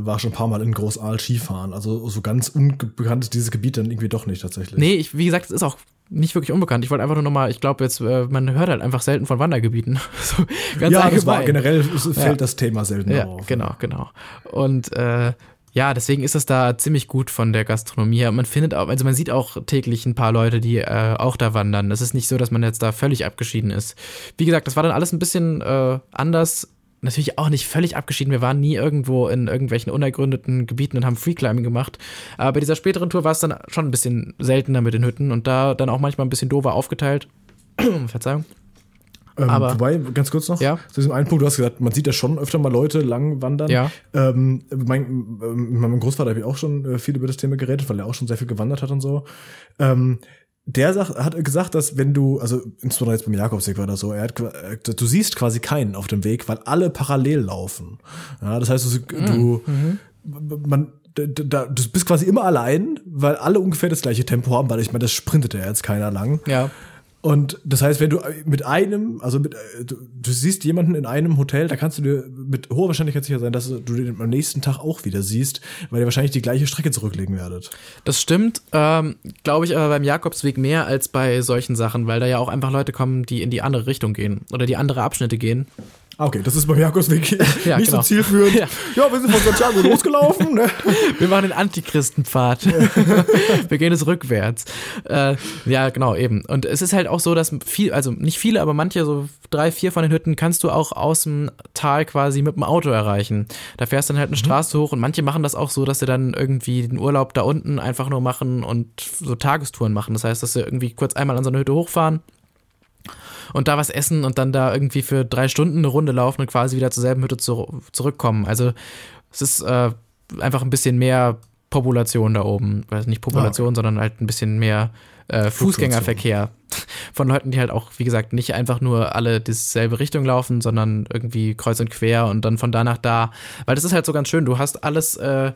äh, war schon ein paar Mal in Großaal Skifahren. Also so ganz unbekannt ist dieses Gebiet dann irgendwie doch nicht tatsächlich. nee, ich, wie gesagt, es ist auch nicht wirklich unbekannt. Ich wollte einfach nur nochmal, ich glaube jetzt, äh, man hört halt einfach selten von Wandergebieten. <laughs> so, ganz ja, das war allgemein. generell fällt Ja. das Thema selten Ja, auf. genau, genau. Und äh, ja, deswegen ist es da ziemlich gut von der Gastronomie her. Man findet auch, also man sieht auch täglich ein paar Leute, die äh, auch da wandern. Es ist nicht so, dass man jetzt da völlig abgeschieden ist. Wie gesagt, das war dann alles ein bisschen äh, anders. Natürlich auch nicht völlig abgeschieden. Wir waren nie irgendwo in irgendwelchen unergründeten Gebieten und haben Freeclimbing gemacht. Aber bei dieser späteren Tour war es dann schon ein bisschen seltener mit den Hütten und da dann auch manchmal ein bisschen doofer aufgeteilt. <clears throat> Verzeihung. Ähm, Aber- wobei, ganz kurz noch, Ja. zu diesem einen Punkt, du hast gesagt, man sieht ja schon öfter mal Leute lang wandern. Ja. Ähm, mein, ähm, mein Großvater hat auch schon äh, viel über das Thema geredet, weil er auch schon sehr viel gewandert hat und so. Ähm, der sagt, hat gesagt, dass wenn du, also insbesondere jetzt beim Jakobsweg war das so, er hat, äh, du siehst quasi keinen auf dem Weg, weil alle parallel laufen. Ja, das heißt, du, du man, da, da, du bist quasi immer allein, weil alle ungefähr das gleiche Tempo haben, weil ich meine, das sprintet ja jetzt keiner lang. Ja. Und das heißt, wenn du mit einem, also mit, äh, du, du siehst jemanden in einem Hotel, da kannst du dir mit hoher Wahrscheinlichkeit sicher sein, dass du den am nächsten Tag auch wieder siehst, weil ihr wahrscheinlich die gleiche Strecke zurücklegen werdet. Das stimmt, ähm, glaube ich aber beim Jakobsweg mehr als bei solchen Sachen, weil da ja auch einfach Leute kommen, die in die andere Richtung gehen oder die andere Abschnitte gehen. Ah, okay, das ist beim Jakobsweg <laughs> Ja, nicht genau. so zielführend. <laughs> Ja. Ja. wir sind von Santiago <laughs> losgelaufen. Ne? Wir machen den Antichristenpfad. Wir gehen es rückwärts. Äh, ja, genau, eben. Und es ist halt auch so, dass viel, also nicht viele, aber manche, so drei, vier von den Hütten, kannst du auch aus dem Tal quasi mit dem Auto erreichen. Da fährst du dann halt eine Straße hoch und manche machen das auch so, dass sie dann irgendwie den Urlaub da unten einfach nur machen und so Tagestouren machen. Das heißt, dass sie irgendwie kurz einmal an so eine Hütte hochfahren und da was essen und dann da irgendwie für drei Stunden eine Runde laufen und quasi wieder zur selben Hütte zu, zurückkommen. Also es ist äh, einfach ein bisschen mehr Population da oben. Also nicht Population, sondern halt ein bisschen mehr äh, Fußgängerverkehr von Leuten, die halt auch, wie gesagt, nicht einfach nur alle dieselbe Richtung laufen, sondern irgendwie kreuz und quer und dann von da nach da. Weil das ist halt so ganz schön. Du hast alles äh,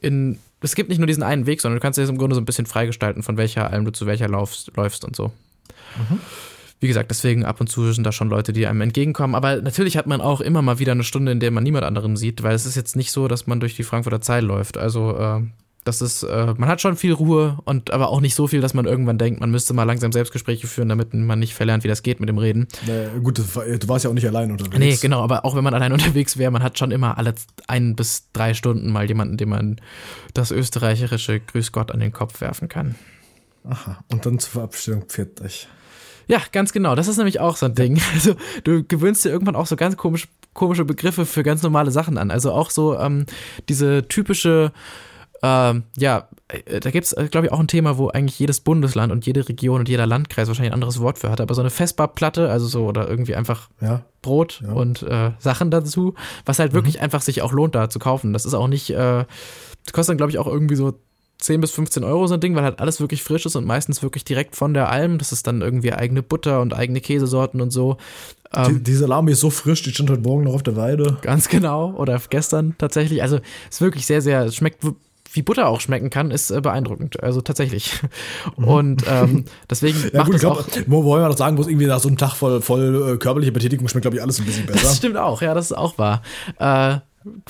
in. Es gibt nicht nur diesen einen Weg, sondern du kannst dir das im Grunde so ein bisschen freigestalten, von welcher Alm du zu welcher laufst, läufst und so. Wie gesagt, deswegen ab und zu sind da schon Leute, die einem entgegenkommen. Aber natürlich hat man auch immer mal wieder eine Stunde, in der man niemand anderen sieht, weil es ist jetzt nicht so, dass man durch die Frankfurter Zeil läuft. Also äh, das ist, äh, man hat schon viel Ruhe und aber auch nicht so viel, dass man irgendwann denkt, man müsste mal langsam Selbstgespräche führen, damit man nicht verlernt, wie das geht mit dem Reden. Naja, gut, du warst ja auch nicht allein unterwegs. Nee, genau, aber auch wenn man allein <laughs> unterwegs wäre, man hat schon immer alle ein bis drei Stunden mal jemanden, dem man das österreichische Grüß Gott an den Kopf werfen kann. Aha. Und dann zur Verabschiedung pfiat euch. Ja, ganz genau. Das ist nämlich auch so ein Ding. <laughs> Also du gewöhnst dir irgendwann auch so ganz komisch, komische Begriffe für ganz normale Sachen an. Also auch so ähm, diese typische, ähm, ja, äh, da gibt's äh, glaube ich, auch ein Thema, wo eigentlich jedes Bundesland und jede Region und jeder Landkreis wahrscheinlich ein anderes Wort für hat. Aber so eine Festbarplatte, also so oder irgendwie einfach Ja. Brot Ja. und äh, Sachen dazu, was halt wirklich einfach sich auch lohnt, da zu kaufen. Das ist auch nicht, äh, das kostet dann, glaube ich, auch irgendwie so 10 bis 15 Euro so ein Ding, weil halt alles wirklich frisch ist und meistens wirklich direkt von der Alm. Das ist dann irgendwie eigene Butter und eigene Käsesorten und so. Ähm, die, die Salami ist so frisch, die stand heute Morgen noch auf der Weide. Ganz genau. Oder gestern tatsächlich. Also ist wirklich sehr, sehr, es schmeckt wie Butter auch schmecken kann, ist äh, beeindruckend. Also tatsächlich. <laughs> Und ähm, deswegen <laughs> Ja, macht gut, es glaube, auch. wo wollen wir noch sagen, wo es irgendwie nach so einem Tag voll, voll äh, körperliche Betätigung schmeckt, glaube ich, alles ein bisschen <laughs> Das besser. stimmt auch, ja, das ist auch wahr. Äh,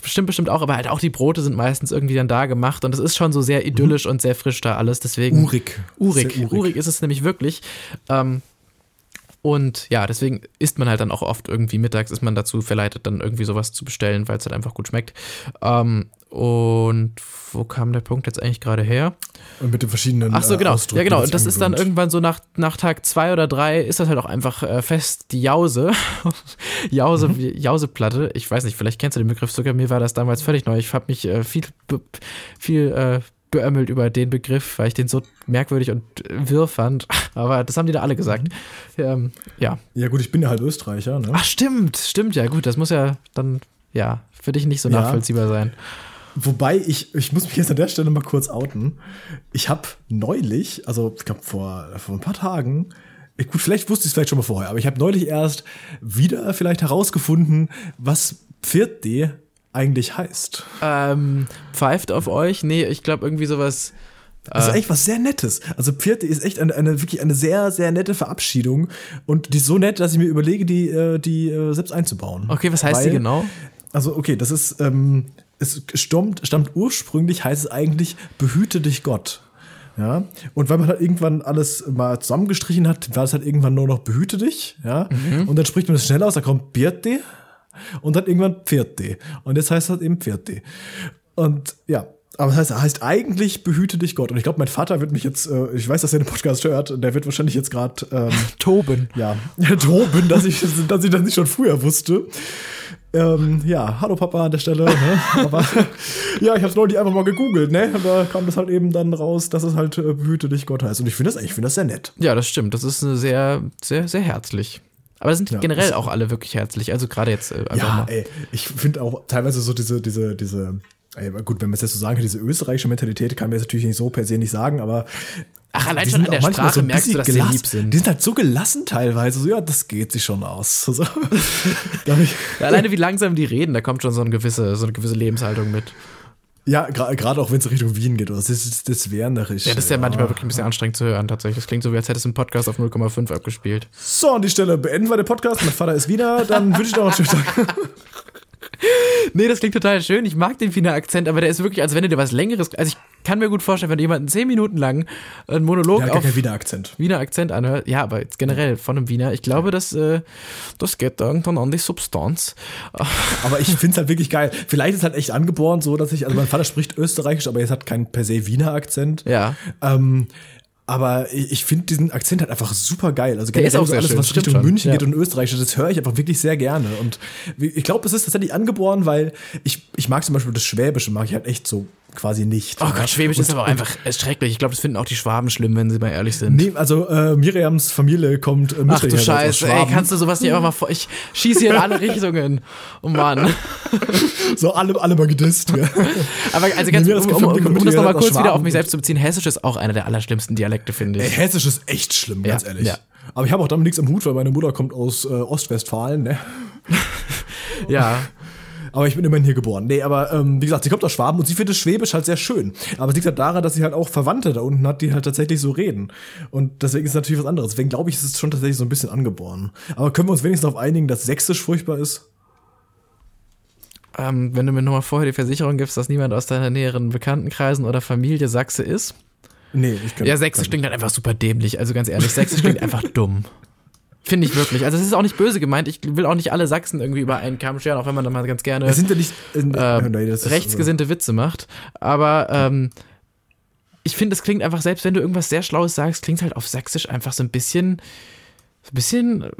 Stimmt bestimmt auch, aber halt auch die Brote sind meistens irgendwie dann da gemacht und es ist schon so sehr idyllisch mhm. und sehr frisch da alles. Deswegen. Urig. Urig. Urig. Urig ist es nämlich wirklich. Ähm, und ja, deswegen isst man halt dann auch oft irgendwie mittags, ist man dazu verleitet, dann irgendwie sowas zu bestellen, weil es halt einfach gut schmeckt. Ähm, und wo kam der Punkt jetzt eigentlich gerade her? Und mit den verschiedenen. Ach so, genau. Äh, ja, genau. Und das ist dann irgendwann so nach, nach Tag zwei oder drei ist das halt auch einfach äh, fest die Jause. <laughs> Jause, mhm. Jauseplatte. Ich weiß nicht, vielleicht kennst du den Begriff sogar. Mir war das damals völlig neu. Ich habe mich äh, viel, viel äh, beömmelt über den Begriff, weil ich den so merkwürdig und wirr fand. <laughs> Aber das haben die da alle gesagt. Mhm. Ähm, ja. Ja, gut, ich bin ja halt Österreicher. Ne? Ach, stimmt, stimmt, ja, gut. Das muss ja dann, ja, für dich nicht so ja. nachvollziehbar sein. Wobei ich, ich muss mich jetzt an der Stelle mal kurz outen. Ich habe neulich, also ich glaube vor, vor ein paar Tagen, gut, vielleicht wusste ich es vielleicht schon mal vorher, aber ich habe neulich erst wieder vielleicht herausgefunden, was Pfirti eigentlich heißt. Ähm, pfeift auf euch? Nee, ich glaube irgendwie sowas. Das ist äh, echt was sehr Nettes. Also Pfirti ist echt eine, eine, wirklich eine sehr, sehr nette Verabschiedung. Und die ist so nett, dass ich mir überlege, die, äh, die äh, selbst einzubauen. Okay, was heißt Weil, die genau? Also, okay, das ist, ähm, es stammt, stammt ursprünglich, heißt es eigentlich, behüte dich Gott. Ja, und weil man halt irgendwann alles mal zusammengestrichen hat, war es halt irgendwann nur noch behüte dich, ja. Mhm. Und dann spricht man es schnell aus, da kommt Birte und dann irgendwann Pferde. Und jetzt heißt es halt eben Pferde. Und ja, aber das heißt, heißt eigentlich behüte dich Gott. Und ich glaube, mein Vater wird mich jetzt, äh, ich weiß, dass er den Podcast hört, und der wird wahrscheinlich jetzt gerade ähm, <laughs> toben. Ja, <laughs> toben, dass ich, dass ich das nicht schon früher wusste. Ähm, ja, hallo Papa an der Stelle. Ne? Aber <laughs> ja, ich habe es neulich einfach mal gegoogelt, ne? Und da kam das halt eben dann raus, dass es halt äh, behüte dich Gott heißt. Und ich finde das, ich finde das sehr nett. Ja, das stimmt. Das ist sehr, sehr, sehr herzlich. Aber sind ja, generell auch alle wirklich herzlich. Also gerade jetzt. Äh, ja, ey, ich finde auch teilweise so diese, diese, diese, ey, gut, wenn man es jetzt so sagen kann, diese österreichische Mentalität kann man jetzt natürlich nicht so per se nicht sagen, aber Ach, allein schon an der Sprache so merkst du, dass gelassen. sie lieb sind. Die sind halt so gelassen teilweise. So, ja, das geht sich schon aus. <laughs> So. alleine wie langsam die reden, da kommt schon so eine gewisse, so eine gewisse Lebenshaltung mit. Ja, gerade auch wenn es Richtung Wien geht, das ist das Wernerisch. Ja, das ist ja, ja manchmal wirklich ein bisschen anstrengend zu hören, tatsächlich. Das klingt so, wie als hättest du einen Podcast auf 0,5 abgespielt. So, an die Stelle beenden wir den Podcast. Mein Vater ist Wiener, dann wünsche ich noch einen schönen Tag. <laughs> nee, das klingt total schön. Ich mag den Wiener Akzent, aber der ist wirklich, als wenn du dir was Längeres. Also ich kann mir gut vorstellen, wenn du jemanden zehn Minuten lang einen Monolog ja, auf Wiener Akzent. Wiener Akzent anhört. Ja, aber jetzt generell von einem Wiener. Ich glaube, das, äh, das geht irgendwann an die Substanz. <laughs> Aber ich finde es halt wirklich geil. Vielleicht ist es halt echt angeboren, so dass ich, also mein Vater spricht Österreichisch, aber jetzt hat keinen per se Wiener Akzent. Ja. Ähm, aber ich finde diesen Akzent halt einfach super geil. Also generell auch so alles, schön. was Richtung schon. München ja. geht und Österreich, das höre ich einfach wirklich sehr gerne. Und ich glaube, es ist tatsächlich angeboren, weil ich, ich mag zum Beispiel das Schwäbische, mag ich halt echt so quasi nicht. Oh Gott, Schwäbisch und, ist aber einfach schrecklich. Ich glaube, das finden auch die Schwaben schlimm, wenn sie mal ehrlich sind. Nee, also äh, Miriams Familie kommt äh, Ach du Scheiße, ey, kannst du sowas nicht einfach mal vor. Ich schieße hier in alle Richtungen. Oh Mann. <laughs> so alle, alle mal gedisst. Ja. aber also ganz, um, um, um, um das nochmal kurz wieder auf mich selbst zu beziehen, Hessisch ist auch einer der allerschlimmsten Dialekte, finde ich. Ey, Hessisch ist echt schlimm, ganz ja, ehrlich. Ja. Aber ich habe auch damit nichts am Hut, weil meine Mutter kommt aus äh, Ostwestfalen, ne? <laughs> ja. Aber ich bin immerhin hier geboren. Nee, aber ähm, wie gesagt, sie kommt aus Schwaben und sie findet Schwäbisch halt sehr schön. Aber es liegt halt daran, dass sie halt auch Verwandte da unten hat, die halt tatsächlich so reden. Und deswegen ist es natürlich was anderes. Deswegen glaube ich, ist es schon tatsächlich so ein bisschen angeboren. Aber können wir uns wenigstens darauf einigen, dass Sächsisch furchtbar ist? Ähm, wenn du mir nochmal vorher die Versicherung gibst, dass niemand aus deiner näheren Bekanntenkreisen oder Familie Sachse ist. Nee, ich kann Ja, Sächsisch klingt halt einfach super dämlich. Also ganz ehrlich, Sächsisch klingt <laughs> einfach dumm. Finde ich wirklich. Also es ist auch nicht böse gemeint. Ich will auch nicht alle Sachsen irgendwie über einen Kamm scheren, auch wenn man dann mal ganz gerne das sind ja nicht, äh, nee, rechtsgesinnte Witze macht. Aber ähm, ich finde, es klingt einfach, selbst wenn du irgendwas sehr Schlaues sagst, klingt halt auf Sächsisch einfach so ein bisschen, so ein bisschen äh,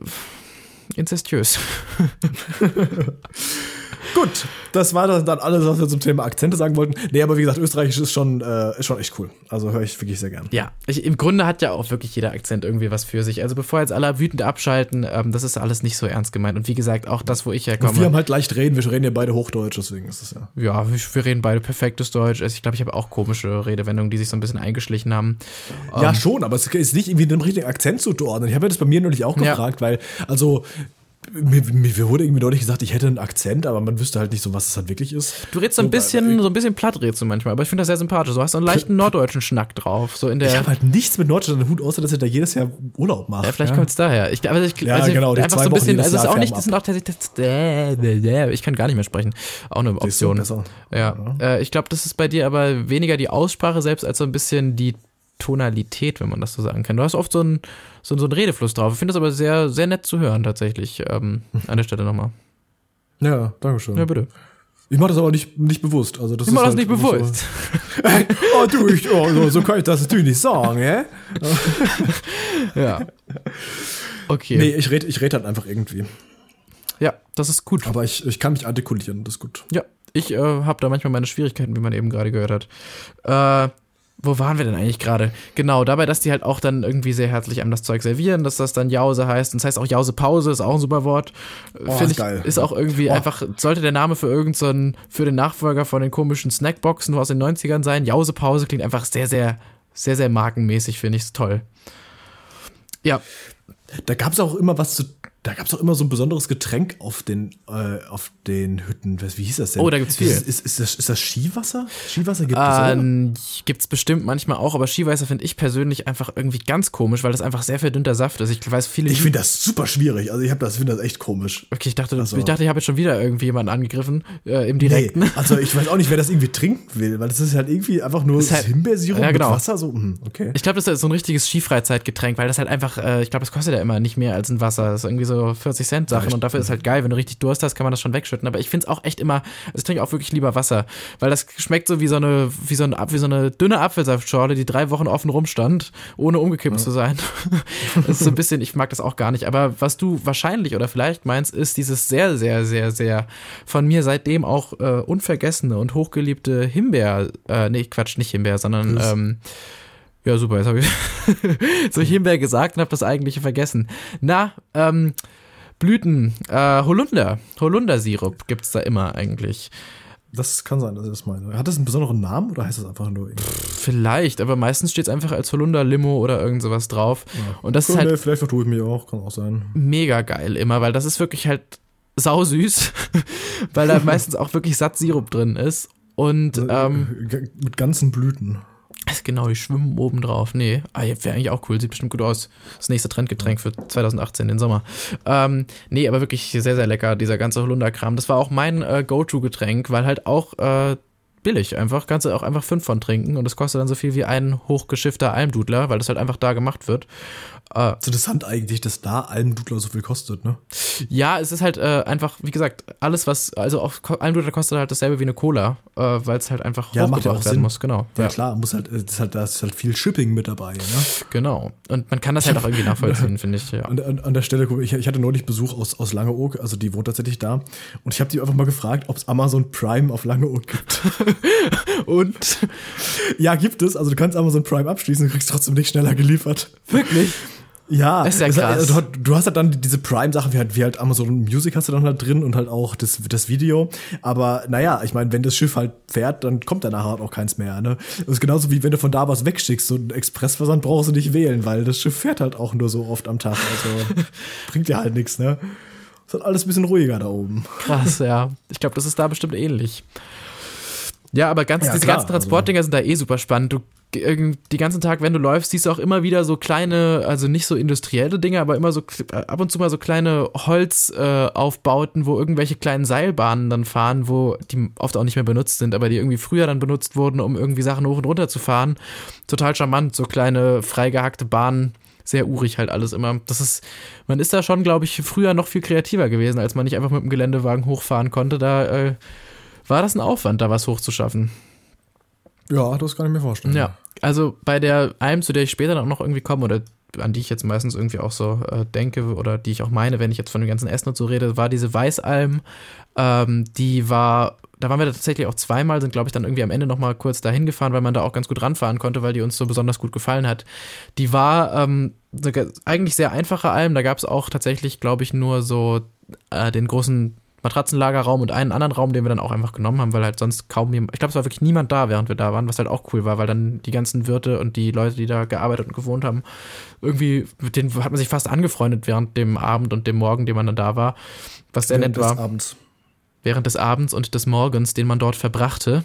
inzestiös. <laughs> <laughs> Gut, das war dann alles, was wir zum Thema Akzente sagen wollten. Nee, aber wie gesagt, Österreichisch ist schon, äh, ist schon echt cool. Also höre ich wirklich sehr gern. Ja, ich, im Grunde hat ja auch wirklich jeder Akzent irgendwie was für sich. Also bevor jetzt alle wütend abschalten, ähm, das ist alles nicht so ernst gemeint. Und wie gesagt, auch das, wo ich herkomme. Und wir haben halt leicht reden, wir reden ja beide Hochdeutsch, deswegen ist es ja. Ja, wir reden beide perfektes Deutsch. Also ich glaube, ich habe auch komische Redewendungen, die sich so ein bisschen eingeschlichen haben. Ja, um, ähm, schon, aber es ist nicht irgendwie den richtigen Akzent zuzuordnen. Ich habe das bei mir natürlich auch gefragt, ja. weil, also mir, mir wurde irgendwie deutlich gesagt, ich hätte einen Akzent, aber man wüsste halt nicht so, was es halt wirklich ist. Du redest so ein bisschen, so ein bisschen platt redest du manchmal, aber ich finde das sehr sympathisch. Du hast so einen leichten norddeutschen Schnack drauf. So in der ich habe halt nichts mit Norddeutschland im Hut, außer dass er da jedes Jahr Urlaub macht. Ja, vielleicht ja. kommt es daher. Ich, aber ich, Ja, also genau, einfach so ein bisschen, also es ist auch nicht, das sind auch tatsächlich, ich kann gar nicht mehr sprechen. Auch eine du, Option. besser. Ja, äh, ich glaube, das ist bei dir aber weniger die Aussprache selbst als so ein bisschen die Tonalität, wenn man das so sagen kann. Du hast oft so einen so, so einen Redefluss drauf. Ich finde das aber sehr, sehr nett zu hören, tatsächlich. Ähm, an der Stelle nochmal. Ja, danke schön. Ja, bitte. Ich mache das aber nicht, nicht bewusst. Also das Ich mach ist das halt nicht bewusst. So, <laughs> oh, du, ich, oh, so, so kann ich das natürlich nicht sagen, hä? <laughs> Ja. Okay. Nee, ich rede ich red halt einfach irgendwie. Ja, das ist gut. Aber ich, ich kann mich artikulieren, das ist gut. Ja, ich äh, habe da manchmal meine Schwierigkeiten, wie man eben gerade gehört hat. Äh, wo waren wir denn eigentlich gerade? Genau, dabei, dass die halt auch dann irgendwie sehr herzlich einem das Zeug servieren, dass das dann Jause heißt. Und das heißt auch Jause Pause, ist auch ein super Wort. Oh, Finde ich, geil. ist auch irgendwie Oh. einfach, sollte der Name für irgendeinen, für den Nachfolger von den komischen Snackboxen aus den 90ern sein. Jause Pause klingt einfach sehr, sehr, sehr, sehr markenmäßig, finde ich toll. Ja, Da gab es auch immer was zu. Da gab es auch immer so ein besonderes Getränk auf den, äh, auf den Hütten. Was- Wie hieß das denn? Oh, da gibt's viel. Ist, ist, ist, das, ist das Skiwasser? Skiwasser gibt es? Ähm, gibt's bestimmt manchmal auch, aber Skiweißer finde ich persönlich einfach irgendwie ganz komisch, weil das einfach sehr verdünnter Saft ist. Ich weiß, viele Ich finde das super schwierig. Also ich habe das, finde das echt komisch. Okay, ich dachte, Also- ich dachte, ich habe jetzt schon wieder irgendwie jemanden angegriffen äh, im Nee, Direkten. also ich weiß auch nicht, wer das irgendwie trinken will, weil das ist halt irgendwie einfach nur Ist halt- Himbeersirup Ja, genau. mit Wasser. So, hm, okay. Ich glaube, das ist so ein richtiges Skifreizeitgetränk, weil das halt einfach, äh, ich glaube, das kostet ja immer nicht mehr als ein Wasser. Das ist irgendwie so 40 Cent Sachen Ja, und dafür ist halt geil, wenn du richtig Durst hast, kann man das schon wegschütten. Aber ich finde es auch echt immer, also ich trinke auch wirklich lieber Wasser, weil das schmeckt so wie so eine, wie so, ein, wie so eine dünne Apfelsaftschorle, die drei Wochen offen rumstand, ohne umgekippt zu sein. <laughs> das ist so ein bisschen, ich mag das auch gar nicht. Aber was du wahrscheinlich oder vielleicht meinst, ist dieses sehr, sehr, sehr, sehr von mir seitdem auch äh, unvergessene und hochgeliebte Himbeer, äh, nee, Quatsch, nicht Himbeer, sondern ähm, ja, super, jetzt habe ich <laughs> so Himbeer gesagt und habe das eigentliche vergessen. Na, ähm, Blüten, äh, Holunder, Holundersirup gibt's da immer eigentlich. Das kann sein, dass ich das meine. Hat das einen besonderen Namen oder heißt das einfach nur irgendwie? Vielleicht, aber meistens steht's einfach als Holunder-Limo oder irgend sowas drauf. Und das ist halt vielleicht vertue ich mich auch, kann auch sein. mega geil immer, weil das ist wirklich halt sausüß, <laughs> weil da <laughs> meistens auch wirklich satt Sirup drin ist. Und ähm, G- Mit ganzen Blüten. Genau, die schwimmen oben drauf. Nee, ah, wäre eigentlich auch cool, sieht bestimmt gut aus. Das nächste Trendgetränk für 2018, den Sommer. Ähm, nee, aber wirklich sehr, sehr lecker, dieser ganze Holunderkram. Das war auch mein äh, Go-To-Getränk, weil halt auch äh, billig einfach. Kannst du auch einfach fünf von trinken und das kostet dann so viel wie ein hochgeschiffter Almdudler, weil das halt einfach da gemacht wird. Äh, ist interessant eigentlich, dass da Almdudler so viel kostet, ne? Ja, es ist halt äh, einfach, wie gesagt, alles, was, also auch Almdudler kostet halt dasselbe wie eine Cola, äh, weil es halt einfach Ja, ja hochgebracht auch werden Sinn. muss, genau. Ja, klar, muss halt, ist halt, da ist halt viel Shipping mit dabei, ne? Genau. Und man kann das halt auch irgendwie nachvollziehen, <laughs> finde ich, ja. An, an, an der Stelle, guck, ich, ich hatte neulich Besuch aus, aus Langeoog, also die wohnt tatsächlich da. Und ich habe die einfach mal gefragt, ob es Amazon Prime auf Langeoog gibt. <laughs> Und ja, gibt es. Also du kannst Amazon Prime abschließen, du kriegst trotzdem nicht schneller geliefert. wirklich? Ja, Ist ja krass. Du, hast- du hast halt dann diese Prime-Sachen, wie halt, wie halt Amazon Music hast du dann halt drin und halt auch das, das Video. Aber naja, ich meine, wenn das Schiff halt fährt, dann kommt da nachher halt auch keins mehr. Ne? Das ist genauso wie wenn du von da was wegschickst. So einen Expressversand brauchst du nicht wählen, weil das Schiff fährt halt auch nur so oft am Tag. Also <laughs> bringt ja halt nichts, ne? Ist halt alles ein bisschen ruhiger da oben. Krass, ja. Ich glaube, das ist da bestimmt ähnlich. Ja, aber ganz, Ja, diese klar, ganzen Transportdinger sind da eh super spannend. Du die ganzen Tag, wenn du läufst, siehst du auch immer wieder so kleine, also nicht so industrielle Dinge, aber immer so äh, ab und zu mal so kleine Holzaufbauten, äh, wo irgendwelche kleinen Seilbahnen dann fahren, wo die oft auch nicht mehr benutzt sind, aber die irgendwie früher dann benutzt wurden, um irgendwie Sachen hoch und runter zu fahren. Total charmant, so kleine freigehackte Bahnen. Sehr urig halt alles immer. Das ist, man ist da schon, glaube ich, früher noch viel kreativer gewesen, als man nicht einfach mit dem Geländewagen hochfahren konnte. Da äh, war das ein Aufwand, da was hochzuschaffen. Ja, das kann ich mir vorstellen. Ja, also bei der Alm, zu der ich später dann auch noch irgendwie komme oder an die ich jetzt meistens irgendwie auch so äh, denke oder die ich auch meine, wenn ich jetzt von dem ganzen Essen und so rede, war diese Weißalm. Ähm, die war, da waren wir tatsächlich auch zweimal, sind glaube ich dann irgendwie am Ende nochmal kurz dahin gefahren, weil man da auch ganz gut ranfahren konnte, weil die uns so besonders gut gefallen hat. Die war ähm, eigentlich sehr einfache Alm, da gab es auch tatsächlich, glaube ich, nur so äh, den großen Matratzenlagerraum und einen anderen Raum, den wir dann auch einfach genommen haben, weil halt sonst kaum jemand, ich glaube, es war wirklich niemand da, während wir da waren, was halt auch cool war, weil dann die ganzen Wirte und die Leute, die da gearbeitet und gewohnt haben, irgendwie, mit denen hat man sich fast angefreundet während dem Abend und dem Morgen, den man dann da war, was sehr Während nett war. des Abends. Während des Abends und des Morgens, den man dort verbrachte.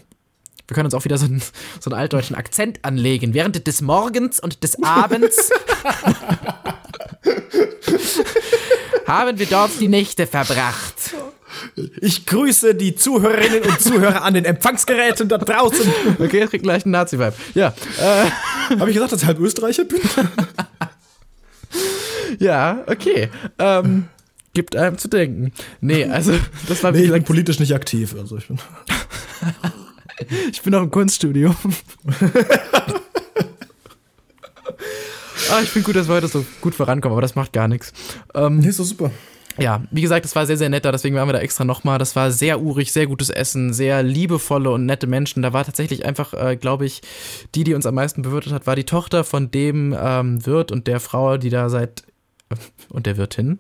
Wir können uns auch wieder so einen, <laughs> so einen altdeutschen Akzent anlegen. Während des Morgens und des Abends <laughs> <laughs> haben wir dort die Nächte verbracht. Ich grüße die Zuhörerinnen und Zuhörer an den Empfangsgeräten da draußen. Okay, das kriegt gleich einen Nazi-Vibe. Ja, Habe ich gesagt, dass ich halb Österreicher bin? ja, okay. Ähm, gibt einem zu denken. Nee, also, das war wie Nee, ich bin politisch nicht aktiv. Also ich bin <laughs> ich bin auch im Kunststudio. <laughs> ah, ich finde gut, dass wir heute so gut vorankommen, aber das macht gar nichts. Ähm, nee, ist doch super. Ja, wie gesagt, es war sehr, sehr nett da, deswegen waren wir da extra nochmal. Das war sehr urig, sehr gutes Essen, sehr liebevolle und nette Menschen. Da war tatsächlich einfach, äh, glaube ich, die, die uns am meisten bewirtet hat, war die Tochter von dem ähm, Wirt und der Frau, die da seit und der Wirtin.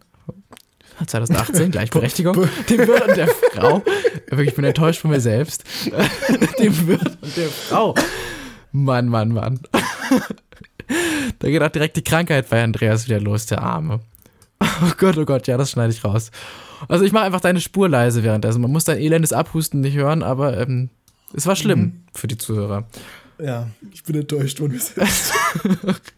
2018, Gleichberechtigung. dem Wirt und der Frau. Wirklich, ich bin enttäuscht von mir selbst. <laughs> dem Wirt und der Frau. Mann, Mann, Mann. da geht auch direkt die Krankheit bei Andreas wieder los, der Arme. <laughs> Oh Gott, oh Gott, ja, das schneide ich raus. Also ich mache einfach deine Spur leise währenddessen. Man muss dein elendes Abhusten nicht hören, aber ähm, es war schlimm für die Zuhörer. Ja, ich bin enttäuscht von mir selbst. <laughs>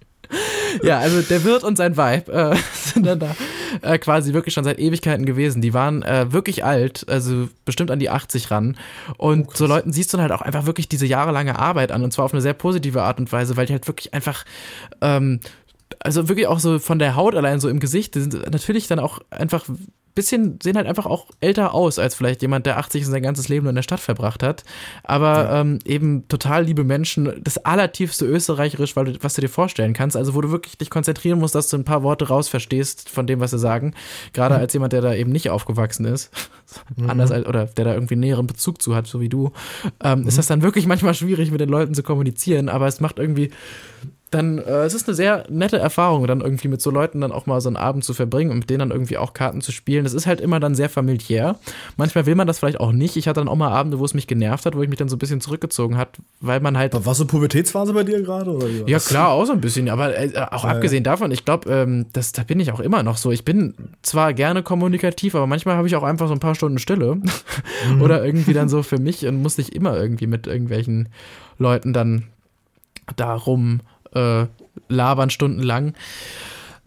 Ja, also der Wirt und sein Weib äh, <laughs> sind dann da äh, quasi wirklich schon seit Ewigkeiten gewesen. Die waren äh, wirklich alt, also bestimmt an die 80 ran. Und so Leuten siehst du dann halt auch einfach wirklich diese jahrelange Arbeit an und zwar auf eine sehr positive Art und Weise, weil die halt wirklich einfach ähm, also wirklich auch so von der Haut allein so im Gesicht, die sind natürlich dann auch einfach bisschen, sehen halt einfach auch älter aus als vielleicht jemand, der 80 und sein ganzes Leben in der Stadt verbracht hat. Aber ähm, eben total liebe Menschen, das allertiefste Österreicherisch, weil du, was du dir vorstellen kannst, also wo du wirklich dich konzentrieren musst, dass du ein paar Worte raus verstehst von dem, was sie sagen. Gerade als jemand, der da eben nicht aufgewachsen ist, anders als, oder der da irgendwie näheren Bezug zu hat, so wie du, ähm, ist das dann wirklich manchmal schwierig, mit den Leuten zu kommunizieren, aber es macht irgendwie dann äh, es ist eine sehr nette Erfahrung, dann irgendwie mit so Leuten dann auch mal so einen Abend zu verbringen und mit denen dann irgendwie auch Karten zu spielen. Das ist halt immer dann sehr familiär. Manchmal will man das vielleicht auch nicht. Ich hatte dann auch mal Abende, wo es mich genervt hat, wo ich mich dann so ein bisschen zurückgezogen hat, weil man halt War so Pubertätsphase bei dir gerade? oder wie war ja, klar, auch so ein bisschen, aber äh, auch abgesehen davon, ich glaube, ähm, das, da bin ich auch immer noch so. Ich bin zwar gerne kommunikativ, aber manchmal habe ich auch einfach so ein paar Stunden Stille <laughs> oder irgendwie dann so für mich und muss nicht immer irgendwie mit irgendwelchen Leuten dann darum äh, labern stundenlang.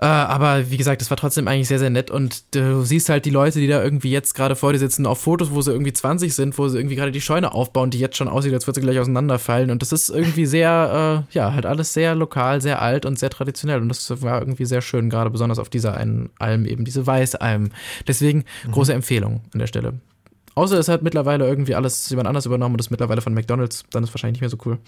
Äh, aber wie gesagt, das war trotzdem eigentlich sehr, sehr nett und du siehst halt die Leute, die da irgendwie jetzt gerade vor dir sitzen, auf Fotos, wo sie irgendwie 20 sind, wo sie irgendwie gerade die Scheune aufbauen, die jetzt schon aussieht, als würde sie gleich auseinanderfallen. Und das ist irgendwie sehr, äh, ja, halt alles sehr lokal, sehr alt und sehr traditionell. Und das war irgendwie sehr schön, gerade besonders auf dieser einen Alm eben, diese Weißalm. Deswegen große Empfehlung an der Stelle. Außer es hat mittlerweile irgendwie alles jemand anders übernommen und ist mittlerweile von McDonalds, dann ist es wahrscheinlich nicht mehr so cool.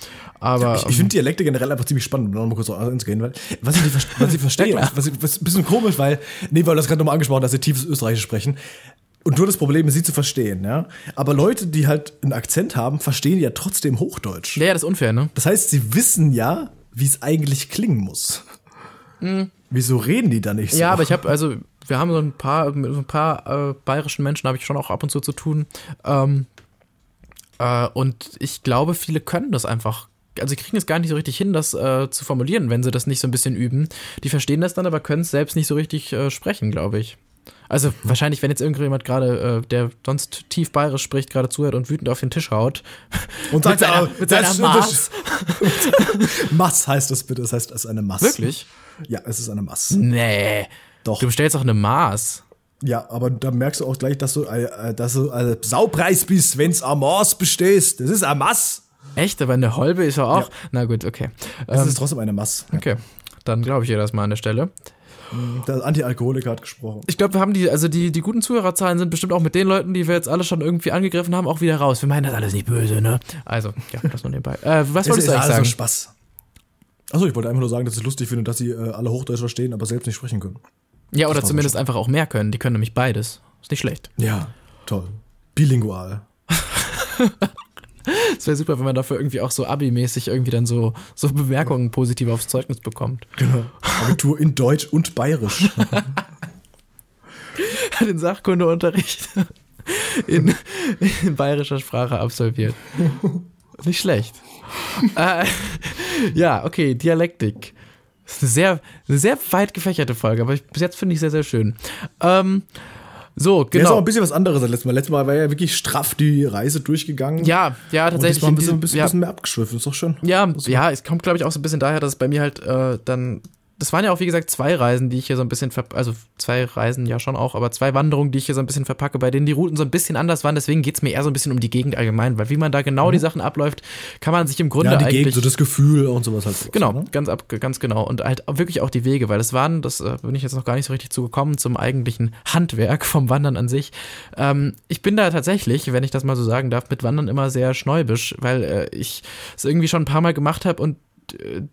Aber Ich, ich finde Dialekte generell einfach ziemlich spannend, um nochmal kurz so einzugehen, weil was ich was ich verstehe, <laughs> klar. was, ich, was ein bisschen komisch, weil, nee, weil du das gerade nochmal angesprochen hast, dass sie tiefes Österreichisch sprechen. Und nur das Problem ist, sie zu verstehen, ja. Aber Leute, die halt einen Akzent haben, verstehen ja trotzdem Hochdeutsch. ja, ja, das ist unfair, ne? Das heißt, sie wissen ja, wie es eigentlich klingen muss. Wieso reden die da nicht so? Mhm. Ja, aber ich habe also, wir haben so ein paar, mit so ein paar äh, bayerischen Menschen habe ich schon auch ab und zu zu tun. Ähm, äh, und ich glaube, viele können das einfach. Also sie kriegen es gar nicht so richtig hin, das äh, zu formulieren, wenn sie das nicht so ein bisschen üben. Die verstehen das dann, aber können es selbst nicht so richtig äh, sprechen, glaube ich. Also wahrscheinlich, wenn jetzt irgendjemand gerade, äh, der sonst tief bayerisch spricht, gerade zuhört und wütend auf den Tisch haut. Und sagt, seiner, mit seiner Maß. Mass <laughs> heißt das bitte, das heißt, es ist eine Mass. Wirklich? Ja, es ist eine Mass. Nee. Doch. Du bestellst auch eine Maß. Ja, aber da merkst du auch gleich, dass du, äh, äh, dass du äh, Saupreis bist, wenn's am Maß bestehst. Das ist Mass. Echt? Aber eine Holbe ist ja auch. Na gut, okay. Es Ähm, ist trotzdem eine Mass. okay. Dann glaube ich ihr das mal an der Stelle. Der Anti-Alkoholiker hat gesprochen. Ich glaube, wir haben die, also die, die guten Zuhörerzahlen sind bestimmt auch mit den Leuten, die wir jetzt alle schon irgendwie angegriffen haben, auch wieder raus. Wir meinen das alles nicht böse, ne? Also, ja, das nur nebenbei. Äh, was Es wolltest ist du eigentlich alles sagen? so Spaß. Achso, ich wollte einfach nur sagen, dass ich es lustig finde, dass sie äh, alle Hochdeutsch verstehen, aber selbst nicht sprechen können. Ja, oder zumindest einfach auch mehr können. Die können nämlich beides. Ist nicht schlecht. Ja, toll. Bilingual. <laughs> Es wäre super, wenn man dafür irgendwie auch so Abi-mäßig irgendwie dann so, so Bemerkungen positiv aufs Zeugnis bekommt. Genau. Abitur in Deutsch und Bayerisch. <laughs> Den Sachkundeunterricht. in, in bayerischer Sprache absolviert. Nicht schlecht. äh, ja, okay, Dialektik. Das ist eine sehr, eine sehr weit gefächerte Folge, aber ich, bis jetzt finde ich sehr, sehr schön. Ähm, so, genau. Ja, ist auch ein bisschen was anderes als letztes Mal. Letztes Mal war ja wirklich straff die Reise durchgegangen. Ja, ja, tatsächlich. Und ein bisschen, ein bisschen, ja. bisschen mehr abgeschwiffen, ist doch schön. Ja, ja, es kommt, glaube ich, auch so ein bisschen daher, dass es bei mir halt äh, dann das waren ja auch, wie gesagt, zwei Reisen, die ich hier so ein bisschen, also zwei Reisen ja schon auch, aber zwei Wanderungen, die ich hier so ein bisschen verpacke, bei denen die Routen so ein bisschen anders waren. Deswegen geht es mir eher so ein bisschen um die Gegend allgemein, weil wie man da genau mhm. die Sachen abläuft, kann man sich im Grunde ja, die eigentlich. Gegend, so das Gefühl und sowas halt. Genau, ne? ganz, ab, ganz genau. Und halt wirklich auch die Wege, weil es waren, das äh, bin ich jetzt noch gar nicht so richtig zugekommen, zum eigentlichen Handwerk vom Wandern an sich. Ähm, ich bin da tatsächlich, wenn ich das mal so sagen darf, mit Wandern immer sehr schnäubisch, weil äh, ich es irgendwie schon ein paar Mal gemacht habe und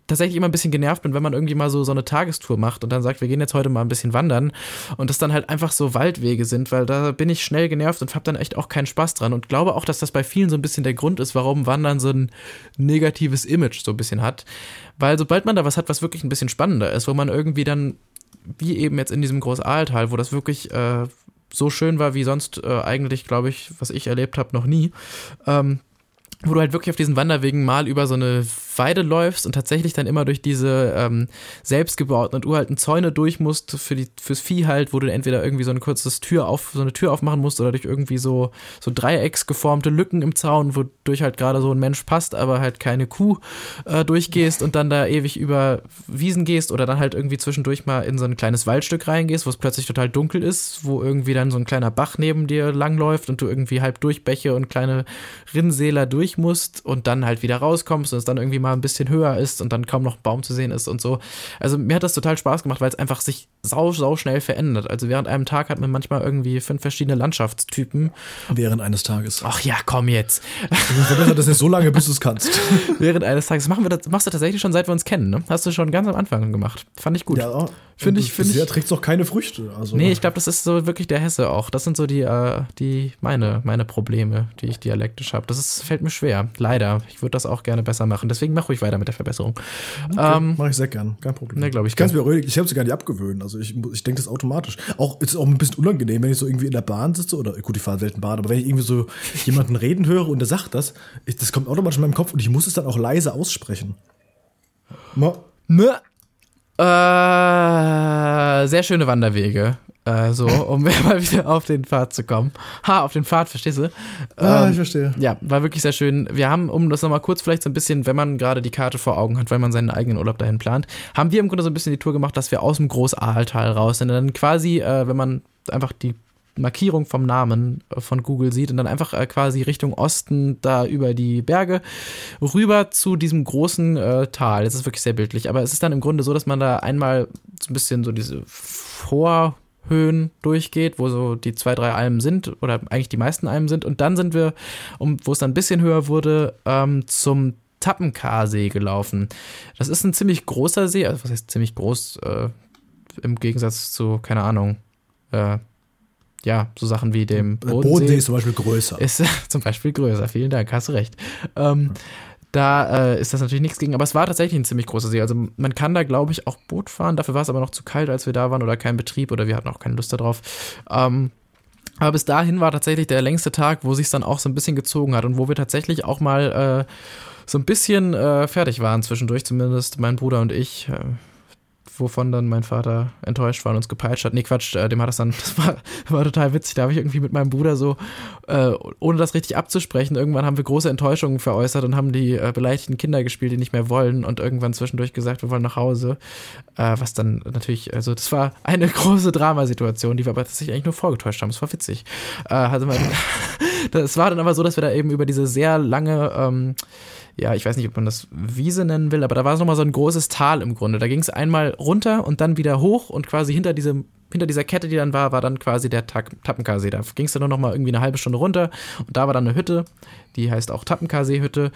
tatsächlich immer ein bisschen genervt bin, wenn man irgendwie mal so, so eine Tagestour macht und dann sagt, wir gehen jetzt heute mal ein bisschen wandern und das dann halt einfach so Waldwege sind, weil da bin ich schnell genervt und habe dann echt auch keinen Spaß dran und glaube auch, dass das bei vielen so ein bisschen der Grund ist, warum Wandern so ein negatives Image so ein bisschen hat, weil sobald man da was hat, was wirklich ein bisschen spannender ist, wo man irgendwie dann, wie eben jetzt in diesem Großaaltal, wo das wirklich äh, so schön war wie sonst äh, eigentlich, glaube ich, was ich erlebt habe, noch nie, ähm, wo du halt wirklich auf diesen Wanderwegen mal über so eine Weide läufst und tatsächlich dann immer durch diese ähm, selbstgebauten und uralten Zäune durch musst für die fürs Vieh halt, wo du entweder irgendwie so ein kurzes Tür auf so eine Tür aufmachen musst oder durch irgendwie so so dreiecksgeformte Lücken im Zaun, wodurch halt gerade so ein Mensch passt, aber halt keine Kuh äh, durchgehst und dann da ewig über Wiesen gehst oder dann halt irgendwie zwischendurch mal in so ein kleines Waldstück reingehst, wo es plötzlich total dunkel ist, wo irgendwie dann so ein kleiner Bach neben dir langläuft und du irgendwie halb durch Bäche und kleine Rinnsäler durch musst und dann halt wieder rauskommst und es dann irgendwie mal ein bisschen höher ist und dann kaum noch ein Baum zu sehen ist und so. Also mir hat das total Spaß gemacht, weil es einfach sich sau, sau schnell verändert. Also während einem Tag hat man manchmal irgendwie fünf verschiedene Landschaftstypen. Während eines Tages. Ach ja, komm jetzt. Du verbessert das jetzt so lange, bis du es kannst. <laughs> während eines Tages. Machen wir das, machst du tatsächlich schon, seit wir uns kennen, ne? Hast du schon ganz am Anfang gemacht. Fand ich gut. Ja, Finde ich, finde ich. trägt doch keine Früchte. Also. Nee, ich glaube, das ist so wirklich der Hesse auch. Das sind so die, äh, die meine, meine Probleme, die ich dialektisch habe. Das ist, fällt mir schwer. Leider. Ich würde das auch gerne besser machen. Deswegen mache ich weiter mit der Verbesserung. Okay, ähm, mache ich sehr gern. Kein Problem. Ne, glaube ich. Ganz mir, ich habe es gar nicht abgewöhnt. Also ich, ich denke das automatisch. Auch ist auch ein bisschen unangenehm, wenn ich so irgendwie in der Bahn sitze oder gut, ich fahre selten Bahn, aber wenn ich irgendwie so <laughs> jemanden reden höre und der sagt das, ich, das kommt automatisch in meinem Kopf und ich muss es dann auch leise aussprechen. Ma. Ne. Äh, sehr schöne Wanderwege. Äh, so, um <laughs> mal wieder auf den Pfad zu kommen. Ha, auf den Pfad, verstehst du? Ah, ähm, ich verstehe. Ja, war wirklich sehr schön. Wir haben, um das nochmal kurz vielleicht so ein bisschen, wenn man gerade die Karte vor Augen hat, weil man seinen eigenen Urlaub dahin plant, haben wir im Grunde so ein bisschen die Tour gemacht, dass wir aus dem Großahltal raus sind. Und dann quasi, äh, wenn man einfach die Markierung vom Namen äh, von Google sieht und dann einfach äh, quasi Richtung Osten da über die Berge rüber zu diesem großen äh, Tal. Das ist wirklich sehr bildlich, aber es ist dann im Grunde so, dass man da einmal so ein bisschen so diese Vorhöhen durchgeht, wo so die zwei, drei Almen sind oder eigentlich die meisten Almen sind und dann sind wir, um, wo es dann ein bisschen höher wurde, ähm, zum Tappenkar-See gelaufen. Das ist ein ziemlich großer See, also was heißt ziemlich groß, äh, im Gegensatz zu, keine Ahnung, äh, ja, so Sachen wie dem Bodensee. Bodensee ist zum Beispiel größer. Ist <laughs> zum Beispiel größer, vielen Dank, hast recht. Ähm, da äh, ist das natürlich nichts gegen, aber es war tatsächlich ein ziemlich großer See. Also man kann da, glaube ich, auch Boot fahren. Dafür war es aber noch zu kalt, als wir da waren oder kein Betrieb oder wir hatten auch keine Lust darauf. Ähm, aber bis dahin war tatsächlich der längste Tag, wo sich dann auch so ein bisschen gezogen hat und wo wir tatsächlich auch mal äh, so ein bisschen äh, fertig waren zwischendurch, zumindest mein Bruder und ich. Äh, wovon dann mein Vater enttäuscht war und uns gepeitscht hat. Nee, Quatsch, äh, dem hat das dann, <laughs> das war, war total witzig. Da habe ich irgendwie mit meinem Bruder so, äh, ohne das richtig abzusprechen, irgendwann haben wir große Enttäuschungen veräußert und haben die äh, beleidigten Kinder gespielt, die nicht mehr wollen und irgendwann zwischendurch gesagt, wir wollen nach Hause. Äh, was dann natürlich, also das war eine <laughs> große Dramasituation, die wir aber tatsächlich eigentlich nur vorgetäuscht haben. Es war witzig. Äh, also man, <laughs> das war dann aber so, dass wir da eben über diese sehr lange ähm, ja, ich weiß nicht, ob man das Wiese nennen will, aber da war es nochmal so ein großes Tal im Grunde. Da ging es einmal runter und dann wieder hoch und quasi hinter diesem hinter dieser Kette, die dann war, war dann quasi der Tappenkasee. Da ging es dann nur noch mal irgendwie eine halbe Stunde runter und da war dann eine Hütte, die heißt auch Tappenkasee-Hütte.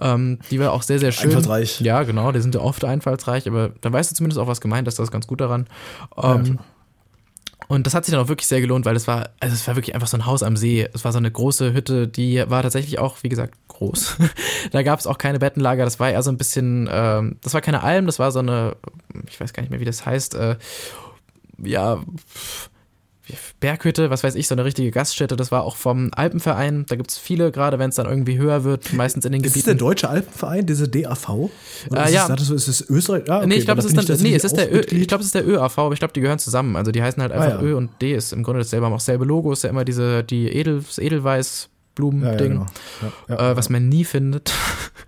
Ähm, die war auch sehr, sehr schön. Einfallsreich. Ja, genau, die sind ja oft einfallsreich, aber da weißt du zumindest auch, was gemeint ist, das ist ganz gut daran. Ähm, ja, und das hat sich dann auch wirklich sehr gelohnt, weil es war, also es war wirklich einfach so ein Haus am See. Es war so eine große Hütte, die war tatsächlich auch, wie gesagt, groß. <laughs> da gab es auch keine Bettenlager, das war eher so ein bisschen, ähm, das war keine Alm, das war so eine, ich weiß gar nicht mehr, wie das heißt, äh, ja, Berghütte, was weiß ich, so eine richtige Gaststätte. Das war auch vom Alpenverein. Da gibt es viele, gerade wenn es dann irgendwie höher wird, meistens in den ist Gebieten. es der Deutsche Alpenverein, diese DAV? Oder Äh, ist ja. Es, ist, es, ist Österreich? Ah, okay, nee, ich glaube, es ist nee, ist ich glaube, es ist der ÖAV, aber ich glaube, die gehören zusammen. Also die heißen halt einfach Ah, ja. Ö und D ist im Grunde dasselbe, haben auch dasselbe Logo, ist ja immer diese, die Edel, das Edelweiß Blumen ja, ja, genau. ja, äh, was man nie findet.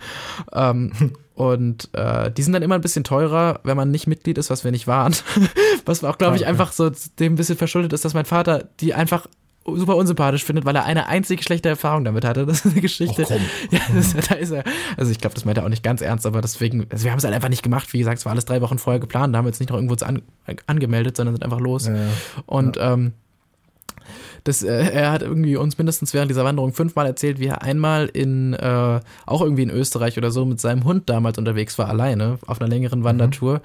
<laughs> ähm, und äh, die sind dann immer ein bisschen teurer, wenn man nicht Mitglied ist, was wir nicht waren. <laughs> was auch, glaube ich, Ah, ja. einfach so dem ein bisschen verschuldet ist, dass mein Vater die einfach super unsympathisch findet, weil er eine einzige schlechte Erfahrung damit hatte. <laughs> Das ist eine Geschichte. Komm. <laughs> Ja, das, da ist er. Also ich glaube, das meint er auch nicht ganz ernst, aber deswegen, also wir haben es halt einfach nicht gemacht. Wie gesagt, es war alles drei Wochen vorher geplant. Da haben wir jetzt nicht noch irgendwo zu an, angemeldet, sondern sind einfach los. Ja, ja. Und ähm, das, äh, er hat irgendwie uns mindestens während dieser Wanderung fünfmal erzählt, wie er einmal in, äh, auch irgendwie in Österreich oder so, mit seinem Hund damals unterwegs war, alleine, auf einer längeren Wandertour.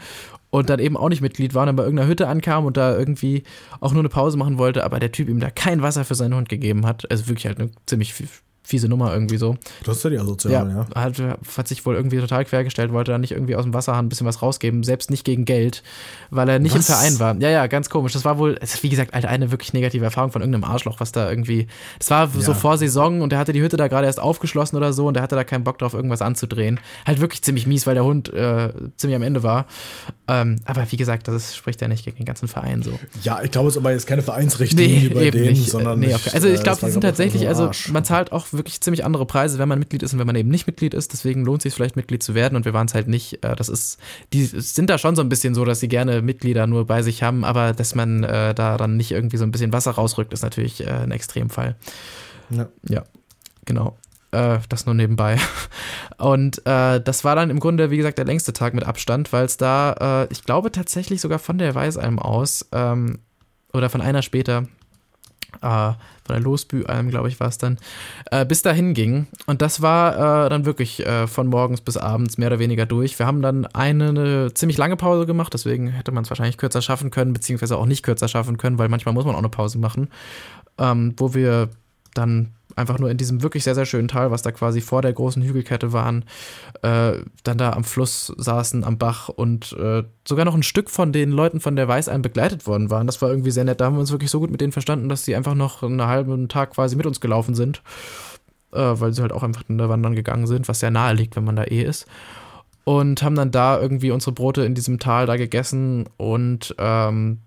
Und dann eben auch nicht Mitglied war und dann bei irgendeiner Hütte ankam und da irgendwie auch nur eine Pause machen wollte, aber der Typ ihm da kein Wasser für seinen Hund gegeben hat. Also wirklich halt eine ziemlich fiese Nummer irgendwie so. Das ist ja die asozial, Ja, ja. Hat, hat sich wohl irgendwie total quergestellt, wollte da nicht irgendwie aus dem Wasserhahn ein bisschen was rausgeben, selbst nicht gegen Geld, weil er nicht Was? im Verein war. Ja, ja, ganz komisch. Das war wohl, ist wie gesagt, Alter, eine wirklich negative Erfahrung von irgendeinem Arschloch, was da irgendwie, das war so Ja. vor Saison und er hatte die Hütte da gerade erst aufgeschlossen oder so und er hatte da keinen Bock drauf, irgendwas anzudrehen. Halt wirklich ziemlich mies, weil der Hund äh, ziemlich am Ende war. Ähm, aber wie gesagt, das ist, spricht ja nicht gegen den ganzen Verein so. Ja, ich glaube, es ist aber jetzt keine Vereinsrichtlinie bei denen, sondern. Nee, okay. Also ich äh, glaube, sie sind tatsächlich, also man zahlt auch wirklich ziemlich andere Preise, wenn man Mitglied ist und wenn man eben nicht Mitglied ist. Deswegen lohnt es sich vielleicht Mitglied zu werden und wir waren es halt nicht. Äh, Das ist, die sind da schon so ein bisschen so, dass sie gerne Mitglieder nur bei sich haben, aber dass man äh, da dann nicht irgendwie so ein bisschen Wasser rausrückt, ist natürlich äh, ein Extremfall. Ja. Ja, genau. Äh, das nur nebenbei. <laughs> Und äh, das war dann im Grunde, wie gesagt, der längste Tag mit Abstand, weil es da, äh, ich glaube tatsächlich sogar von der Weißalm aus ähm, oder von einer später, äh, von der Losbüalm, glaube ich, war es dann, äh, bis dahin ging. Und das war äh, dann wirklich äh, von morgens bis abends mehr oder weniger durch. Wir haben dann eine, eine ziemlich lange Pause gemacht, deswegen hätte man es wahrscheinlich kürzer schaffen können, beziehungsweise auch nicht kürzer schaffen können, weil manchmal muss man auch eine Pause machen, ähm, wo wir dann einfach nur in diesem wirklich sehr, sehr schönen Tal, was da quasi vor der großen Hügelkette waren, äh, dann da am Fluss saßen, am Bach und äh, sogar noch ein Stück von den Leuten von der Weißalm begleitet worden waren. Das war irgendwie sehr nett. Da haben wir uns wirklich so gut mit denen verstanden, dass sie einfach noch einen halben Tag quasi mit uns gelaufen sind, äh, weil sie halt auch einfach in der Wandern gegangen sind, was sehr nahe liegt, wenn man da eh ist. Und haben dann da irgendwie unsere Brote in diesem Tal da gegessen und ähm,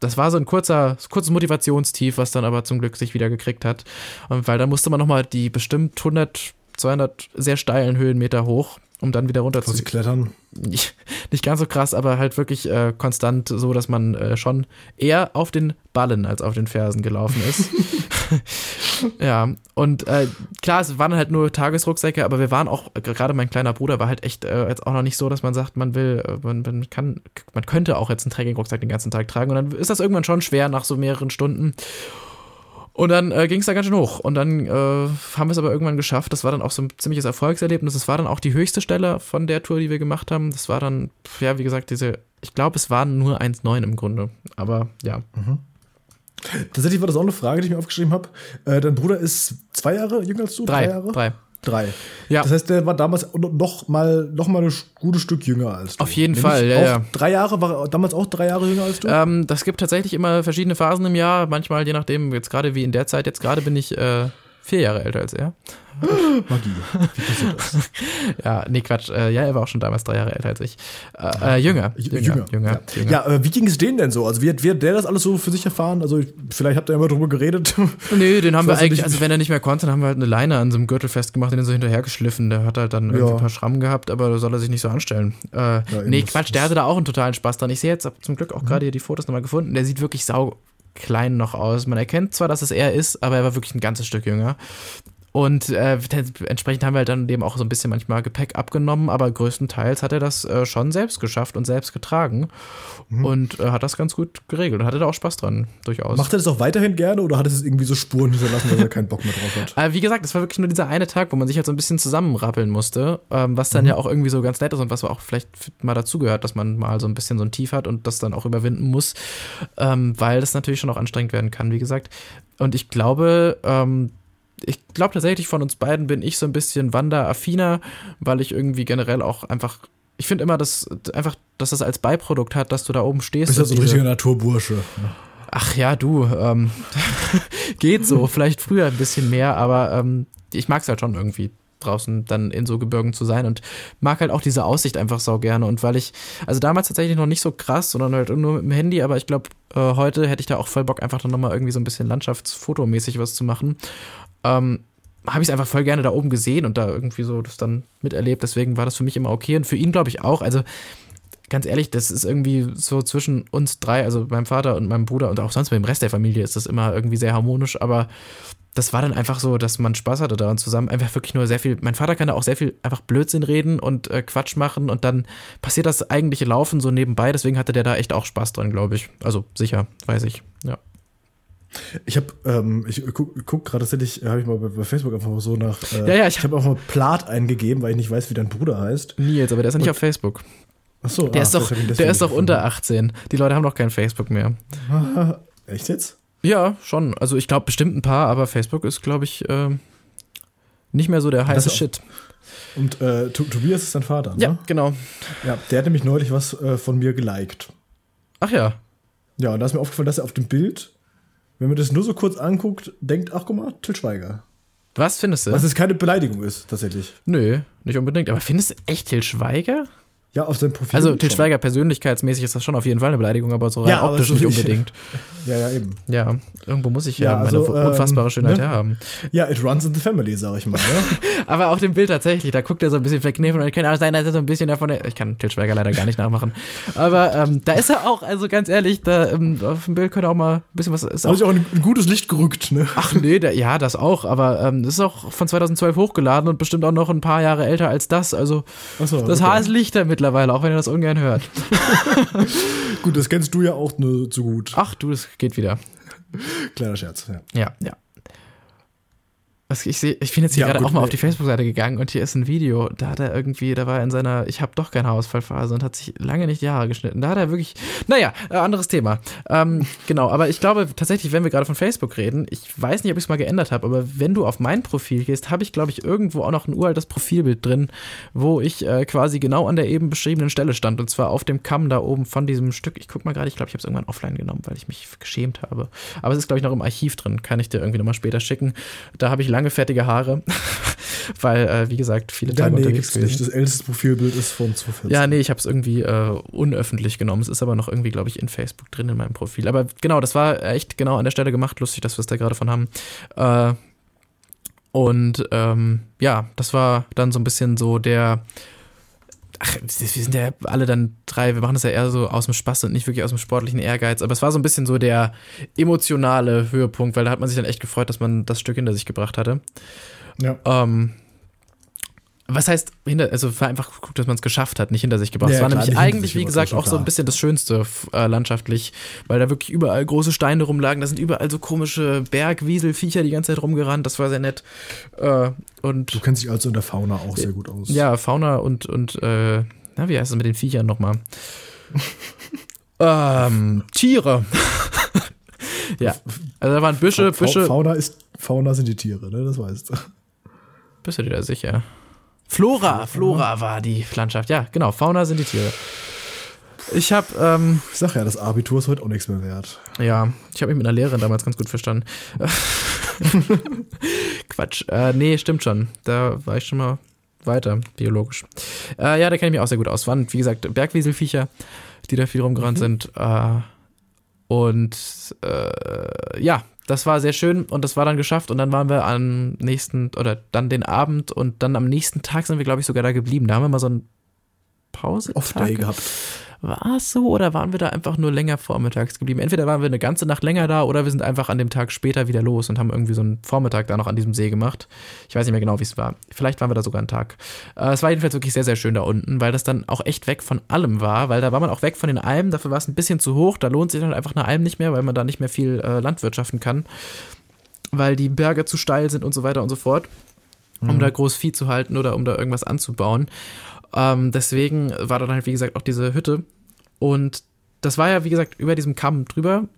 das war so ein kurzer, kurzes Motivationstief, was dann aber zum Glück sich wieder gekriegt hat. Und weil da musste man nochmal die bestimmt 100, 200 sehr steilen Höhenmeter hoch, um dann wieder runter sie zu. klettern. Nicht, <laughs> nicht ganz so krass, aber halt wirklich äh, konstant, so dass man äh, schon eher auf den Ballen als auf den Fersen gelaufen ist. <laughs> <laughs> ja, und äh, klar, es waren halt nur Tagesrucksäcke, aber wir waren auch, gerade mein kleiner Bruder war halt echt äh, jetzt auch noch nicht so, dass man sagt, man will, äh, man, man kann, man könnte auch jetzt einen Trekking-Rucksack den ganzen Tag tragen und dann ist das irgendwann schon schwer nach so mehreren Stunden. Und dann äh, ging es da ganz schön hoch. Und dann äh, haben wir es aber irgendwann geschafft. Das war dann auch so ein ziemliches Erfolgserlebnis. Das war dann auch die höchste Stelle von der Tour, die wir gemacht haben. Das war dann, ja, wie gesagt, diese, ich glaube, es waren nur 1,9 im Grunde. Aber ja. Tatsächlich war das auch eine Frage, die ich mir aufgeschrieben habe. Äh, dein Bruder ist zwei Jahre jünger als du? Drei. Jahre? Drei. Drei. Ja. Das heißt, der war damals noch mal, noch mal ein gutes Stück jünger als du. Auf jeden Nämlich Fall, ja, ja. Drei Jahre, war er damals auch drei Jahre jünger als du? Ähm, das gibt tatsächlich immer verschiedene Phasen im Jahr. Manchmal, je nachdem, jetzt gerade wie in der Zeit, jetzt gerade bin ich äh, vier Jahre älter als er. <laughs> Magie. Wie? <laughs> Ja, nee, Quatsch. Äh, ja, er war auch schon damals drei Jahre älter als ich. Äh, äh, jünger. Jünger. Jünger. Jünger. Ja, jünger. ja äh, wie ging es denen denn so? Also, wie hat, wie hat der das alles so für sich erfahren? Also, ich- vielleicht habt ihr ja mal drüber geredet. <laughs> Nee, den haben Ich wir eigentlich, nicht, also wenn er nicht mehr konnte, dann haben wir halt eine Leine an so einem Gürtel festgemacht und den so hinterhergeschliffen. Der hat halt dann irgendwie Ja. ein paar Schrammen gehabt, aber da soll er sich nicht so anstellen. Äh, eben, nee, Quatsch, der hatte da auch einen totalen Spaß dran. Ich sehe jetzt zum Glück auch gerade hier die Fotos nochmal gefunden. Der sieht wirklich sau klein noch aus. Man erkennt zwar, dass es er ist, aber er war wirklich ein ganzes Stück jünger. Und äh, entsprechend haben wir halt dann dem auch so ein bisschen manchmal Gepäck abgenommen, aber größtenteils hat er das äh, schon selbst geschafft und selbst getragen und äh, hat das ganz gut geregelt und hatte da auch Spaß dran, durchaus. Macht er das auch weiterhin gerne oder hat es irgendwie so Spuren hinterlassen, dass er keinen Bock mehr drauf hat? Aber <laughs> wie gesagt, es war wirklich nur dieser eine Tag, wo man sich halt so ein bisschen zusammenrappeln musste, ähm, was Mhm. dann ja auch irgendwie so ganz nett ist und was auch vielleicht mal dazugehört, dass man mal so ein bisschen so ein Tief hat und das dann auch überwinden muss, ähm, weil das natürlich schon auch anstrengend werden kann, wie gesagt. Und ich glaube, ähm, ich glaube tatsächlich von uns beiden bin ich so ein bisschen wanderaffiner, weil ich irgendwie generell auch einfach, ich finde immer, dass einfach, dass das als Beiprodukt hat, dass du da oben stehst. Bist ja so ein richtiger Naturbursche. Ach ja, du, ähm, <laughs> geht so. Vielleicht früher ein bisschen mehr, aber ähm, ich mag es halt schon irgendwie draußen dann in so Gebirgen zu sein und mag halt auch diese Aussicht einfach sau gerne. Und weil ich, also damals tatsächlich noch nicht so krass, sondern halt nur mit dem Handy, aber ich glaube, äh, heute hätte ich da auch voll Bock, einfach dann nochmal irgendwie so ein bisschen landschaftsfotomäßig was zu machen. Ähm, habe ich es einfach voll gerne da oben gesehen und da irgendwie so das dann miterlebt. Deswegen war das für mich immer okay und für ihn glaube ich auch. Also ganz ehrlich, das ist irgendwie so zwischen uns drei, also meinem Vater und meinem Bruder und auch sonst mit dem Rest der Familie ist das immer irgendwie sehr harmonisch, aber das war dann einfach so, dass man Spaß hatte daran zusammen. Einfach wirklich nur sehr viel. Mein Vater kann da auch sehr viel einfach Blödsinn reden und äh, Quatsch machen und dann passiert das eigentliche Laufen so nebenbei. Deswegen hatte der da echt auch Spaß dran, glaube ich. Also sicher, weiß ich. Ja. Ich habe, ähm, ich guck, guck gerade tatsächlich, habe ich mal bei, bei, Facebook einfach mal so nach. Äh, ja, ja, ich, habe auch mal Plat eingegeben, weil ich nicht weiß, wie dein Bruder heißt. Nils, aber der ist ja nicht und, auf Facebook. Ach so, der ah, ist doch, der ist doch unter 18. Die Leute haben doch kein Facebook mehr. Echt jetzt? Ja, schon. Also ich glaube bestimmt ein paar, aber Facebook ist, glaube ich, äh, nicht mehr so der heiße Shit. Und äh, Tobias ist dein Vater, ne? Ja, genau. Ja, der hat nämlich neulich was äh, von mir geliked. Ach ja. Ja, und da ist mir aufgefallen, dass er auf dem Bild, wenn man das nur so kurz anguckt, denkt, ach guck mal, Till Schweiger. Was findest du? Was es keine Beleidigung ist, tatsächlich. Nö, nicht unbedingt. Aber findest du echt Till Schweiger? Ja, auf seinem Profil. Also Til Schweiger persönlichkeitsmäßig ist das schon auf jeden Fall eine Beleidigung, aber so rein ja, optisch nicht unbedingt. <laughs> Ja, ja, eben. Ja, irgendwo muss ich ja, ja also, meine unfassbare ähm, Schönheit ne? herhaben. Ja, it runs in the family, sag ich mal. Ja? <laughs> aber auf dem Bild tatsächlich, da guckt er so ein bisschen verkniffen und ich kann auch sein, dass er so ein bisschen davon. Ich kann Til Schweiger leider gar nicht nachmachen. Aber ähm, da ist er auch, also ganz ehrlich, da ähm, auf dem Bild könnte auch mal ein bisschen was. Ist auch, auch ein, ein, gutes Licht gerückt, ne? Ach nee, da, ja, das auch, aber ähm, das ist auch von 2012 hochgeladen und bestimmt auch noch ein paar Jahre älter als das. Also so, das okay. Haar ist lichter mittlerweile, auch wenn er das ungern hört. <laughs> gut, das kennst du ja auch nur zu gut. Ach du, das geht wieder. Kleiner Scherz, ja. Ja, ja. Was ich sehe, ich bin jetzt hier ja, gerade auch mal auf die Facebook-Seite gegangen und hier ist ein Video. Da hat er irgendwie, da war er in seiner Ich habe doch keine Haarausfallphase und hat sich lange nicht die Haare geschnitten. Da hat er wirklich, naja, äh, anderes Thema. Ähm, <laughs> genau, aber ich glaube tatsächlich, wenn wir gerade von Facebook reden, ich weiß nicht, ob ich es mal geändert habe, aber wenn du auf mein Profil gehst, habe ich, glaube ich, irgendwo auch noch ein uraltes Profilbild drin, wo ich äh, quasi genau an der eben beschriebenen Stelle stand und zwar auf dem Kamm da oben von diesem Stück. Ich guck mal gerade, ich glaube, ich habe es irgendwann offline genommen, weil ich mich geschämt habe. Aber es ist, glaube ich, noch im Archiv drin. Kann ich dir irgendwie nochmal später schicken. Da habe ich lange fertige Haare, <laughs> weil, äh, wie gesagt, viele Tage ja, nee, unterwegs gewesen. Nicht. Das älteste Profilbild ist von 2014. Ja, nee, ich habe es irgendwie äh, unöffentlich genommen. Es ist aber noch irgendwie, glaube ich, in Facebook drin in meinem Profil. Aber genau, das war echt genau an der Stelle gemacht. Lustig, dass wir es da gerade von haben. Äh, und ähm, ja, das war dann so ein bisschen so der ach, wir sind ja alle dann drei, wir machen das ja eher so aus dem Spaß und nicht wirklich aus dem sportlichen Ehrgeiz, aber es war so ein bisschen so der emotionale Höhepunkt, weil da hat man sich dann echt gefreut, dass man das Stück hinter sich gebracht hatte. Ja. Ähm, was heißt, hinter, also war einfach gut, dass man es geschafft hat, nicht hinter sich gebracht. Es ja, war klar, nämlich eigentlich, wie gesagt, auch so ein bisschen das Schönste äh, landschaftlich, weil da wirklich überall große Steine rumlagen. Da sind überall so komische Bergwieselviecher die ganze Zeit rumgerannt. Das war sehr nett. Äh, und du kennst dich also in der Fauna auch sehr gut aus. Ja, Fauna und, und äh, na, wie heißt es mit den Viechern nochmal? <laughs> ähm, Tiere. <laughs> ja, also da waren Büsche, Büsche. Fauna ist, Fauna sind die Tiere, ne? Das weißt du. Bist du dir da sicher? Flora, Flora war die Landschaft. Ja, genau. Fauna sind die Tiere. Ich habe, ähm, ich sag ja, das Abitur ist heute auch nichts mehr wert. Ja, ich habe mich mit einer Lehrerin damals ganz gut verstanden. <laughs> Quatsch. Äh, nee, stimmt schon. Da war ich schon mal weiter, biologisch. Äh, ja, da kenne ich mich auch sehr gut aus. Waren, wie gesagt, Bergwieselviecher, die da viel rumgerannt mhm. sind. Äh, und äh, ja, das war sehr schön und das war dann geschafft und dann waren wir am nächsten oder dann den Abend und dann am nächsten Tag sind wir, glaube ich, sogar da geblieben. Da haben wir mal so ein Pause Off-Day gehabt. War es so oder waren wir da einfach nur länger vormittags geblieben? Entweder waren wir eine ganze Nacht länger da oder wir sind einfach an dem Tag später wieder los und haben irgendwie so einen Vormittag da noch an diesem See gemacht. Ich weiß nicht mehr genau, wie es war. Vielleicht waren wir da sogar einen Tag. Äh, es war jedenfalls wirklich sehr, sehr schön da unten, weil das dann auch echt weg von allem war, weil da war man auch weg von den Almen. Dafür war es ein bisschen zu hoch. Da lohnt sich dann einfach eine Alm nicht mehr, weil man da nicht mehr viel äh, landwirtschaften kann, weil die Berge zu steil sind und so weiter und so fort um mhm. da groß Vieh zu halten oder um da irgendwas anzubauen. Ähm, deswegen war dann halt, wie gesagt, auch diese Hütte. Und das war ja, wie gesagt, über diesem Kamm drüber.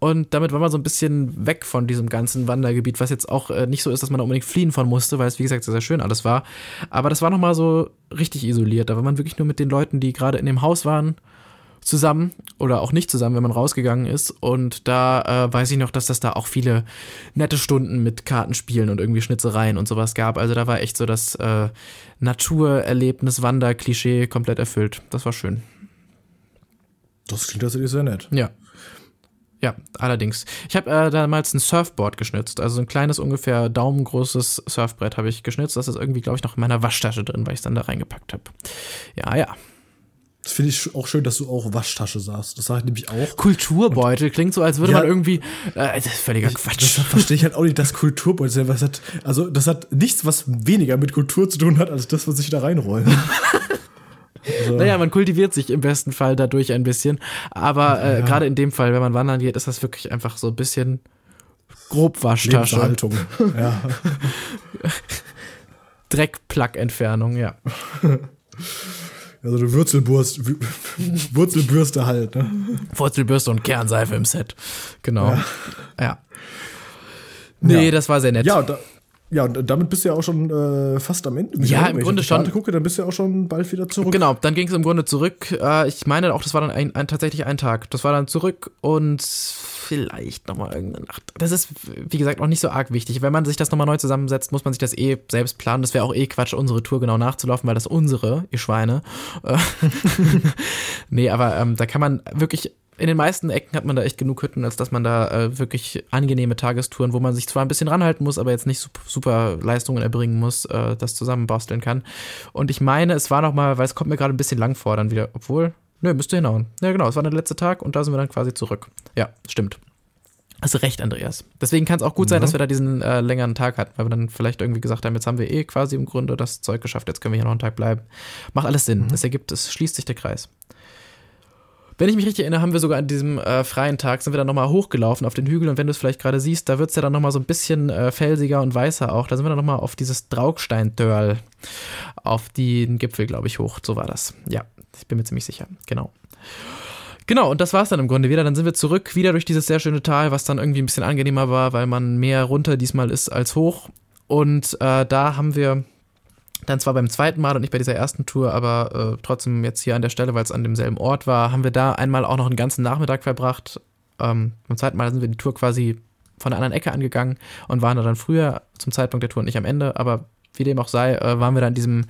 Und damit war man so ein bisschen weg von diesem ganzen Wandergebiet, was jetzt auch äh, nicht so ist, dass man da unbedingt fliehen von musste, weil es, wie gesagt, sehr, sehr schön alles war. Aber das war nochmal so richtig isoliert. Da war man wirklich nur mit den Leuten, die gerade in dem Haus waren, zusammen oder auch nicht zusammen, wenn man rausgegangen ist. Und da äh, weiß ich noch, dass das da auch viele nette Stunden mit Kartenspielen und irgendwie Schnitzereien und sowas gab. Also da war echt so das äh, Naturerlebnis, Wander-Klischee komplett erfüllt. Das war schön. Das klingt tatsächlich sehr nett. Ja. Ja, allerdings. Ich habe äh, damals ein Surfboard geschnitzt, also ein kleines, ungefähr daumengroßes Surfbrett habe ich geschnitzt. Das ist irgendwie, glaube ich, noch in meiner Waschtasche drin, weil ich es dann da reingepackt habe. Ja, ja. Das finde ich auch schön, dass du auch Waschtasche sagst. Das sage ich nämlich auch. Kulturbeutel klingt so, als würde Ja. man irgendwie. Äh, das ist völliger Quatsch. Das verstehe ich halt auch nicht, das Kulturbeutel. Was hat, also, das hat nichts, was weniger mit Kultur zu tun hat, als das, was ich da reinrollen. <laughs> Also, Naja, man kultiviert sich im besten Fall dadurch ein bisschen. Aber äh, gerade in dem Fall, wenn man wandern geht, ist das wirklich einfach so ein bisschen Grobwaschtasche. Lebenserhaltung. ja. <laughs> Dreckplackentfernung, ja. <laughs> Also eine Wurzelburst, <laughs> Wurzelbürste halt, ne? Wurzelbürste und Kernseife im Set. Genau. Ja. Nee, Ja. das war sehr nett. Ja, da, ja, und damit bist du ja auch schon äh, fast am Ende. Ja, im Grunde die Karte schon. gucke, dann bist du ja auch schon bald wieder zurück. Genau, dann ging es im Grunde zurück. Äh, ich meine auch, das war dann ein, ein, tatsächlich ein Tag. Das war dann zurück und vielleicht nochmal irgendeine Nacht. Das ist, wie gesagt, auch nicht so arg wichtig. Wenn man sich das nochmal neu zusammensetzt, muss man sich das eh selbst planen. Das wäre auch eh Quatsch, unsere Tour genau nachzulaufen, weil das unsere, ihr Schweine. Äh, <laughs> nee, aber ähm, da kann man wirklich. In den meisten Ecken hat man da echt genug Hütten, als dass man da äh, wirklich angenehme Tagestouren, wo man sich zwar ein bisschen ranhalten muss, aber jetzt nicht sup- super Leistungen erbringen muss, äh, das zusammenbasteln kann. Und ich meine, es war noch mal, weil es kommt mir gerade ein bisschen lang vor, dann wieder, obwohl, nö, müsste hinhauen. Ja, genau, es war der letzte Tag und da sind wir dann quasi zurück. Ja, stimmt. Hast du recht, Andreas. Deswegen kann es auch gut sein, dass wir da diesen äh, längeren Tag hatten, weil wir dann vielleicht irgendwie gesagt haben, jetzt haben wir eh quasi im Grunde das Zeug geschafft, jetzt können wir hier noch einen Tag bleiben. Macht alles Sinn. Es ergibt, es schließt sich der Kreis. Wenn ich mich richtig erinnere, haben wir sogar an diesem äh, freien Tag, sind wir dann nochmal hochgelaufen auf den Hügel und wenn du es vielleicht gerade siehst, da wird es ja dann nochmal so ein bisschen äh, felsiger und weißer auch. Da sind wir dann nochmal auf dieses Draugstein-Dörl, auf den Gipfel, glaube ich, hoch. So war das. Ja, ich bin mir ziemlich sicher. Genau. Genau, und das war es dann im Grunde wieder. Dann sind wir zurück, wieder durch dieses sehr schöne Tal, was dann irgendwie ein bisschen angenehmer war, weil man mehr runter diesmal ist als hoch. Und äh, da haben wir dann zwar beim zweiten Mal und nicht bei dieser ersten Tour, aber äh, trotzdem jetzt hier an der Stelle, weil es an demselben Ort war, haben wir da einmal auch noch einen ganzen Nachmittag verbracht. Ähm, beim zweiten Mal sind wir die Tour quasi von der anderen Ecke angegangen und waren da dann früher zum Zeitpunkt der Tour nicht am Ende, aber wie dem auch sei, äh, waren wir da in diesem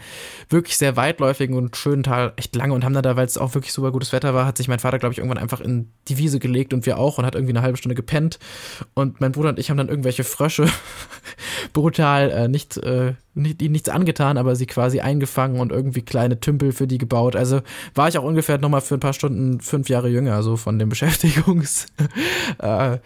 wirklich sehr weitläufigen und schönen Tal echt lange und haben dann da, weil es auch wirklich super gutes Wetter war, hat sich mein Vater, glaube ich, irgendwann einfach in die Wiese gelegt und wir auch und hat irgendwie eine halbe Stunde gepennt. Und mein Bruder und ich haben dann irgendwelche Frösche <laughs> brutal äh, nicht, äh, nicht, ihnen nichts angetan, aber sie quasi eingefangen und irgendwie kleine Tümpel für die gebaut. Also war ich auch ungefähr nochmal für ein paar Stunden fünf Jahre jünger, so von dem <laughs> Beschäftigungs. äh,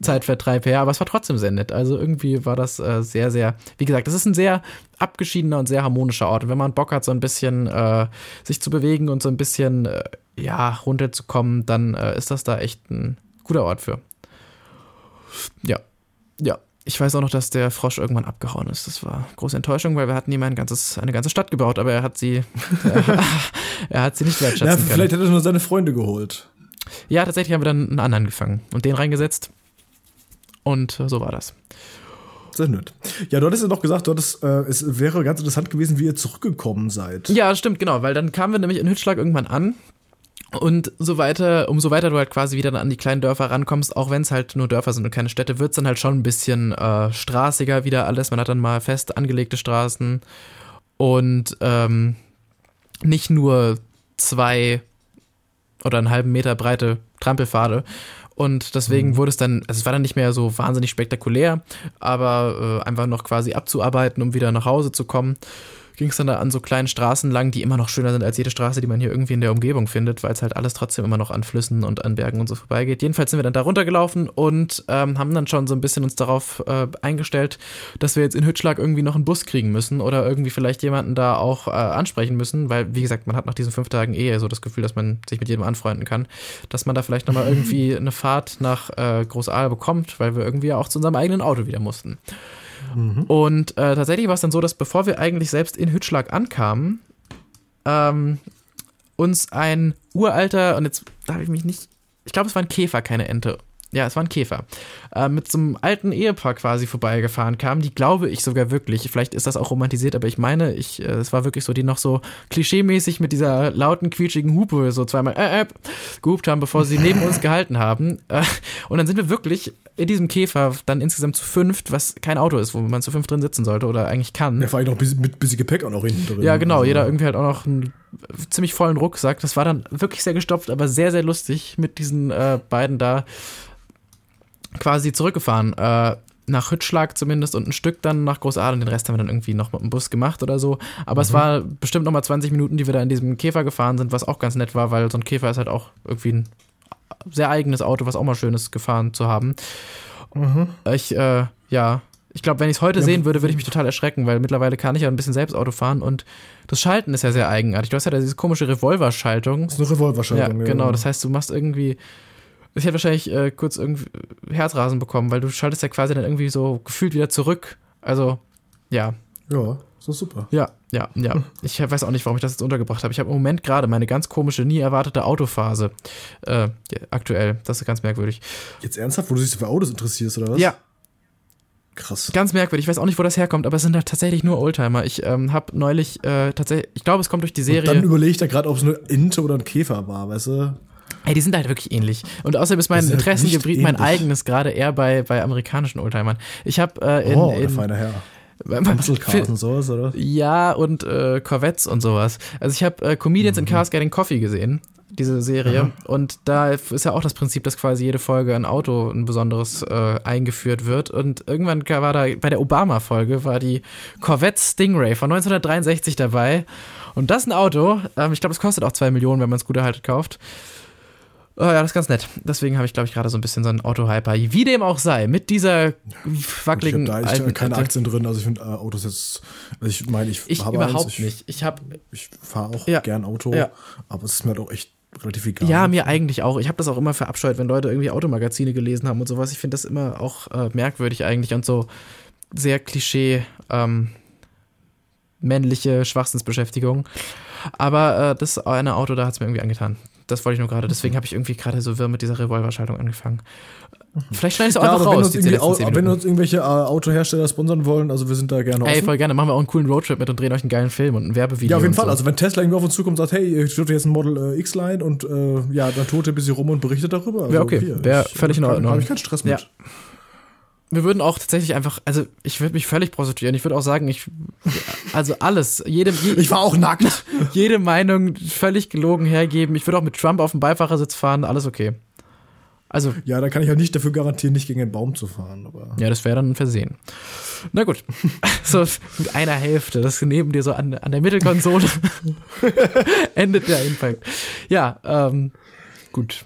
Zeitvertreib her, aber es war trotzdem sehr nett. Also irgendwie war das äh, sehr, sehr, wie gesagt, das ist ein sehr abgeschiedener und sehr harmonischer Ort. Und wenn man Bock hat, so ein bisschen äh, sich zu bewegen und so ein bisschen, äh, ja, runterzukommen, dann äh, ist das da echt ein guter Ort für. Ja, ja. Ich weiß auch noch, dass der Frosch irgendwann abgehauen ist. Das war große Enttäuschung, weil wir hatten ihm ein ganzes, eine ganze Stadt gebaut, aber er hat sie, <laughs> er hat sie nicht wertschätzen können. vielleicht hat er nur seine Freunde geholt. Ja, tatsächlich haben wir dann einen anderen gefangen und den reingesetzt. Und äh, so war das. Sehr nett. Ja, du hattest ja noch gesagt, du hattest, äh, es wäre ganz interessant gewesen, wie ihr zurückgekommen seid. Ja, stimmt, genau, weil dann kamen wir nämlich in Hütschlag irgendwann an. Und so weiter, umso weiter du halt quasi wieder an die kleinen Dörfer rankommst, auch wenn es halt nur Dörfer sind und keine Städte, wird es dann halt schon ein bisschen äh, straßiger wieder alles. Man hat dann mal fest angelegte Straßen und ähm, nicht nur zwei oder einen halben Meter breite Trampelpfade. Und deswegen wurde es dann, also es war dann nicht mehr so wahnsinnig spektakulär, aber äh, einfach noch quasi abzuarbeiten, um wieder nach Hause zu kommen, ging es dann da an so kleinen Straßen lang, die immer noch schöner sind als jede Straße, die man hier irgendwie in der Umgebung findet, weil es halt alles trotzdem immer noch an Flüssen und an Bergen und so vorbeigeht. Jedenfalls sind wir dann da runtergelaufen und ähm, haben dann schon so ein bisschen uns darauf äh, eingestellt, dass wir jetzt in Hütschlag irgendwie noch einen Bus kriegen müssen oder irgendwie vielleicht jemanden da auch äh, ansprechen müssen, weil, wie gesagt, man hat nach diesen fünf Tagen eh so das Gefühl, dass man sich mit jedem anfreunden kann, dass man da vielleicht nochmal <laughs> irgendwie eine Fahrt nach äh, Großaal bekommt, weil wir irgendwie auch zu unserem eigenen Auto wieder mussten. Und äh, tatsächlich war es dann so, dass bevor wir eigentlich selbst in Hütschlag ankamen, ähm, uns ein uralter, und jetzt darf ich mich nicht, ich glaube, es war ein Käfer, keine Ente, ja, es war ein Käfer, äh, mit so einem alten Ehepaar quasi vorbeigefahren kam, die glaube ich sogar wirklich, vielleicht ist das auch romantisiert, aber ich meine, ich, äh, es war wirklich so, die noch so klischeemäßig mit dieser lauten, quietschigen Hupe so zweimal äh, äh, gehupt haben, bevor sie neben uns gehalten haben. Äh, und dann sind wir wirklich in diesem Käfer dann insgesamt zu fünft, was kein Auto ist, wo man zu fünf drin sitzen sollte oder eigentlich kann. Ja, vor allem noch bis, mit bisschen Gepäck auch noch hinten drin. Ja, genau, Also, jeder irgendwie halt auch noch einen ziemlich vollen Rucksack. Das war dann wirklich sehr gestopft, aber sehr, sehr lustig mit diesen äh, beiden da quasi zurückgefahren. Äh, nach Hüttschlag zumindest und ein Stück dann nach Großaden. Den Rest haben wir dann irgendwie noch mit dem Bus gemacht oder so. Aber es war bestimmt noch mal 20 Minuten, die wir da in diesem Käfer gefahren sind, was auch ganz nett war, weil so ein Käfer ist halt auch irgendwie ein sehr eigenes Auto, was auch mal schön ist, gefahren zu haben. Ich, äh, ja, ich glaube, wenn ich es heute Ja, sehen würde, würde ich mich total erschrecken, weil mittlerweile kann ich ja ein bisschen selbst Auto fahren und das Schalten ist ja sehr eigenartig. Du hast ja diese komische Revolverschaltung. Das ist eine Revolverschaltung. Ja, genau. Das heißt, du machst irgendwie. Ich hätte wahrscheinlich äh, kurz irgendwie Herzrasen bekommen, weil du schaltest ja quasi dann irgendwie so gefühlt wieder zurück. Also, ja, Ja, so super. ja, ja, ja. <laughs> Ich weiß auch nicht, warum ich das jetzt untergebracht habe. Ich habe im Moment gerade meine ganz komische, nie erwartete Autophase. Äh, aktuell. Das ist ganz merkwürdig. Jetzt ernsthaft, wo du dich so für Autos interessierst, oder was? Ja, Krass. ganz merkwürdig. Ich weiß auch nicht, wo das herkommt, aber es sind halt tatsächlich nur Oldtimer. Ich ähm, habe neulich äh, tatsächlich, ich glaube, es kommt durch die Und Serie. dann überlege ich da gerade, ob es eine Inte oder ein Käfer war, weißt du? Ey, die sind halt wirklich ähnlich. Und außerdem ist mein sind halt Interessengebiet, mein eigenes, gerade eher bei, bei amerikanischen Oldtimern. Ich habe äh, in, oh, in feine Herr. Muscle Cars und sowas, oder? Ja, und äh, Corvettes und sowas. Also ich habe äh, Comedians in Cars Getting Coffee gesehen, diese Serie. Aha. Und da ist ja auch das Prinzip, dass quasi jede Folge ein Auto, ein besonderes, äh, eingeführt wird. Und irgendwann war da, bei der Obama-Folge war die Corvette Stingray von 1963 dabei. Und das ist ein Auto, ähm, ich glaube, es kostet auch zwei Millionen, wenn man es gut erhalten kauft. Oh ja, das ist ganz nett. Deswegen habe ich, glaube ich, gerade so ein bisschen so einen Auto-Hyper. Wie dem auch sei, mit dieser Ich wackeligen habe da echt alten keine. Aktien drin. Also ich finde äh, Autos jetzt, also ich meine, ich, Ich habe überhaupt eins, ich, nicht. Ich habe Ich fahre auch Ja. gern Auto, Ja. aber es ist mir halt auch echt relativ egal. Ja, mir eigentlich auch. Ich habe das auch immer verabscheut, wenn Leute irgendwie Automagazine gelesen haben und sowas. Ich finde das immer auch äh, merkwürdig eigentlich und so sehr Klischee ähm, männliche Schwachsinnsbeschäftigung. Aber äh, das eine Auto, da hat es mir irgendwie angetan. Das wollte ich nur gerade. Deswegen habe ich irgendwie gerade so wirr mit dieser Revolverschaltung angefangen. Vielleicht schneide ich es auch Ja, einfach aber wenn, raus. uns Au- wenn uns irgendwelche äh, Autohersteller sponsern wollen, also wir sind da gerne Ey, offen. voll gerne. Machen wir auch einen coolen Roadtrip mit und drehen euch einen geilen Film und ein Werbevideo. Ja, auf jeden Fall. So. Also wenn Tesla irgendwie auf uns zukommt und sagt, hey, ich würde jetzt ein Model äh, X-Line und äh, ja, dann ihr ein bisschen rum und berichtet darüber. Also, Ja, okay. Wär völlig in Ordnung. Habe ich keinen Stress mit. Ja. Wir würden auch tatsächlich einfach, also ich würde mich völlig prostituieren. Ich würde auch sagen, ich, also alles, jedem, je, Ich war auch nackt. <laughs> jede Meinung völlig gelogen hergeben. Ich würde auch mit Trump auf dem Beifahrersitz fahren, alles okay. Also, ja, da kann ich halt nicht dafür garantieren, nicht gegen einen Baum zu fahren. Aber ja, das wäre dann ein Versehen. Na gut. <laughs> So mit einer Hälfte, das neben dir so an, an der Mittelkonsole <laughs> endet der Impact. Ja, ähm, gut.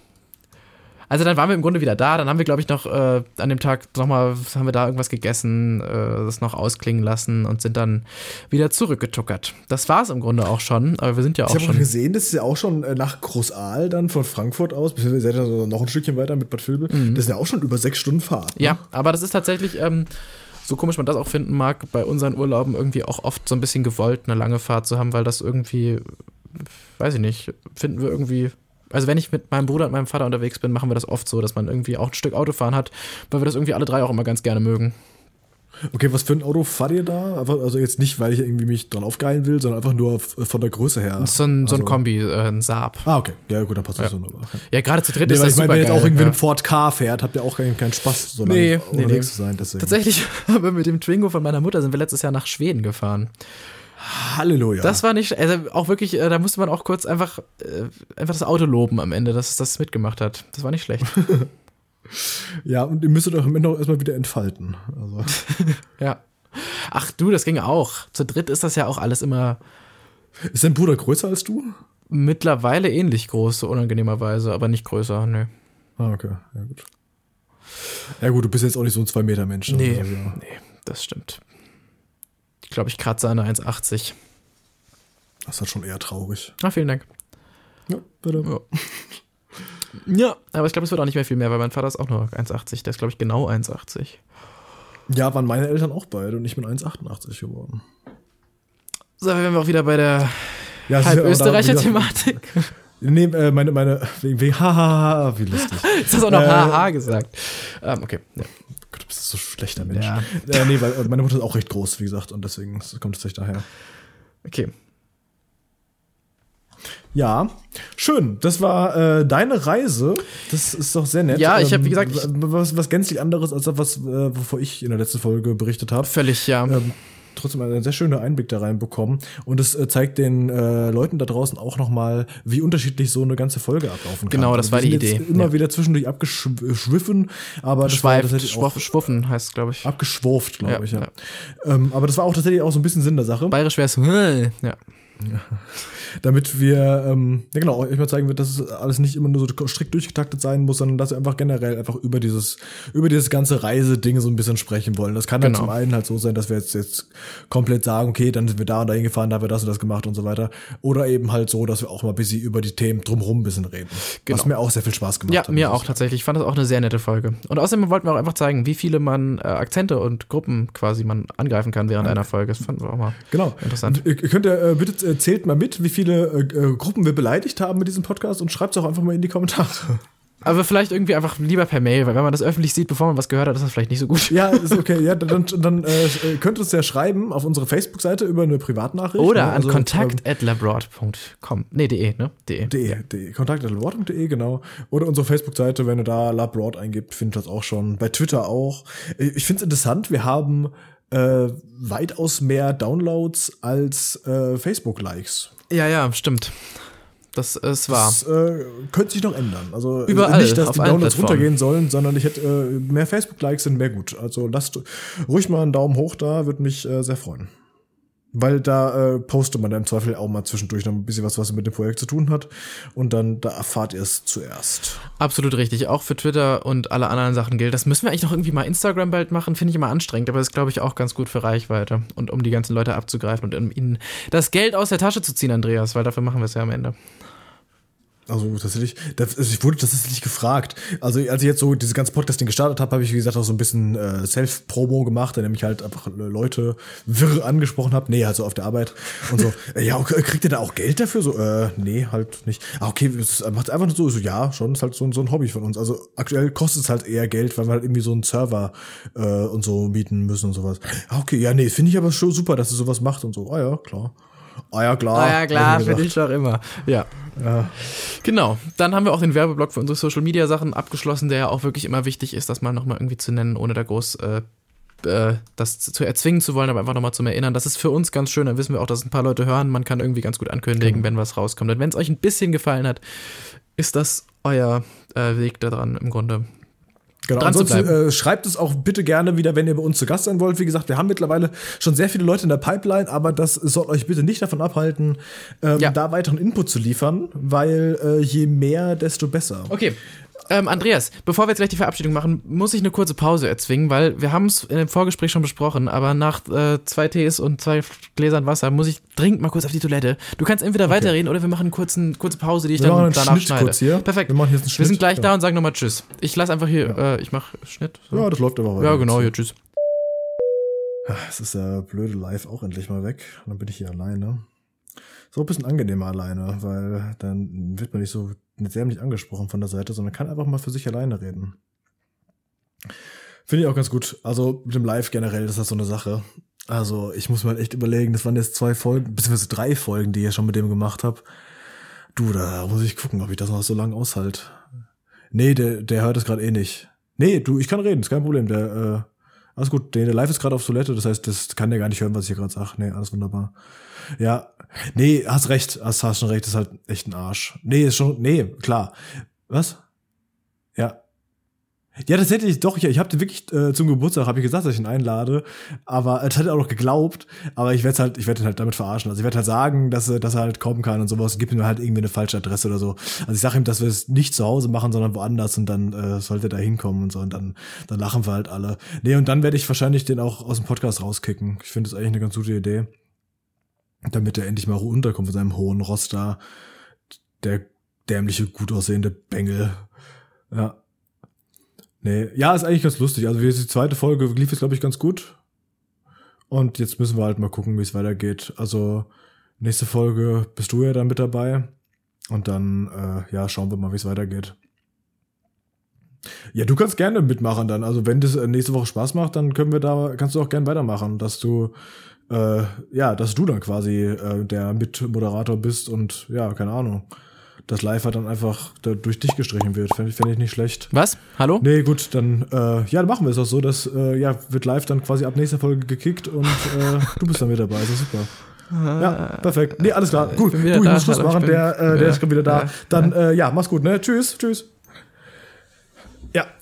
Also dann waren wir im Grunde wieder da, dann haben wir, glaube ich, noch äh, an dem Tag nochmal, haben wir da irgendwas gegessen, äh, das noch ausklingen lassen und sind dann wieder zurückgetuckert. Das war es im Grunde auch schon, aber wir sind ja ich auch habe auch schon. gesehen, das ist ja auch schon äh, nach Großaal dann von Frankfurt aus, beziehungsweise seid ihr noch ein Stückchen weiter mit Bad Vilbel. Das ist ja auch schon über sechs Stunden Fahrt. ne? Ja, aber das ist tatsächlich, ähm, so komisch man das auch finden mag, bei unseren Urlauben irgendwie auch oft so ein bisschen gewollt, eine lange Fahrt zu haben, weil das irgendwie, weiß ich nicht, finden wir irgendwie. Also wenn ich mit meinem Bruder und meinem Vater unterwegs bin, machen wir das oft so, dass man irgendwie auch ein Stück Autofahren hat, weil wir das irgendwie alle drei auch immer ganz gerne mögen. Okay, was für ein Auto fahrt ihr da? Also jetzt nicht, weil ich irgendwie mich dran aufgeilen will, sondern einfach nur von der Größe her. So ein, so ein Also- Kombi, äh, ein Saab. Ah, okay. Ja, gut, dann passt das Ja. so. aber- Ja, gerade zu dritt Nee, ist das ich meine, wenn ihr jetzt auch irgendwie ja. mit einem Ford Car fährt, habt ihr auch keinen, keinen Spaß, so lange Nee, nee, unterwegs nee. zu sein. Deswegen. Tatsächlich, <laughs> aber mit dem Twingo von meiner Mutter sind wir letztes Jahr nach Schweden gefahren. Halleluja. Das war nicht, also auch wirklich, äh, da musste man auch kurz einfach, äh, einfach das Auto loben am Ende, dass es das mitgemacht hat. Das war nicht schlecht. <laughs> ja, und ihr müsstet euch am Ende auch erstmal wieder entfalten. Also, <laughs> Ja. Ach du, das ging auch. Zu dritt ist das ja auch alles immer ist dein Bruder größer als du? mittlerweile ähnlich groß, so unangenehmerweise, aber nicht größer, nö. Ah, okay. Ja, gut. Ja, gut, du bist jetzt auch nicht so ein 2-Meter-Mensch. Nee, Also, ja. nee, das stimmt. Glaube, ich kratze an der 1,80. Das ist halt schon eher traurig. Ah, vielen Dank. Ja, bitte. Ja. <laughs> Ja, aber ich glaube, es wird auch nicht mehr viel mehr, weil mein Vater ist auch nur 1,80. Der ist, glaube ich, genau 1,80. Ja, waren meine Eltern auch beide und ich bin 1,88 geworden. So, wären wir auch wieder bei der Ja, es ist halb ja auch da Österreicher wieder- Thematik. <laughs> Nee, äh, meine, meine, wegen, wegen, <laughs> hahaha, wie lustig. Jetzt hast du auch noch Äh, haha gesagt. Ähm, okay. Ja. Du bist so ein schlechter Mensch. Ja. Äh, nee, weil meine Mutter ist auch recht groß, wie gesagt, und deswegen kommt es tatsächlich daher. Okay. Ja, schön. Das war äh, deine Reise. Das ist doch sehr nett. Ja, ich hab, wie Ähm, gesagt, ich- was, was gänzlich anderes als das, was, äh, wovor ich in der letzten Folge berichtet habe. Völlig, ja. Ähm, trotzdem einen sehr schönen Einblick da reinbekommen. Und es äh, zeigt den äh, Leuten da draußen auch noch mal, wie unterschiedlich so eine ganze Folge ablaufen kann. Genau, das Also war die Idee, Immer ja. wieder zwischendurch abgeschwiffen, aber das war Schweift, tatsächlich auch schwuff, schwuffen heißt, glaube ich. abgeschwurft, glaube Ja, ich. Ja. ja. Ähm, aber das war auch tatsächlich auch so ein bisschen Sinn der Sache. Bayerisch wäre es, <laughs> ja. Damit wir, ähm, ja genau, ich mal zeigen wird, dass es alles nicht immer nur so strikt durchgetaktet sein muss, sondern dass wir einfach generell einfach über dieses, über dieses ganze Reiseding so ein bisschen sprechen wollen. Das kann dann Genau. zum einen halt so sein, dass wir jetzt, jetzt komplett sagen, okay, dann sind wir da und dahin gefahren, da haben wir das und das gemacht und so weiter. Oder eben halt so, dass wir auch mal ein bisschen über die Themen drumherum ein bisschen reden. Genau. Was mir auch sehr viel Spaß gemacht Ja, hat. mir muss auch ich tatsächlich. Ich fand das auch eine sehr nette Folge. Und außerdem wollten wir auch einfach zeigen, wie viele man äh, Akzente und Gruppen quasi man angreifen kann während einer Folge. Das fanden wir auch mal. Genau. Interessant. Und ihr könnt ja, äh, bitte äh, zählt mal mit, wie viele äh, äh, Gruppen wir beleidigt haben mit diesem Podcast und schreibt es auch einfach mal in die Kommentare. Aber vielleicht irgendwie einfach lieber per Mail, weil wenn man das öffentlich sieht, bevor man was gehört hat, ist das vielleicht nicht so gut. Ja, ist <laughs> okay. Ja, dann, dann äh, könnt ihr uns ja schreiben auf unsere Facebook-Seite über eine Privatnachricht. Oder ne? an Also, kontakt at labroad.com. Nee, de, ne? De. ähm, De, de, kontakt.laward.de, genau. Oder unsere Facebook-Seite, wenn ihr da Labroad eingibt, findet ihr das auch schon. Bei Twitter auch. Ich finde es interessant, wir haben äh, weitaus mehr Downloads als äh, Facebook-Likes. Ja, ja, stimmt. Das ist wahr. Das äh, könnte sich noch ändern. Also Überall, nicht, dass auf die Downloads runtergehen sollen, sondern ich hätte äh, mehr Facebook-Likes sind mehr gut. Also lasst ruhig mal einen Daumen hoch da, würde mich äh, sehr freuen. Weil da äh, postet man dann im Zweifel auch mal zwischendurch noch ein bisschen was, was mit dem Projekt zu tun hat. Und dann da erfahrt ihr es zuerst. Absolut richtig. Auch für Twitter und alle anderen Sachen gilt. Das müssen wir eigentlich noch irgendwie mal Instagram bald machen. Finde ich immer anstrengend, aber ist, glaube ich, auch ganz gut für Reichweite und um die ganzen Leute abzugreifen und um ihnen das Geld aus der Tasche zu ziehen, Andreas, weil dafür machen wir es ja am Ende. Also tatsächlich, das, also ich wurde tatsächlich gefragt. Also als ich jetzt so dieses ganze Podcasting gestartet habe, habe ich wie gesagt auch so ein bisschen äh, Self-Promo gemacht, indem ich halt einfach Leute wirr angesprochen habe. Nee, halt so auf der Arbeit und so. <laughs> ja, okay, kriegt ihr da auch Geld dafür? So, äh, nee, halt nicht. Ah, okay, das macht einfach nur so, so, ja, schon, ist halt so, ein- so ein Hobby von uns. Also aktuell kostet es halt eher Geld, weil wir halt irgendwie so einen Server äh, und so mieten müssen und sowas. Ah, okay, ja, nee, finde ich aber schon super, dass ihr sowas macht und so. Ah ja, klar. Ah ja, klar. Ah ja, klar, hab ich mir finde gedacht. ich doch immer. Ja. Ja. Genau. Dann haben wir auch den Werbeblock für unsere Social Media Sachen abgeschlossen, der ja auch wirklich immer wichtig ist, das mal nochmal irgendwie zu nennen, ohne da groß äh, äh, das zu erzwingen zu wollen, aber einfach nochmal zum Erinnern. Das ist für uns ganz schön. Dann wissen wir auch, dass ein paar Leute hören. Man kann irgendwie ganz gut ankündigen, wenn was rauskommt. Und wenn es euch ein bisschen gefallen hat, ist das euer äh, Weg daran im Grunde. Genau, dran zu ansonsten bleiben. äh, schreibt es auch bitte gerne wieder, wenn ihr bei uns zu Gast sein wollt. Wie gesagt, wir haben mittlerweile schon sehr viele Leute in der Pipeline, aber das soll euch bitte nicht davon abhalten, ähm, Ja. da weiteren Input zu liefern, weil äh, je mehr, desto besser. Okay. Ähm, Andreas, bevor wir jetzt gleich die Verabschiedung machen, muss ich eine kurze Pause erzwingen, weil wir haben es in dem Vorgespräch schon besprochen, aber nach äh, zwei Tees und zwei Gläsern Wasser muss ich dringend mal kurz auf die Toilette. Du kannst entweder weiterreden oder wir machen eine kurzen, kurze Pause, die ich Wir dann danach Schnitt schneide. kurz hier. Wir Perfekt. Wir, machen jetzt einen Schnitt. sind gleich ja. da und sagen nochmal Tschüss. Ich lasse einfach hier, äh, ich mache Schnitt. So. Ja, das läuft aber weiter. Ja, genau, hier, Tschüss. Es ist ja blöde live auch endlich mal weg. Und dann bin ich hier alleine. So ein bisschen angenehmer alleine, weil dann wird man nicht so sehr nicht angesprochen von der Seite, sondern kann einfach mal für sich alleine reden. Finde ich auch ganz gut. Also mit dem Live generell ist das so eine Sache. Also ich muss mal echt überlegen, das waren jetzt zwei Folgen, beziehungsweise drei Folgen, die ich ja schon mit dem gemacht habe. Du, da muss ich gucken, ob ich das noch so lange aushalt. Nee, der, der hört es gerade eh nicht. Nee, du, ich kann reden, ist kein Problem. Der, äh, alles gut, der, der Live ist gerade auf Toilette, das heißt, das kann der gar nicht hören, was ich hier gerade sage. Nee, alles wunderbar. Ja, nee, hast recht, hast, hast schon recht, ist halt echt ein Arsch. Nee, ist schon, nee, klar. Was? Ja. Ja, tatsächlich, doch, ich, ich habe den wirklich äh, zum Geburtstag, habe ich gesagt, dass ich ihn einlade, aber es hat er auch noch geglaubt, aber ich werde halt, ich werde ihn halt damit verarschen. Also ich werde halt sagen, dass, er- dass er halt kommen kann und sowas, gib ihm halt irgendwie eine falsche Adresse oder so. Also ich sage ihm, dass wir es nicht zu Hause machen, sondern woanders und dann äh, sollte er da hinkommen und so und dann, dann lachen wir halt alle. Nee, und dann werde ich wahrscheinlich den auch aus dem Podcast rauskicken. Ich finde das eigentlich eine ganz gute Idee. Damit er endlich mal runterkommt von seinem hohen Ross da. Der dämliche, gut aussehende Bengel. Ja. Nee, ja, ist eigentlich ganz lustig. Also die zweite Folge lief jetzt, glaube ich, ganz gut. Und jetzt müssen wir halt mal gucken, wie es weitergeht. Also nächste Folge bist du ja dann mit dabei. Und dann, äh, ja, schauen wir mal, wie es weitergeht. Ja, du kannst gerne mitmachen dann. Also wenn das äh, nächste Woche Spaß macht, dann können wir da, kannst du auch gerne weitermachen, dass du, äh, ja, dass du dann quasi äh, der Mitmoderator bist und ja, keine Ahnung. Das Live hat dann einfach da durch dich gestrichen wird. Fände fänd ich nicht schlecht. Was? Hallo? Nee, gut, dann, äh, ja, dann machen wir es auch so, dass, äh, ja, wird live dann quasi ab nächster Folge gekickt und äh, <laughs> du bist dann wieder dabei. Ist super. Ja, perfekt. Nee, alles klar. Gut, du, ich da. muss Schluss machen. bin- Der, äh, der ja, ist schon wieder da. ja, Dann, äh, ja, mach's gut, ne? Tschüss, tschüss.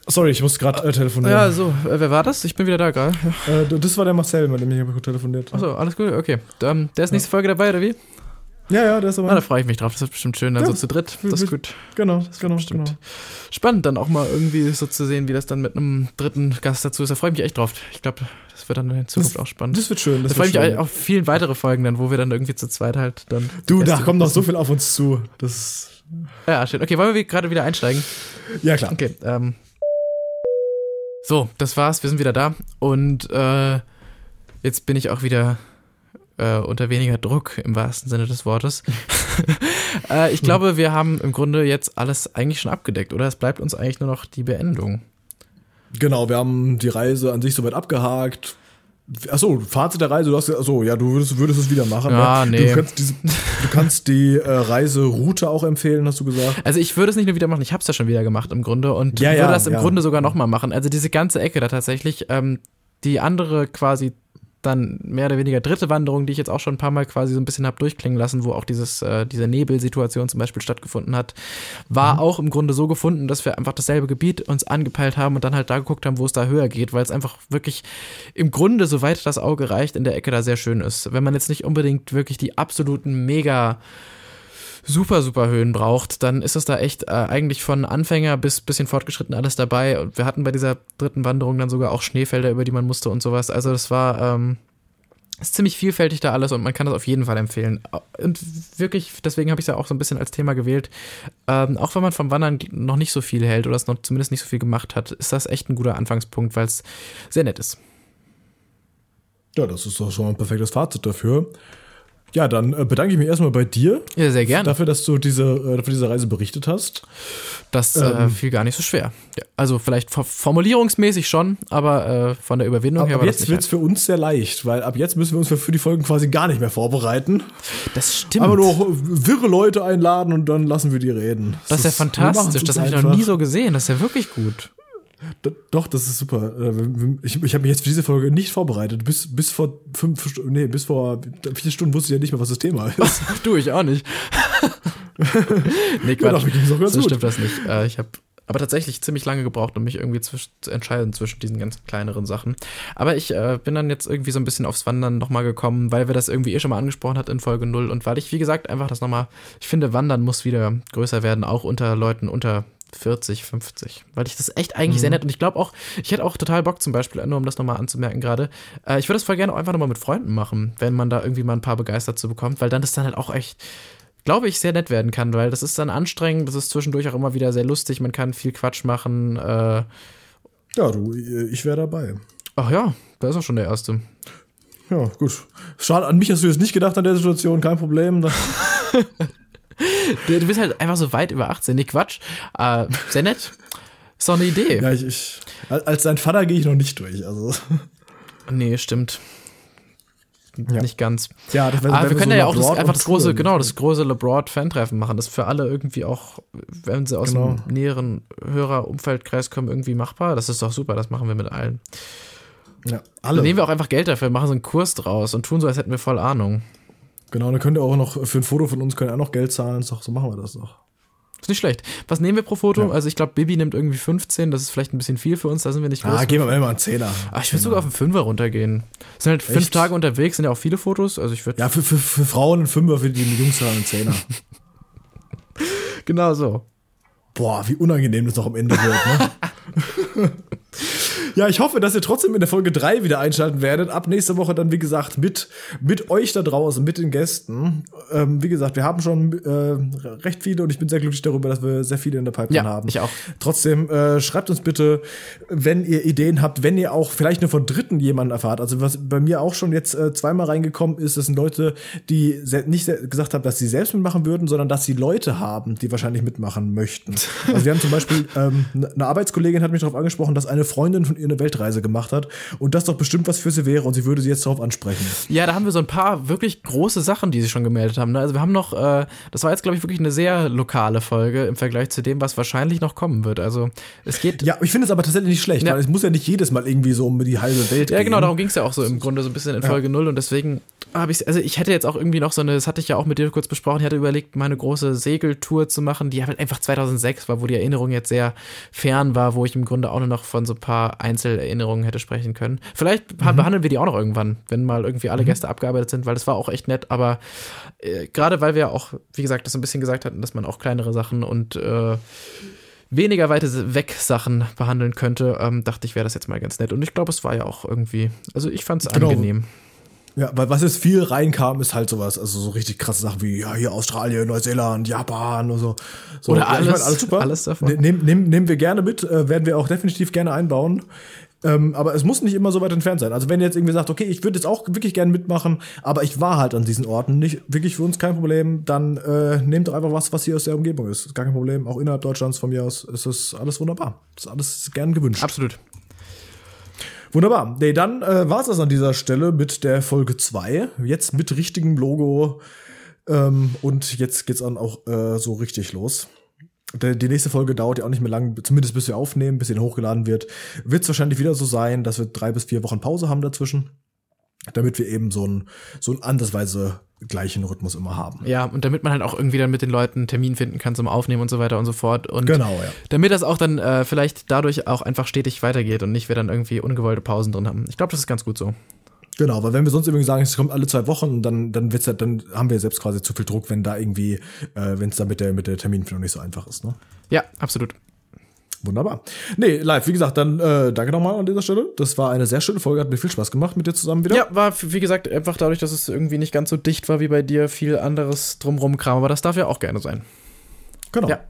Ja, sorry, ich muss gerade äh, telefonieren. Ja, so, äh, wer war das? Ich bin wieder da gerade. Ja. Äh, das war der Marcel, mit dem ich hab telefoniert. Achso, alles gut, okay. Ähm, der ist nächste Folge dabei, oder wie? Ja, ja, der ist aber. Ah, da freue ich mich drauf. Das wird bestimmt schön. Dann Ja. so zu dritt. Das ist gut. genau, genau, bestimmt. genau. Spannend, dann auch mal irgendwie so zu sehen, wie das dann mit einem dritten Gast dazu ist. Da freue ich mich echt drauf. Ich glaube, das wird dann in Zukunft auch spannend. Das wird schön. da Das freue ich mich auf viele weitere Folgen dann, wo wir dann irgendwie zu zweit halt dann. Du, da kommt noch so viel auf uns zu. Das. Ja, schön. Okay, wollen wir gerade wieder einsteigen? Ja, klar. Okay, ähm. So, das war's. Wir sind wieder da. Und äh, jetzt bin ich auch wieder äh, unter weniger Druck im wahrsten Sinne des Wortes. <laughs> äh, ich glaube, wir haben im Grunde jetzt alles eigentlich schon abgedeckt, oder? Es bleibt uns eigentlich nur noch die Beendung. Genau, wir haben die Reise an sich soweit abgehakt. Achso, Fazit der Reise, du hast achso, ja, du würdest, würdest es wieder machen. Ja, ne? nee. Du kannst, diese, du kannst die äh, Reiseroute auch empfehlen, hast du gesagt. Also ich würde es nicht nur wieder machen, ich habe es ja schon wieder gemacht im Grunde und Ja, würde ja, das im ja. Grunde sogar nochmal machen. Also diese ganze Ecke da tatsächlich, ähm, die andere quasi dann mehr oder weniger dritte Wanderung, die ich jetzt auch schon ein paar Mal quasi so ein bisschen habe durchklingen lassen, wo auch dieses, äh, diese Nebelsituation zum Beispiel stattgefunden hat, war auch im Grunde so gefunden, dass wir einfach dasselbe Gebiet uns angepeilt haben und dann halt da geguckt haben, wo es da höher geht, weil es einfach wirklich im Grunde, soweit das Auge reicht, in der Ecke da sehr schön ist. Wenn man jetzt nicht unbedingt wirklich die absoluten mega super, super Höhen braucht, dann ist es da echt äh, eigentlich von Anfänger bis bisschen fortgeschritten alles dabei. Und wir hatten bei dieser dritten Wanderung dann sogar auch Schneefelder, über die man musste und sowas. Also das war ähm, ist ziemlich vielfältig da alles und man kann das auf jeden Fall empfehlen. Und wirklich, deswegen habe ich es ja auch so ein bisschen als Thema gewählt. Ähm, auch wenn man vom Wandern noch nicht so viel hält oder es noch zumindest nicht so viel gemacht hat, ist das echt ein guter Anfangspunkt, weil es sehr nett ist. Ja, das ist doch schon ein perfektes Fazit dafür. Ja, dann äh, bedanke ich mich erstmal bei dir Ja, sehr gerne. dafür, dass du diese, äh, dafür diese Reise berichtet hast. Das äh, Ähm. fiel gar nicht so schwer. Ja, also vielleicht for- formulierungsmäßig schon, aber äh, von der Überwindung Ab, her ab war das jetzt nicht wird's für uns sehr leicht, weil ab jetzt müssen wir uns für, für die Folgen quasi gar nicht mehr vorbereiten. Das stimmt. Aber nur wirre Leute einladen und dann lassen wir die reden. das ist ja fantastisch. Das habe ich noch nie so gesehen. Das ist ja wirklich gut. Doch, das ist super. Äh, Ich, ich habe mich jetzt für diese Folge nicht vorbereitet. Bis, bis vor fünf Stunden, nee, bis vor vier Stunden wusste ich ja nicht mehr, was das Thema ist. <laughs> du, ich auch nicht. <laughs> nee, Ja, Quatsch. doch, auch ganz so gut. stimmt das nicht. Äh, ich habe aber tatsächlich ziemlich lange gebraucht, um mich irgendwie zwisch zu entscheiden zwischen diesen ganz kleineren Sachen. Aber ich äh, bin dann jetzt irgendwie so ein bisschen aufs Wandern nochmal gekommen, weil wir das irgendwie eh schon mal angesprochen hat in Folge 0 und weil ich, wie gesagt, einfach das nochmal, ich finde, Wandern muss wieder größer werden, auch unter Leuten unter 40, 50, weil ich das echt eigentlich sehr nett und ich glaube auch, ich hätte auch total Bock zum Beispiel, nur um das nochmal anzumerken gerade, äh, ich würde das voll gerne auch einfach nochmal mit Freunden machen, wenn man da irgendwie mal ein paar begeistert zu bekommt, weil dann das dann halt auch echt, glaube ich, sehr nett werden kann, weil das ist dann anstrengend, das ist zwischendurch auch immer wieder sehr lustig, man kann viel Quatsch machen, äh, Ja, du, ich wäre dabei. ach ja, da ist auch schon der Erste. Ja, gut. Schade, an mich hast du jetzt nicht gedacht an der Situation, kein Problem. <laughs> Du, du bist halt einfach so weit über 18, nee, Quatsch, äh, sehr nett. Ist doch eine Idee. Ja, ich, ich als dein Vater gehe ich noch nicht durch. Also, Nee, stimmt. Ja. Nicht ganz. ja, das wäre Aber wir können ja auch das, einfach das große, genau, das große LeBroad-Fan-Treffen machen. Das ist für alle irgendwie auch, wenn sie aus Genau. dem näheren Hörer-Umfeldkreis kommen, irgendwie machbar. Das ist doch super, das machen wir mit allen. Ja, Dann alle. nehmen wir auch einfach Geld dafür, machen so einen Kurs draus und tun so, als hätten wir voll Ahnung. Genau, dann könnt ihr auch noch für ein Foto von uns könnt ihr auch noch Geld zahlen. Doch, so machen wir das doch. Ist nicht schlecht. Was nehmen wir pro Foto? Ja. Also ich glaube, Bibi nimmt irgendwie 15, das ist vielleicht ein bisschen viel für uns, da sind wir nicht groß. Ah, gehen wir mal einen Zehner. Ah, ich würde sogar auf einen Fünfer runtergehen. Sind halt fünf Echt? Tage unterwegs, sind ja auch viele Fotos. Also ich würde. Ja, für, für, für Frauen ein Fünfer, für die Jungs dann ein Zehner. <laughs> genau so. Boah, wie unangenehm das noch am Ende wird, ne? <laughs> Ja, ich hoffe, dass ihr trotzdem in der Folge 3 wieder einschalten werdet. Ab nächste Woche dann, wie gesagt, mit, mit euch da draußen, mit den Gästen. Ähm, wie gesagt, wir haben schon äh, recht viele und ich bin sehr glücklich darüber, dass wir sehr viele in der Pipeline Ja, haben. ich auch. Trotzdem, äh, schreibt uns bitte, wenn ihr Ideen habt, wenn ihr auch vielleicht nur von Dritten jemanden erfahrt. Also was bei mir auch schon jetzt äh, zweimal reingekommen ist, das sind Leute, die nicht gesagt haben, dass sie selbst mitmachen würden, sondern dass sie Leute haben, die wahrscheinlich mitmachen möchten. <laughs> Also wir haben zum Beispiel, ähm, eine Arbeitskollegin hat mich darauf angesprochen, dass eine Freundin von eine Weltreise gemacht hat und das doch bestimmt was für sie wäre und sie würde sie jetzt darauf ansprechen. Ja, da haben wir so ein paar wirklich große Sachen, die sich schon gemeldet haben. ne? Also wir haben noch, äh, das war jetzt, glaube ich, wirklich eine sehr lokale Folge im Vergleich zu dem, was wahrscheinlich noch kommen wird. Also es geht. Ja, ich finde es aber tatsächlich nicht schlecht, Ja. weil es muss ja nicht jedes Mal irgendwie so um die halbe Welt Ja, gehen. genau, darum ging es ja auch so im Grunde so ein bisschen in Folge null und deswegen habe ich also ich hätte jetzt auch irgendwie noch so eine, das hatte ich ja auch mit dir kurz besprochen, ich hatte überlegt, mal eine große Segeltour zu machen, die halt einfach 2006 war, wo die Erinnerung jetzt sehr fern war, wo ich im Grunde auch nur noch von so ein paar Einzelerinnerungen hätte sprechen können. Vielleicht Mhm. behandeln wir die auch noch irgendwann, wenn mal irgendwie alle Gäste abgearbeitet sind, weil das war auch echt nett, aber äh, gerade weil wir auch, wie gesagt, das so ein bisschen gesagt hatten, dass man auch kleinere Sachen und äh, weniger weite weg Sachen behandeln könnte, ähm, dachte ich, wäre das jetzt mal ganz nett. Und ich glaube, es war ja auch irgendwie, also ich fand es Genau. angenehm. Ja, weil was jetzt viel reinkam, ist halt sowas, also so richtig krasse Sachen wie, ja, hier Australien, Neuseeland, Japan und so. so Oder ja, ich alles- alles super. alles davon. Ne- Nehmen, nehmen, nehmen wir gerne mit, äh, werden wir auch definitiv gerne einbauen. Ähm, aber es muss nicht immer so weit entfernt sein. Also wenn ihr jetzt irgendwie sagt, okay, ich würde jetzt auch wirklich gerne mitmachen, aber ich war halt an diesen Orten nicht wirklich für uns kein Problem, dann äh, nehmt doch einfach was, was hier aus der Umgebung ist. Ist Gar kein Problem. Auch innerhalb Deutschlands von mir aus ist das alles wunderbar. ist alles gern gewünscht. Absolut. Wunderbar. Nee, dann äh, war es das an dieser Stelle mit der Folge 2. Jetzt mit richtigem Logo. Ähm, und jetzt geht's dann auch äh, so richtig los. Die nächste Folge dauert ja auch nicht mehr lang, zumindest bis wir aufnehmen, bis sie hochgeladen wird. Wird es wahrscheinlich wieder so sein, dass wir drei bis vier Wochen Pause haben dazwischen. Damit wir eben so einen so einen andersweise gleichen Rhythmus immer haben. Ja, und damit man halt auch irgendwie dann mit den Leuten einen Termin finden kann zum Aufnehmen und so weiter und so fort. Und Genau, ja. damit das auch dann äh, vielleicht dadurch auch einfach stetig weitergeht und nicht wir dann irgendwie ungewollte Pausen drin haben. Ich glaube, das ist ganz gut so. Genau, weil wenn wir sonst irgendwie sagen, es kommt alle zwei Wochen, dann dann wird's ja, dann haben wir selbst quasi zu viel Druck, wenn da irgendwie, äh, wenn es da mit der mit der Terminfindung nicht so einfach ist. Ne? Ja, absolut. Wunderbar. Nee, live, wie gesagt, dann äh, danke nochmal an dieser Stelle. Das war eine sehr schöne Folge, hat mir viel Spaß gemacht mit dir zusammen wieder. Ja, war wie gesagt einfach dadurch, dass es irgendwie nicht ganz so dicht war wie bei dir, viel anderes drumrum Kram, aber das darf ja auch gerne sein. Genau. Ja.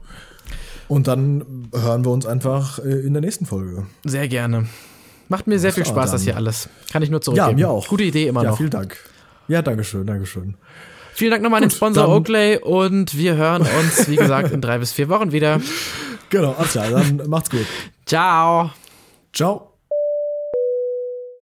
Und dann hören wir uns einfach äh, in der nächsten Folge. Sehr gerne. Macht mir sehr viel Spaß, das hier alles. Kann ich nur zurückgeben. Ja, mir auch. Gute Idee immer ja, noch. vielen Dank. Ja, Dankeschön, Dankeschön. Vielen Dank nochmal an den Sponsor Oakley und wir hören uns, wie gesagt, in drei bis vier Wochen wieder. <laughs> Genau, alles klar, dann macht's gut. Ciao. Ciao.